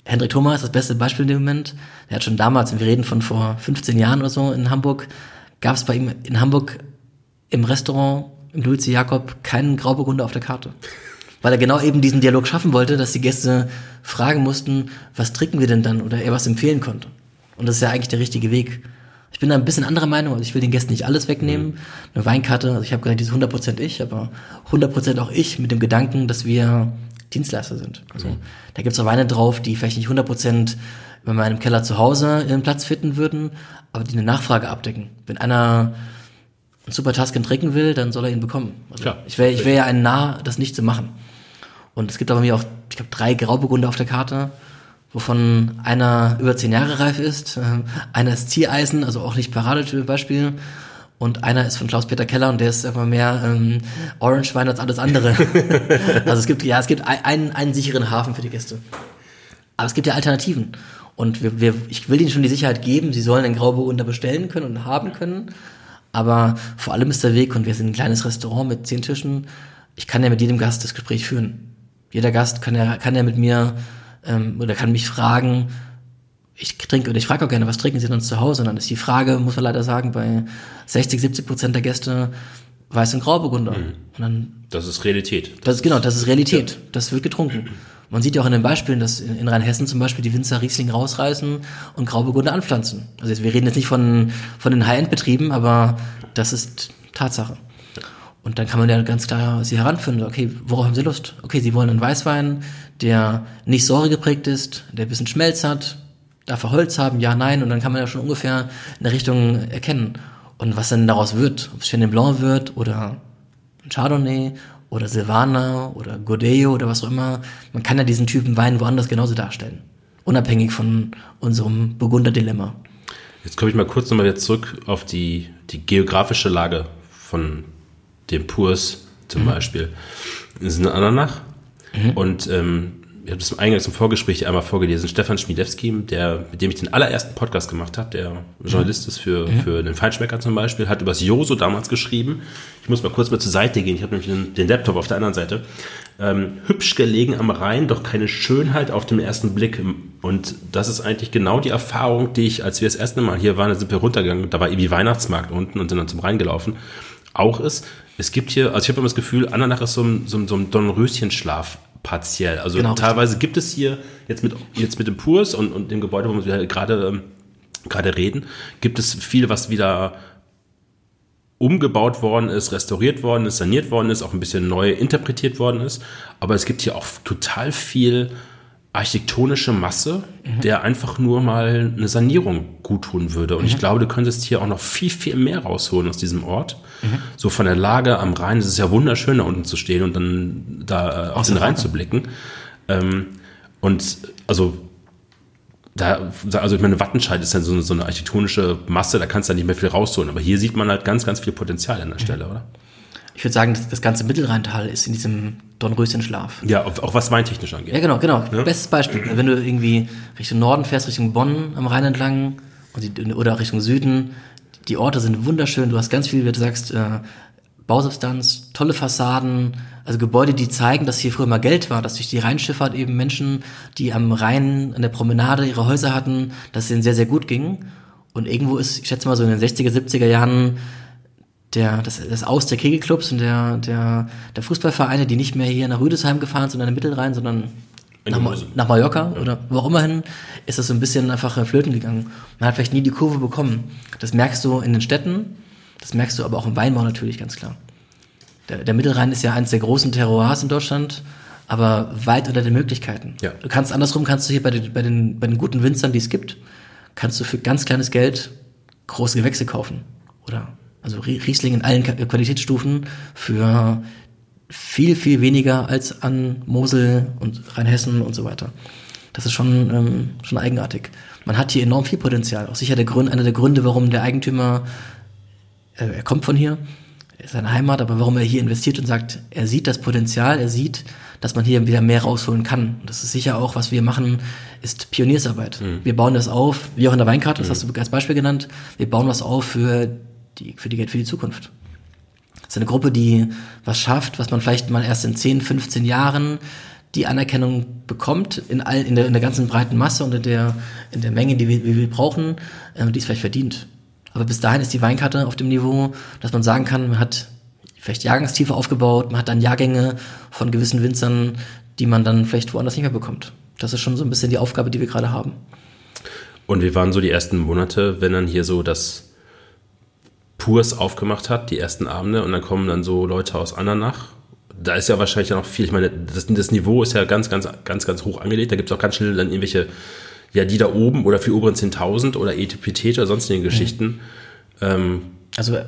Hendrik Thoma ist das beste Beispiel in dem Moment. Er hat schon damals, und wir reden von vor 15 Jahren oder so in Hamburg, gab es bei ihm in Hamburg im Restaurant im Louis Jakob keinen Grauburgunder auf der Karte. Weil er genau eben diesen Dialog schaffen wollte, dass die Gäste fragen mussten, was trinken wir denn dann oder er was empfehlen konnte. Und das ist ja eigentlich der richtige Weg. Ich bin da ein bisschen anderer Meinung, also ich will den Gästen nicht alles wegnehmen. Mhm. Eine Weinkarte, also ich habe gesagt, diese 100% ich, aber 100% auch ich mit dem Gedanken, dass wir Dienstleister sind. Also mhm. da gibt's auch Weine drauf, die vielleicht nicht 100% bei meinem Keller zu Hause ihren Platz finden würden, aber die eine Nachfrage abdecken. Wenn einer einen Super Tusken trinken will, dann soll er ihn bekommen. Also Klar. Ich wäre ich wär ja ein Nah, das nicht zu machen. Und es gibt aber mir auch, ich glaube, drei Grauburgunder auf der Karte wovon einer über zehn Jahre reif ist, äh, einer ist Ziereisen, also auch nicht Paradebeispiel, und einer ist von Klaus-Peter Keller und der ist immer mehr ähm, Orange-Wein als alles andere. <laughs> also es gibt, ja, es gibt einen, einen sicheren Hafen für die Gäste. Aber es gibt ja Alternativen. Und wir, wir, ich will ihnen schon die Sicherheit geben, sie sollen den Grauburgunder bestellen können und haben können. Aber vor allem ist der Weg, und wir sind ein kleines Restaurant mit zehn Tischen, ich kann ja mit jedem Gast das Gespräch führen. Jeder Gast kann ja, kann ja mit mir ähm, oder kann mich fragen, ich trinke, oder ich frage auch gerne, was trinken Sie denn zu Hause? Und dann ist die Frage, muss man leider sagen, bei 60, 70 Prozent der Gäste Weiß und Grauburgunder. Mhm. Und dann, das ist Realität. Das ist, genau, das ist Realität. Ja. Das wird getrunken. Man sieht ja auch in den Beispielen, dass in, in Rheinhessen zum Beispiel die Winzer Riesling rausreißen und Grauburgunder anpflanzen. Also jetzt, wir reden jetzt nicht von, von den High-End-Betrieben, aber das ist Tatsache. Und dann kann man ja ganz klar sie heranführen, okay, worauf haben sie Lust? Okay, sie wollen einen Weißwein, der nicht Säure geprägt ist, der ein bisschen Schmelz hat, darf er Holz haben, ja, nein, und dann kann man ja schon ungefähr eine Richtung erkennen. Und was dann daraus wird, ob es Chenin Blanc wird oder ein Chardonnay oder Silvaner oder Godello oder was auch immer, man kann ja diesen Typen Wein woanders genauso darstellen. Unabhängig von unserem Burgunder-Dilemma. Jetzt komme ich mal kurz nochmal wieder zurück auf die, die geografische Lage von dem Purs zum mhm. Beispiel. Das ist eine Ananach mhm. und ähm, ich habe das eingangs im Vorgespräch einmal vorgelesen, Stefan Schmiedewski, der, mit dem ich den allerersten Podcast gemacht habe, der Journalist ist für, mhm. für den Feinschmecker zum Beispiel, hat über das Joso damals geschrieben. Ich muss mal kurz mal zur Seite gehen, ich habe nämlich den, den, Laptop auf der anderen Seite. Ähm, hübsch gelegen am Rhein, doch keine Schönheit auf den ersten Blick. Und das ist eigentlich genau die Erfahrung, die ich, als wir das erste Mal hier waren, da sind wir runtergegangen, da war irgendwie Weihnachtsmarkt unten und sind dann zum Rhein gelaufen, auch ist, es gibt hier, also ich habe immer das Gefühl, Andernach ist so ein, so ein, so ein Dornröschenschlaf partiell. Also genau, teilweise richtig. gibt es hier jetzt mit, jetzt mit dem Purs und, und dem Gebäude, wo wir gerade, ähm, gerade reden, gibt es viel, was wieder umgebaut worden ist, restauriert worden ist, saniert worden ist, auch ein bisschen neu interpretiert worden ist. Aber es gibt hier auch total viel architektonische Masse, mhm. der einfach nur mal eine Sanierung gut tun würde. Und mhm. ich glaube, du könntest hier auch noch viel, viel mehr rausholen aus diesem Ort. Mhm. So von der Lage am Rhein, es ist ja wunderschön, da unten zu stehen und dann da äh, auf den Rhein zu blicken. Ähm, und also da, also ich meine, Wattenscheid ist ja so, so eine architektonische Masse, da kannst du ja nicht mehr viel rausholen. Aber hier sieht man halt ganz, ganz viel Potenzial an der mhm. Stelle, oder? Ich würde sagen, das, das ganze Mittelrheintal ist in diesem Dornröschenschlaf. Ja, auch, auch was weintechnisch angeht. Ja, genau, genau. Bestes Beispiel. Wenn du irgendwie Richtung Norden fährst, Richtung Bonn am Rhein entlang und die, oder Richtung Süden, die Orte sind wunderschön. Du hast ganz viel, wie du sagst, äh, Bausubstanz, tolle Fassaden, also Gebäude, die zeigen, dass hier früher mal Geld war, dass durch die Rheinschifffahrt eben Menschen, die am Rhein an der Promenade ihre Häuser hatten, dass es ihnen sehr, sehr gut ging. Und irgendwo ist, ich schätze mal so in den 60er, 70er Jahren der, das, das Aus der Kegelclubs und der, der, der Fußballvereine, die nicht mehr hier nach Rüdesheim gefahren sind, in der Mittelrhein, sondern nach, nach Mallorca ja. oder wo auch immer hin, ist das so ein bisschen einfach äh, flöten gegangen. Man hat vielleicht nie die Kurve bekommen. Das merkst du in den Städten, das merkst du aber auch im Weinbau natürlich ganz klar. Der, der Mittelrhein ist ja eines der großen Terroirs in Deutschland, aber weit unter den Möglichkeiten. Ja. Du kannst andersrum, kannst du hier bei den, bei den, bei den guten Winzern, die es gibt, kannst du für ganz kleines Geld große Gewächse kaufen. Oder also Rie- Riesling in allen Qualitätsstufen für viel, viel weniger als an Mosel und Rheinhessen und so weiter. Das ist schon, ähm, schon eigenartig. Man hat hier enorm viel Potenzial. Auch sicher der Grund, einer der Gründe, warum der Eigentümer, äh, er kommt von hier, er ist seine Heimat, aber warum er hier investiert und sagt, er sieht das Potenzial, er sieht, dass man hier wieder mehr rausholen kann. Und das ist sicher auch, was wir machen, ist Pioniersarbeit. Wir bauen das auf, wie auch in der Weinkarte, das hast du als Beispiel genannt, wir bauen was auf für die, für die, für die Zukunft. Das ist eine Gruppe, die was schafft, was man vielleicht mal erst in 10, 15 Jahren die Anerkennung bekommt, in, all, in, der, in der ganzen breiten Masse und in der, in der Menge, die wir, wir brauchen, äh, die es vielleicht verdient. Aber bis dahin ist die Weinkarte auf dem Niveau, dass man sagen kann, man hat vielleicht Jahrgangstiefe aufgebaut, man hat dann Jahrgänge von gewissen Winzern, die man dann vielleicht woanders nicht mehr bekommt. Das ist schon so ein bisschen die Aufgabe, die wir gerade haben. Und wie waren so die ersten Monate, wenn dann hier so das Purs aufgemacht hat, die ersten Abende, und dann kommen dann so Leute aus Andernach? Da ist ja wahrscheinlich noch viel, ich meine, das, das Niveau ist ja ganz, ganz, ganz, ganz hoch angelegt. Da gibt es auch ganz schnell dann irgendwelche, ja, die da oben oder für die oberen 10.000 oder Etipetete oder sonstige Geschichten. Ähm, Also äh,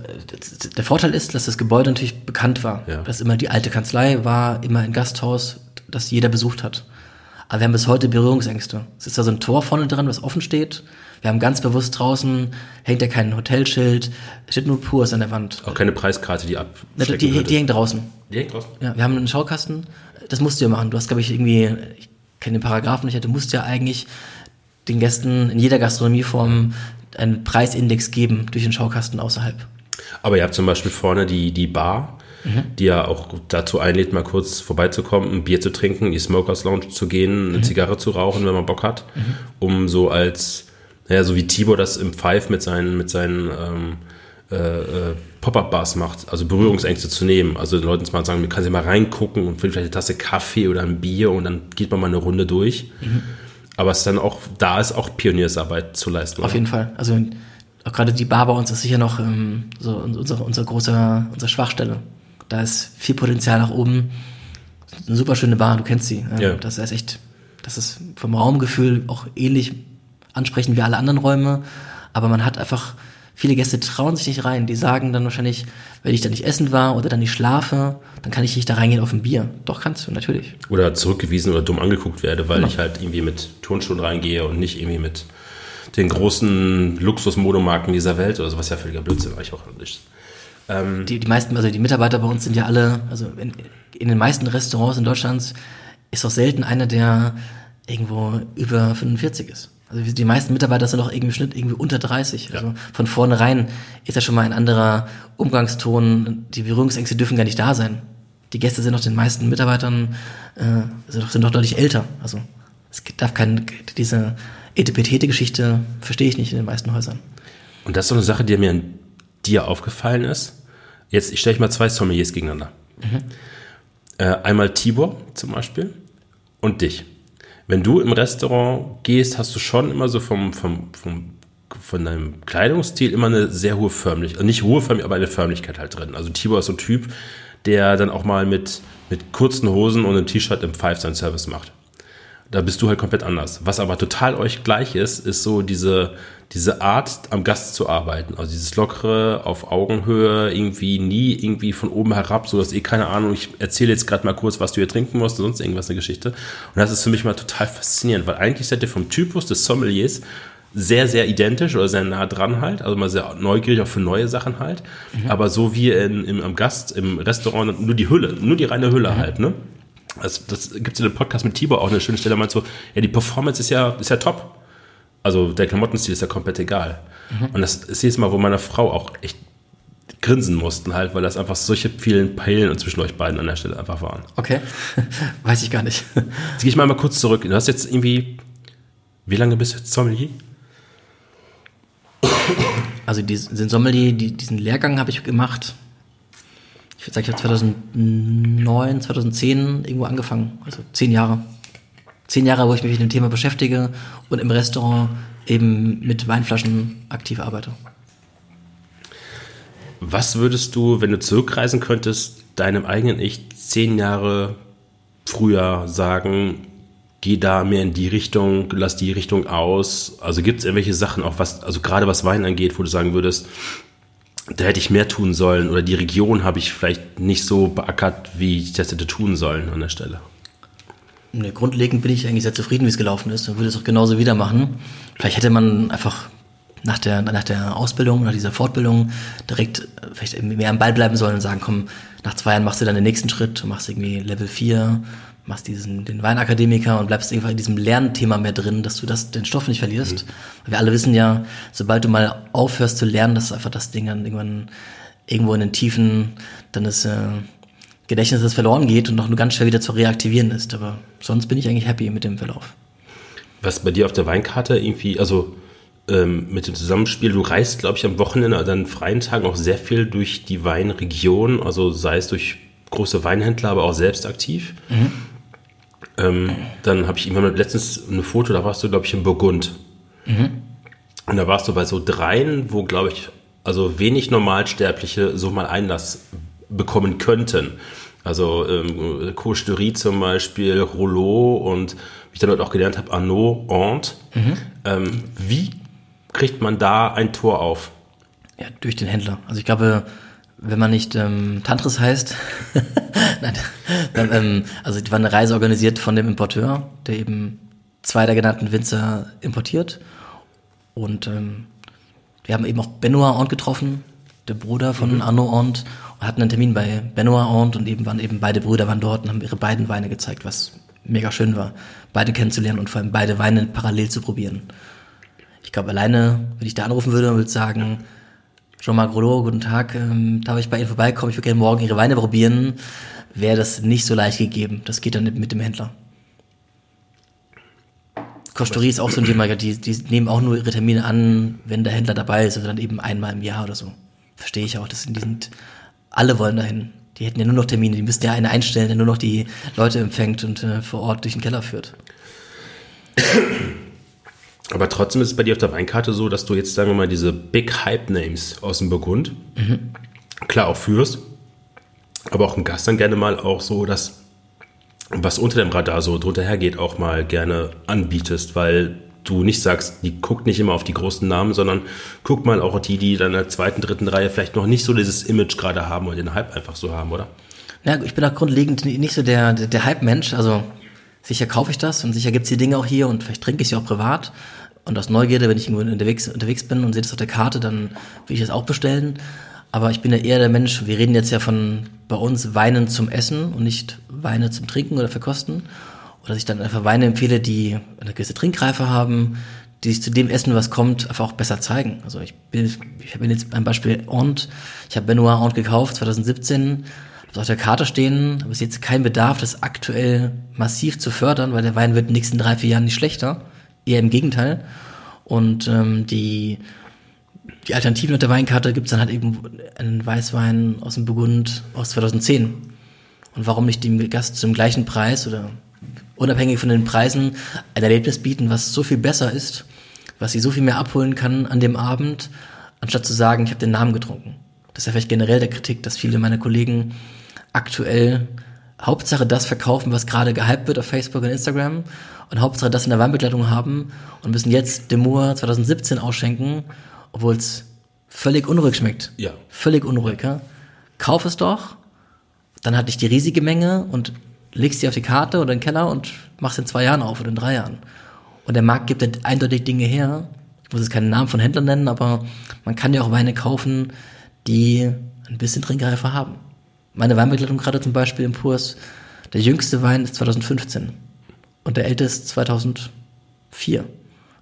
der Vorteil ist, dass das Gebäude natürlich bekannt war. Ja. Dass immer die alte Kanzlei war, immer ein Gasthaus, das jeder besucht hat. Aber wir haben bis heute Berührungsängste. Es ist da so ein Tor vorne dran, was offen steht. Wir haben ganz bewusst draußen, hängt ja kein Hotelschild, steht nur Purs an der Wand. auch keine Preiskarte, die abstecken die, die, die hängt draußen. Die hängt draußen. Ja, wir haben einen Schaukasten. Das musst du ja machen. Du hast, glaube ich, irgendwie, ich kenne den Paragraphen nicht, du musst ja eigentlich den Gästen in jeder Gastronomieform einen Preisindex geben durch den Schaukasten außerhalb. Aber ihr habt zum Beispiel vorne die, die Bar, die ja auch dazu einlädt, mal kurz vorbeizukommen, ein Bier zu trinken, in die Smokers Lounge zu gehen, eine Zigarre zu rauchen, wenn man Bock hat, um so als, naja, so wie Tibor das im Five mit seinen, mit seinen ähm, äh, äh, Pop-Up-Bars macht, also Berührungsängste zu nehmen. Also den Leuten mal sagen, man kann sie mal reingucken und vielleicht eine Tasse Kaffee oder ein Bier und dann geht man mal eine Runde durch. Aber es dann auch, da ist auch Pioniersarbeit zu leisten. Auf oder? jeden Fall. Also auch gerade die Bar bei uns ist sicher noch ähm, so unsere, unsere große unsere Schwachstelle. Da ist viel Potenzial nach oben. Eine super schöne Bar, du kennst sie. Ähm, Ja. Das ist echt, das ist vom Raumgefühl auch ähnlich ansprechend wie alle anderen Räume. Aber man hat einfach, viele Gäste trauen sich nicht rein. Die sagen dann wahrscheinlich, wenn ich da nicht essen war oder dann nicht schlafe, dann kann ich nicht da reingehen auf ein Bier. Doch kannst du, natürlich. oder zurückgewiesen oder dumm angeguckt werde, weil Genau. ich halt irgendwie mit Turnschuhen reingehe und nicht irgendwie mit den großen Luxusmodemarken dieser Welt oder so, was ja völliger Blödsinn eigentlich auch ist. die, die meisten, also die Mitarbeiter bei uns sind ja alle, also in, in den meisten Restaurants in Deutschland ist auch selten einer, der irgendwo über 45 ist. Also die meisten Mitarbeiter sind auch irgendwie im Schnitt irgendwie unter 30. Also von vornherein ist ja schon mal ein anderer Umgangston. Die Berührungsängste dürfen gar nicht da sein. Die Gäste sind auch den meisten Mitarbeitern äh, sind, doch, sind doch deutlich älter. Also es darf keine diese Etepetete-Geschichte verstehe ich nicht in den meisten Häusern. Und das ist so eine Sache, die mir an dir aufgefallen ist. Jetzt, ich stelle ich mal zwei Sommeliers gegeneinander. Äh, einmal Tibor zum Beispiel und dich. Wenn du im Restaurant gehst, hast du schon immer so vom, vom, vom von deinem Kleidungsstil immer eine sehr hohe Förmlichkeit, nicht hohe Förmlichkeit, aber eine Förmlichkeit halt drin. Also Tibor ist so ein Typ, der dann auch mal mit, mit kurzen Hosen und einem T-Shirt im Five Sign Service macht. Da bist du halt komplett anders. Was aber total euch gleich ist, ist so diese, diese Art, am Gast zu arbeiten. Also dieses lockere, auf Augenhöhe, irgendwie nie irgendwie von oben herab, so dass eh keine Ahnung, ich erzähle jetzt gerade mal kurz, was du hier trinken musst und sonst irgendwas eine Geschichte. Und das ist für mich mal total faszinierend, weil eigentlich seid ihr vom Typus des Sommeliers sehr, sehr identisch oder sehr nah dran halt, also mal sehr neugierig auch für neue Sachen halt. Mhm. Aber so wie in, im, am Gast im Restaurant nur die Hülle, nur die reine Hülle mhm. halt, ne? Das, das gibt es in dem Podcast mit Tibor auch eine schöne Stelle, meinst so, ja, die Performance ist ja, ist ja top. Also der Klamottenstil ist ja komplett egal. Mhm. Und das ist jedes Mal, wo meine Frau auch echt grinsen mussten halt, weil das einfach solche vielen Peilen zwischen euch beiden an der Stelle einfach waren. Okay, <laughs> weiß ich gar nicht. Jetzt gehe ich mal, mal kurz zurück. Du hast jetzt irgendwie, wie lange bist du jetzt Sommelier? Also diesen Sommelier, diesen Lehrgang habe ich gemacht. Ich würde sagen, ich habe 2009, 2010 irgendwo angefangen. Also zehn Jahre. Zehn Jahre, wo ich mich mit dem Thema beschäftige und im Restaurant eben mit Weinflaschen aktiv arbeite. Was würdest du, wenn du zurückreisen könntest, deinem eigenen Ich zehn Jahre früher sagen, geh da mehr in die Richtung, lass die Richtung aus. Also gibt es irgendwelche Sachen, auch was, also gerade was Wein angeht, wo du sagen würdest, da hätte ich mehr tun sollen oder die Region habe ich vielleicht nicht so beackert, wie ich das hätte tun sollen an der Stelle. Nee, grundlegend bin ich eigentlich sehr zufrieden, wie es gelaufen ist und würde es auch genauso wieder machen. Vielleicht hätte man einfach nach der, nach der Ausbildung, nach dieser Fortbildung direkt vielleicht mehr am Ball bleiben sollen und sagen, komm, nach zwei Jahren machst du dann den nächsten Schritt, machst irgendwie Level 4, machst diesen, den Weinakademiker und bleibst irgendwann in diesem Lernthema mehr drin, dass du das, den Stoff nicht verlierst. Mhm. Wir alle wissen ja, sobald du mal aufhörst zu lernen, dass einfach das Ding dann irgendwann irgendwo in den Tiefen dann das äh, Gedächtnis das verloren geht und noch nur ganz schwer wieder zu reaktivieren ist. Aber sonst bin ich eigentlich happy mit dem Verlauf. Was bei dir auf der Weinkarte irgendwie, also ähm, mit dem Zusammenspiel, du reist, glaube ich, am Wochenende oder an freien Tagen auch sehr viel durch die Weinregion, also sei es durch große Weinhändler, aber auch selbst aktiv. Mhm. Ähm, dann habe ich immer letztens eine Foto, da warst du, glaube ich, in Burgund. Mhm. Und da warst du bei so dreien, wo, glaube ich, also wenig Normalsterbliche so mal Einlass bekommen könnten. Also ähm, Costerie zum Beispiel, Rouleau und wie ich dann dort auch gelernt habe, Arnaud, Ant. Mhm. Ähm, wie kriegt man da ein Tor auf? Ja, durch den Händler. Also ich glaube, wenn man nicht ähm, Tantris heißt, <laughs> Nein, dann, ähm, also die war eine Reise organisiert von dem Importeur, der eben zwei der genannten Winzer importiert. Und ähm, wir haben eben auch Benoit Ont getroffen, der Bruder von mhm. Arnaud Ont, und hatten einen Termin bei Benoit Ont und eben waren eben beide Brüder waren dort und haben ihre beiden Weine gezeigt, was mega schön war, beide kennenzulernen und vor allem beide Weine parallel zu probieren. Ich glaube, alleine, wenn ich da anrufen würde, würde ich sagen, Jean-Marc Rollo, guten Tag, ähm, darf ich bei Ihnen vorbeikommen? Ich würde gerne morgen Ihre Weine probieren. Wäre das nicht so leicht gegeben. Das geht dann mit dem Händler. Kosterie ist auch so ein Thema, die, die nehmen auch nur ihre Termine an, wenn der Händler dabei ist, oder dann eben einmal im Jahr oder so. Verstehe ich auch. Das sind, die sind, alle wollen dahin. Die hätten ja nur noch Termine, die müssten ja einen einstellen, der nur noch die Leute empfängt und äh, vor Ort durch den Keller führt. Aber trotzdem ist es bei dir auf der Weinkarte so, dass du jetzt, sagen wir mal, diese Big Hype Names aus dem Burgund mhm. klar auch führst, aber auch im Gast dann gerne mal auch so das, was unter dem Radar so drunter hergeht, auch mal gerne anbietest, weil du nicht sagst, die guckt nicht immer auf die großen Namen, sondern guck mal auch die, die dann in der zweiten, dritten Reihe vielleicht noch nicht so dieses Image gerade haben und den Hype einfach so haben, oder? Ja, ich bin auch grundlegend nicht so der, der, der Hype-Mensch, also sicher kaufe ich das und sicher gibt es die Dinge auch hier und vielleicht trinke ich sie auch privat. Und aus Neugierde, wenn ich irgendwo unterwegs, unterwegs bin und sehe das auf der Karte, dann will ich das auch bestellen. Aber ich bin ja eher der Mensch, wir reden jetzt ja von bei uns Weinen zum Essen und nicht Weine zum Trinken oder Verkosten. Oder dass ich dann einfach Weine empfehle, die eine gewisse Trinkreife haben, die sich zu dem Essen, was kommt, einfach auch besser zeigen. Also ich bin, ich habe jetzt ein Beispiel Ont. Ich habe Benoit Ont gekauft, 2017, habe auf der Karte stehen, aber es ist jetzt kein Bedarf, das aktuell massiv zu fördern, weil der Wein wird in den nächsten drei, vier Jahren nicht schlechter eher im Gegenteil. Und ähm, die, die Alternativen auf der Weinkarte gibt es dann halt eben einen Weißwein aus dem Burgund aus 2010. Und warum nicht dem Gast zum gleichen Preis oder unabhängig von den Preisen ein Erlebnis bieten, was so viel besser ist, was sie so viel mehr abholen kann an dem Abend, anstatt zu sagen, ich habe den Namen getrunken. Das ist ja vielleicht generell der Kritik, dass viele meiner Kollegen aktuell Hauptsache das verkaufen, was gerade gehypt wird auf Facebook und Instagram und Hauptsache das in der Weinbegleitung haben und müssen jetzt Demur 2017 ausschenken, obwohl es völlig unruhig schmeckt. Ja. Völlig unruhig, ja. Kauf es doch, dann hatte ich die riesige Menge und legst die auf die Karte oder in den Keller und machst in zwei Jahren auf oder in drei Jahren. Und der Markt gibt dann eindeutig Dinge her, Ich muss jetzt keinen Namen von Händlern nennen, aber man kann ja auch Weine kaufen, die ein bisschen Trinkreife haben. Meine Weinbegleitung gerade zum Beispiel im Kurs, der jüngste Wein ist 2015 und der älteste 2004.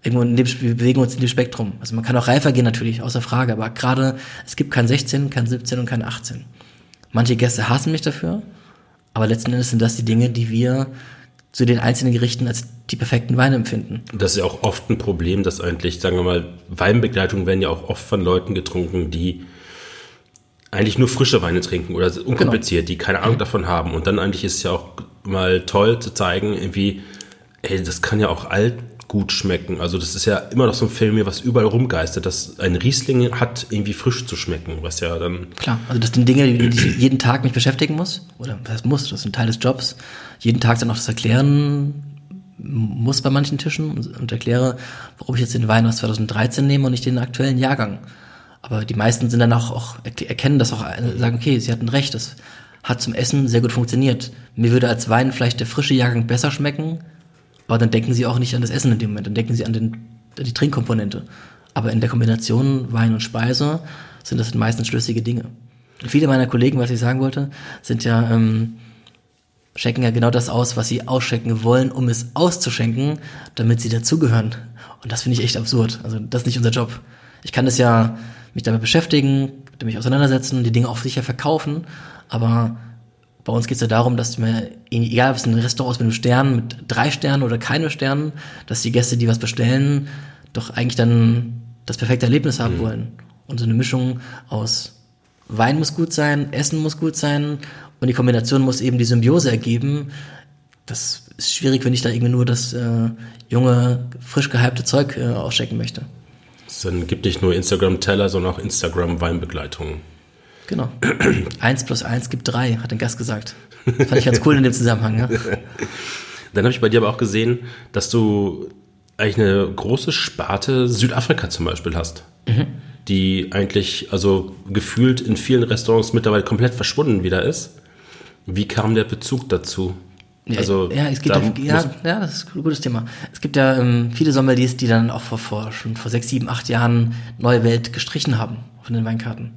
Irgendwo in dem, wir bewegen uns in dem Spektrum. Also man kann auch reifer gehen natürlich, außer Frage, aber gerade es gibt kein 16, kein 17 und kein 18. Manche Gäste hassen mich dafür, aber letzten Endes sind das die Dinge, die wir zu den einzelnen Gerichten als die perfekten Weine empfinden. Das ist ja auch oft ein Problem, dass eigentlich, sagen wir mal, Weinbegleitungen werden ja auch oft von Leuten getrunken, die eigentlich nur frische Weine trinken oder unkompliziert, genau. die keine Ahnung davon haben. Und dann eigentlich ist es ja auch mal toll zu zeigen, irgendwie, ey, das kann ja auch alt gut schmecken. Also das ist ja immer noch so ein Film, was überall rumgeistert, dass ein Riesling hat, irgendwie frisch zu schmecken, was ja dann... Klar, also das sind Dinge, die ich jeden Tag mich beschäftigen muss, oder das muss, das ist ein Teil des Jobs, jeden Tag dann auch das erklären muss bei manchen Tischen und, und erkläre, warum ich jetzt den Wein aus 2013 nehme und nicht den aktuellen Jahrgang. Aber die meisten sind dann auch, auch erkennen das auch, äh, sagen, okay, sie hatten recht, das hat zum Essen sehr gut funktioniert. Mir würde als Wein vielleicht der frische Jahrgang besser schmecken, aber dann denken sie auch nicht an das Essen in dem Moment, dann denken sie an, den, an die Trinkkomponente. Aber in der Kombination Wein und Speise sind das meistens schlüssige Dinge. Viele meiner Kollegen, was ich sagen wollte, sind ja, ähm, schenken ja genau das aus, was sie ausschenken wollen, um es auszuschenken, damit sie dazugehören. Und das finde ich echt absurd. Also das ist nicht unser Job. Ich kann das ja mich damit beschäftigen, mich auseinandersetzen, die Dinge auch sicher verkaufen, aber bei uns geht es ja darum, dass mir, egal ob es ein Restaurant ist mit einem Stern, mit drei Sternen oder keine Sternen, dass die Gäste, die was bestellen, doch eigentlich dann das perfekte Erlebnis haben mhm. wollen. Und so eine Mischung aus Wein muss gut sein, Essen muss gut sein und die Kombination muss eben die Symbiose ergeben. Das ist schwierig, wenn ich da irgendwie nur das äh, junge, frisch gehypte Zeug äh, auschecken möchte. Dann gibt nicht nur Instagram-Teller, sondern auch Instagram-Weinbegleitungen. Genau. <clears throat> eins plus eins gibt drei, hat ein Gast gesagt. Das fand ich ganz cool in dem Zusammenhang. Ja. <laughs> Dann habe ich bei dir aber auch gesehen, dass du eigentlich eine große Sparte Südafrika zum Beispiel hast. Mhm. Die eigentlich, also gefühlt in vielen Restaurants mittlerweile komplett verschwunden wieder ist. Wie kam der Bezug dazu? Also, ja, es gibt ja, ja, ja, das ist ein gutes Thema. Es gibt ja ähm, viele Sommeliers, die dann auch vor, vor, schon vor sechs, sieben, acht Jahren Neue Welt gestrichen haben von den Weinkarten.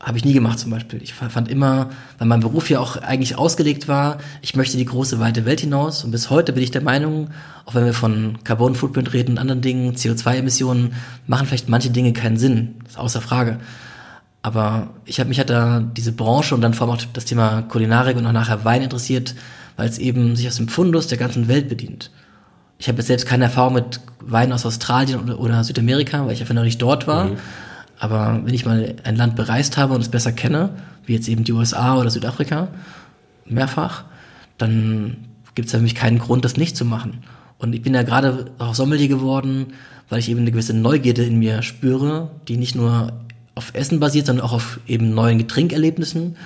Habe ich nie gemacht zum Beispiel. Ich fand immer, weil mein Beruf ja auch eigentlich ausgelegt war, ich möchte die große, weite Welt hinaus. Und bis heute bin ich der Meinung, auch wenn wir von Carbon Footprint reden und anderen Dingen, CO2-Emissionen, machen vielleicht manche Dinge keinen Sinn. Das ist außer Frage. Aber ich habe mich hat da diese Branche und dann vor allem auch das Thema Kulinarik und auch nachher Wein interessiert, weil es eben sich aus dem Fundus der ganzen Welt bedient. Ich habe jetzt selbst keine Erfahrung mit Wein aus Australien oder, oder Südamerika, weil ich einfach noch nicht dort war. Mhm. Aber wenn ich mal ein Land bereist habe und es besser kenne, wie jetzt eben die USA oder Südafrika, mehrfach, dann gibt es für mich keinen Grund, das nicht zu machen. Und ich bin ja gerade auch Sommelier geworden, weil ich eben eine gewisse Neugierde in mir spüre, die nicht nur auf Essen basiert, sondern auch auf eben neuen Getrinkerlebnissen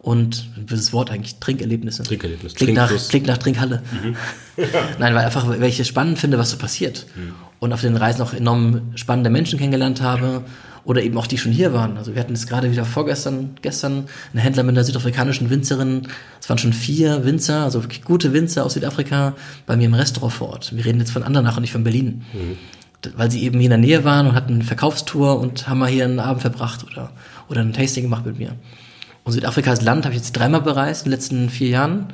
und das Wort eigentlich Trinkerlebnisse. Trinkerlebnis. Klingt nach, klingt nach Trinkhalle. Mhm. <laughs> Nein, weil einfach, weil ich es spannend finde, was so passiert. Mhm. Und auf den Reisen auch enorm spannende Menschen kennengelernt habe oder eben auch die schon hier waren. Also wir hatten jetzt gerade wieder vorgestern, gestern einen Händler mit einer südafrikanischen Winzerin. Es waren schon vier Winzer, also wirklich gute Winzer aus Südafrika bei mir im Restaurant vor Ort. Wir reden jetzt von Andernach und nicht von Berlin. Mhm. Weil sie eben hier in der Nähe waren und hatten eine Verkaufstour und haben mal hier einen Abend verbracht oder, oder ein Tasting gemacht mit mir. Und Südafrika als Land habe ich jetzt dreimal bereist in den letzten vier Jahren.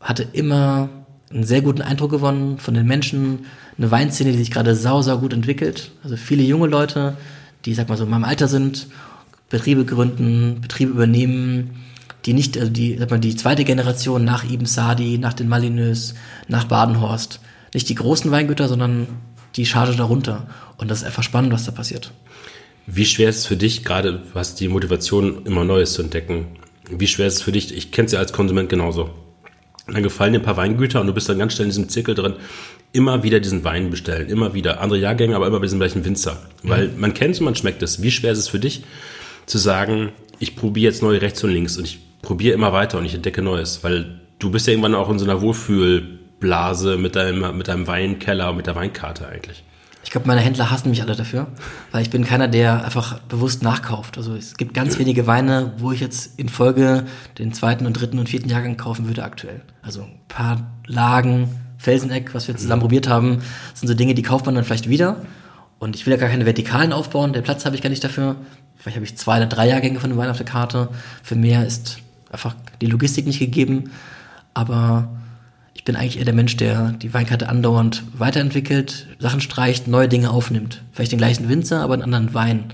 Hatte immer einen sehr guten Eindruck gewonnen von den Menschen. Eine Weinszene, die sich gerade sau, sau gut entwickelt. Also viele junge Leute, die, sag mal so, in meinem Alter sind, Betriebe gründen, Betriebe übernehmen, die nicht, also die, sag mal, die zweite Generation nach Ibn Sadi, nach den Malinös, nach Badenhorst. Nicht die großen Weingüter, sondern die Charge darunter. Und das ist einfach spannend, was da passiert. Wie schwer ist es für dich, gerade du hast die Motivation, immer Neues zu entdecken, wie schwer ist es für dich, ich kenne es ja als Konsument genauso, dann gefallen dir ein paar Weingüter und du bist dann ganz schnell in diesem Zirkel drin, immer wieder diesen Wein bestellen, immer wieder andere Jahrgänge, aber immer bei diesem gleichen Winzer, weil mhm. man kennt es und man schmeckt es. Wie schwer ist es für dich, zu sagen, ich probiere jetzt neu rechts und links und ich probiere immer weiter und ich entdecke Neues, weil du bist ja irgendwann auch in so einer Wohlfühlblase mit deinem, mit deinem Weinkeller und mit der Weinkarte eigentlich. Ich glaube, meine Händler hassen mich alle dafür, weil ich bin keiner, der einfach bewusst nachkauft. Also es gibt ganz wenige Weine, wo ich jetzt in Folge den zweiten und dritten und vierten Jahrgang kaufen würde aktuell. Also ein paar Lagen, Felseneck, was wir zusammen probiert haben, sind so Dinge, die kauft man dann vielleicht wieder. Und ich will ja gar keine Vertikalen aufbauen, der Platz habe ich gar nicht dafür. Vielleicht habe ich zwei oder drei Jahrgänge von dem Wein auf der Karte. Für mehr ist einfach die Logistik nicht gegeben. Aber ich bin eigentlich eher der Mensch, der die Weinkarte andauernd weiterentwickelt, Sachen streicht, neue Dinge aufnimmt. Vielleicht den gleichen Winzer, aber einen anderen Wein.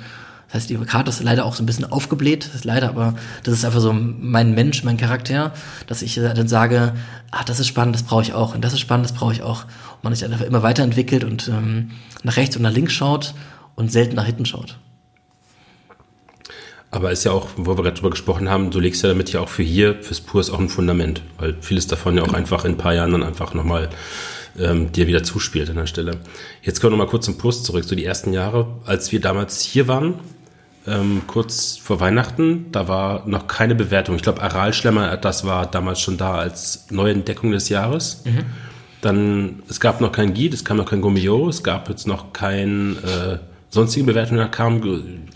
Das heißt, die Karte ist leider auch so ein bisschen aufgebläht. Das ist leider, aber das ist einfach so mein Mensch, mein Charakter, dass ich dann sage, ah, das ist spannend, das brauche ich auch. Und das ist spannend, das brauche ich auch. Und man sich einfach immer weiterentwickelt und ähm, nach rechts und nach links schaut und selten nach hinten schaut. Aber ist ja auch, wo wir gerade drüber gesprochen haben, du legst ja damit ja auch für hier, fürs Purs auch ein Fundament, weil vieles davon ja auch genau. einfach in ein paar Jahren dann einfach nochmal ähm, dir wieder zuspielt an der Stelle. Jetzt kommen wir nochmal kurz zum Purs zurück. So die ersten Jahre, als wir damals hier waren, ähm, kurz vor Weihnachten, da war noch keine Bewertung. Ich glaube, Aralschlemmer, das war damals schon da als neue Entdeckung des Jahres. Mhm. Dann, es gab noch kein Guide, es kam noch kein Gomio, es gab jetzt noch kein äh, sonstige Bewertungen kam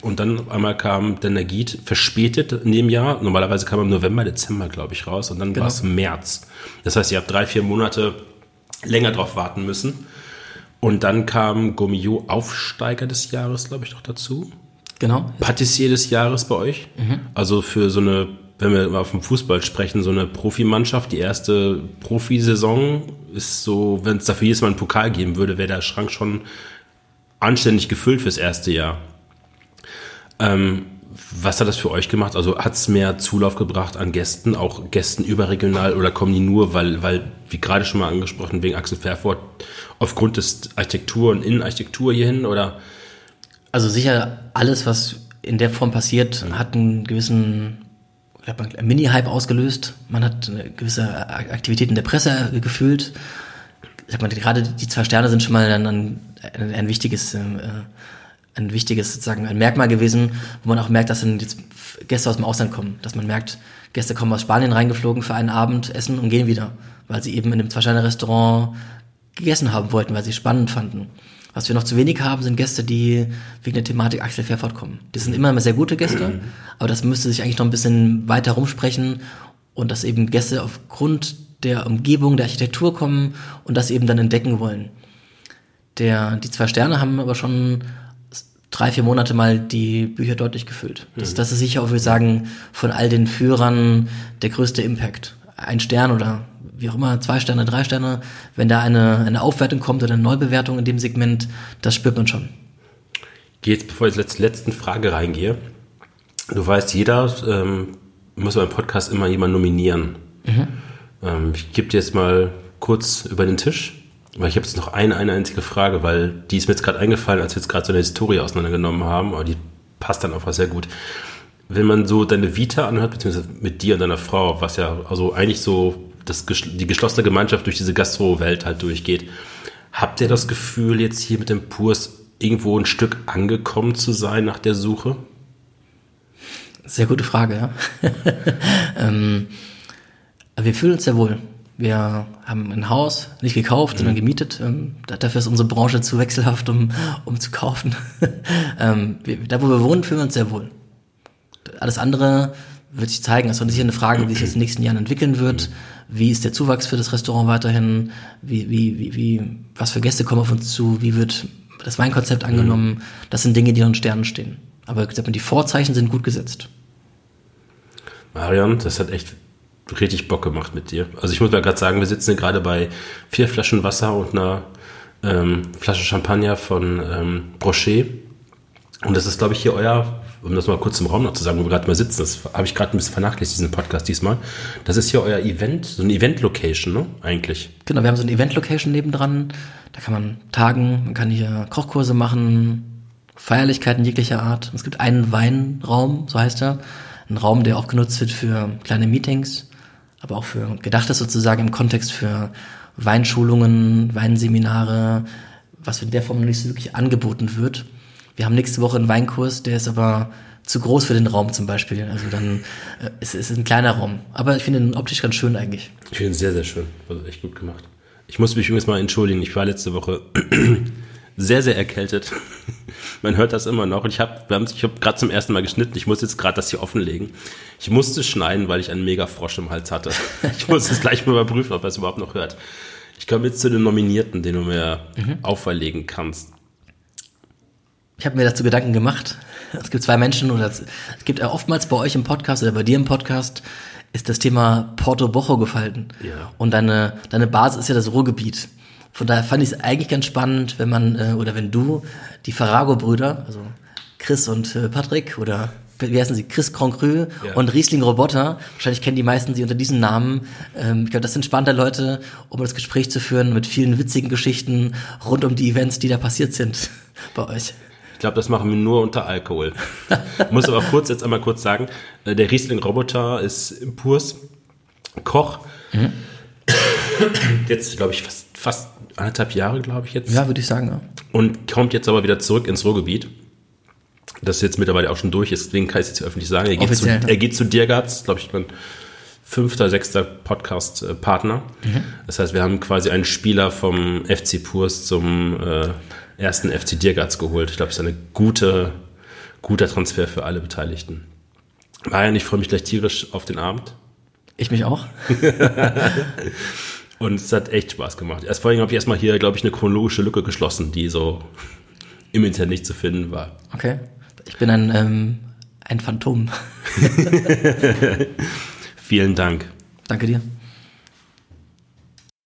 und dann einmal kam dann der Guide verspätet in dem Jahr. Normalerweise kam er im November, Dezember, glaube ich, raus und dann genau. war es März. Das heißt, ihr habt drei, vier Monate länger drauf warten müssen. Und dann kam Gomio Aufsteiger des Jahres, glaube ich, noch dazu. Genau. Patissier des Jahres bei euch. Mhm. Also für so eine, wenn wir auf dem Fußball sprechen, so eine Profimannschaft, die erste Profisaison ist so, wenn es dafür jedes Mal einen Pokal geben würde, wäre der Schrank schon anständig gefüllt fürs erste Jahr. Ähm, was hat das für euch gemacht? Also hat es mehr Zulauf gebracht an Gästen, auch Gästen überregional oder kommen die nur, weil, weil wie gerade schon mal angesprochen, wegen Axel Fairford, aufgrund des Architektur und Innenarchitektur hierhin oder? Also sicher alles, was in der Form passiert, mhm. hat einen gewissen Mini-Hype ausgelöst. Man hat eine gewisse Aktivität in der Presse gefühlt. Ich sag mal, gerade die zwei Sterne sind schon mal ein ein, ein wichtiges, ähm, äh, ein wichtiges sozusagen ein Merkmal gewesen, wo man auch merkt, dass dann jetzt Gäste aus dem Ausland kommen, dass man merkt, Gäste kommen aus Spanien reingeflogen für einen Abend essen und gehen wieder, weil sie eben in einem Zwei-Sterne-Restaurant gegessen haben wollten, weil sie spannend fanden. Was wir noch zu wenig haben, sind Gäste, die wegen der Thematik Axel Fairford kommen. Das sind immer sehr gute Gäste, aber das müsste sich eigentlich noch ein bisschen weiter rumsprechen und dass eben Gäste aufgrund der Umgebung, der Architektur kommen und das eben dann entdecken wollen. Der, die zwei Sterne haben aber schon drei, vier Monate mal die Bücher deutlich gefüllt. Das, mhm. das ist sicher auch, würde ich sagen, von all den Führern der größte Impact. Ein Stern oder wie auch immer, zwei Sterne, drei Sterne, wenn da eine, eine Aufwertung kommt oder eine Neubewertung in dem Segment, das spürt man schon. Geht, bevor ich zur letzten Frage reingehe. Du weißt, jeder ähm, muss beim Podcast immer jemanden nominieren. Mhm. Ähm, ich gebe dir jetzt mal kurz über den Tisch. Weil ich habe jetzt noch eine, eine einzige Frage, weil die ist mir jetzt gerade eingefallen, als wir jetzt gerade so eine Historie auseinandergenommen haben, aber die passt dann einfach sehr gut. Wenn man so deine Vita anhört, beziehungsweise mit dir und deiner Frau, was ja also eigentlich so das, die geschlossene Gemeinschaft durch diese Gastro-Welt halt durchgeht, habt ihr das Gefühl, jetzt hier mit dem Purs irgendwo ein Stück angekommen zu sein nach der Suche? Sehr gute Frage, ja. <laughs> ähm, wir fühlen uns sehr wohl. Wir haben ein Haus nicht gekauft, mhm. sondern gemietet. Ähm, dafür ist unsere Branche zu wechselhaft, um, um zu kaufen. <laughs> ähm, wir, da, wo wir wohnen, fühlen wir uns sehr wohl. Alles andere wird sich zeigen. Es ist sicher eine Frage, wie sich das in den nächsten Jahren entwickeln wird. Wie ist der Zuwachs für das Restaurant weiterhin? Wie, wie, wie, wie, was für Gäste kommen auf uns zu? Wie wird das Weinkonzept angenommen? Mhm. Das sind Dinge, die noch in Sternen stehen. Aber die Vorzeichen sind gut gesetzt. Marion, das hat echt richtig Bock gemacht mit dir. Also ich muss mal gerade sagen, wir sitzen gerade bei vier Flaschen Wasser und einer ähm, Flasche Champagner von ähm, Brochet. Und das ist, glaube ich, hier euer, um das mal kurz im Raum noch zu sagen, wo wir gerade mal sitzen, das habe ich gerade ein bisschen vernachlässigt, diesen Podcast diesmal. Das ist hier euer Event, so eine Event-Location, ne? Eigentlich. Genau, wir haben so eine Event-Location nebendran. Da kann man tagen, man kann hier Kochkurse machen, Feierlichkeiten jeglicher Art. Es gibt einen Weinraum, so heißt er. Ein Raum, der auch genutzt wird für kleine Meetings aber auch für gedacht ist sozusagen im Kontext für Weinschulungen, Weinseminare, was in der Form noch nicht so wirklich angeboten wird. Wir haben nächste Woche einen Weinkurs, der ist aber zu groß für den Raum zum Beispiel. Also dann äh, es ist ein kleiner Raum. Aber ich finde ihn optisch ganz schön eigentlich. Ich finde ihn sehr, sehr schön. Also echt gut gemacht. Ich muss mich übrigens mal entschuldigen. Ich war letzte Woche sehr, sehr erkältet. Man hört das immer noch. Und ich habe ich hab gerade zum ersten Mal geschnitten. Ich muss jetzt gerade das hier offenlegen. Ich musste schneiden, weil ich einen mega Frosch im Hals hatte. <laughs> Ich muss es gleich mal überprüfen, ob er es überhaupt noch hört. Ich komme jetzt zu den Nominierten, den du mir mhm. auferlegen kannst. Ich habe mir dazu Gedanken gemacht. Es gibt zwei Menschen oder es gibt ja oftmals bei euch im Podcast oder bei dir im Podcast ist das Thema Porto Bocho gefallen. Ja. Und deine, deine Basis ist ja das Ruhrgebiet. Von daher fand ich es eigentlich ganz spannend, wenn man äh, oder wenn du die Farago-Brüder, also Chris und äh, Patrick oder wie heißen sie, Chris Concru Ja. und Riesling Roboter. Wahrscheinlich kennen die meisten sie unter diesem Namen. Ähm, ich glaube, das sind spannende Leute, um das Gespräch zu führen mit vielen witzigen Geschichten rund um die Events, die da passiert sind <laughs> bei euch. Ich glaube, das machen wir nur unter Alkohol. <laughs> Muss aber kurz jetzt einmal kurz sagen, äh, der Riesling-Roboter ist Impurs Koch. Jetzt, glaube ich, fast, fast anderthalb Jahre, glaube ich jetzt. Ja, würde ich sagen. Ja. Und kommt jetzt aber wieder zurück ins Ruhrgebiet. Das jetzt mittlerweile auch schon durch ist, deswegen kann ich es jetzt öffentlich sagen. Er geht, zu, ne? er geht zu Dirgatz, glaube ich, mein fünfter, sechster Podcast-Partner. Das heißt, wir haben quasi einen Spieler vom FC Purs zum äh, ersten FC Dirgatz geholt. Ich glaube, es ist eine gute, guter Transfer für alle Beteiligten. Marian, ich freue mich gleich tierisch auf den Abend. Ich mich auch. <laughs> Und es hat echt Spaß gemacht. Erst vor allem habe ich erstmal hier, glaube ich, eine chronologische Lücke geschlossen, die so <laughs> im Internet nicht zu finden war. Okay. Ich bin ein, ähm, ein Phantom. <laughs> Vielen Dank. Danke dir.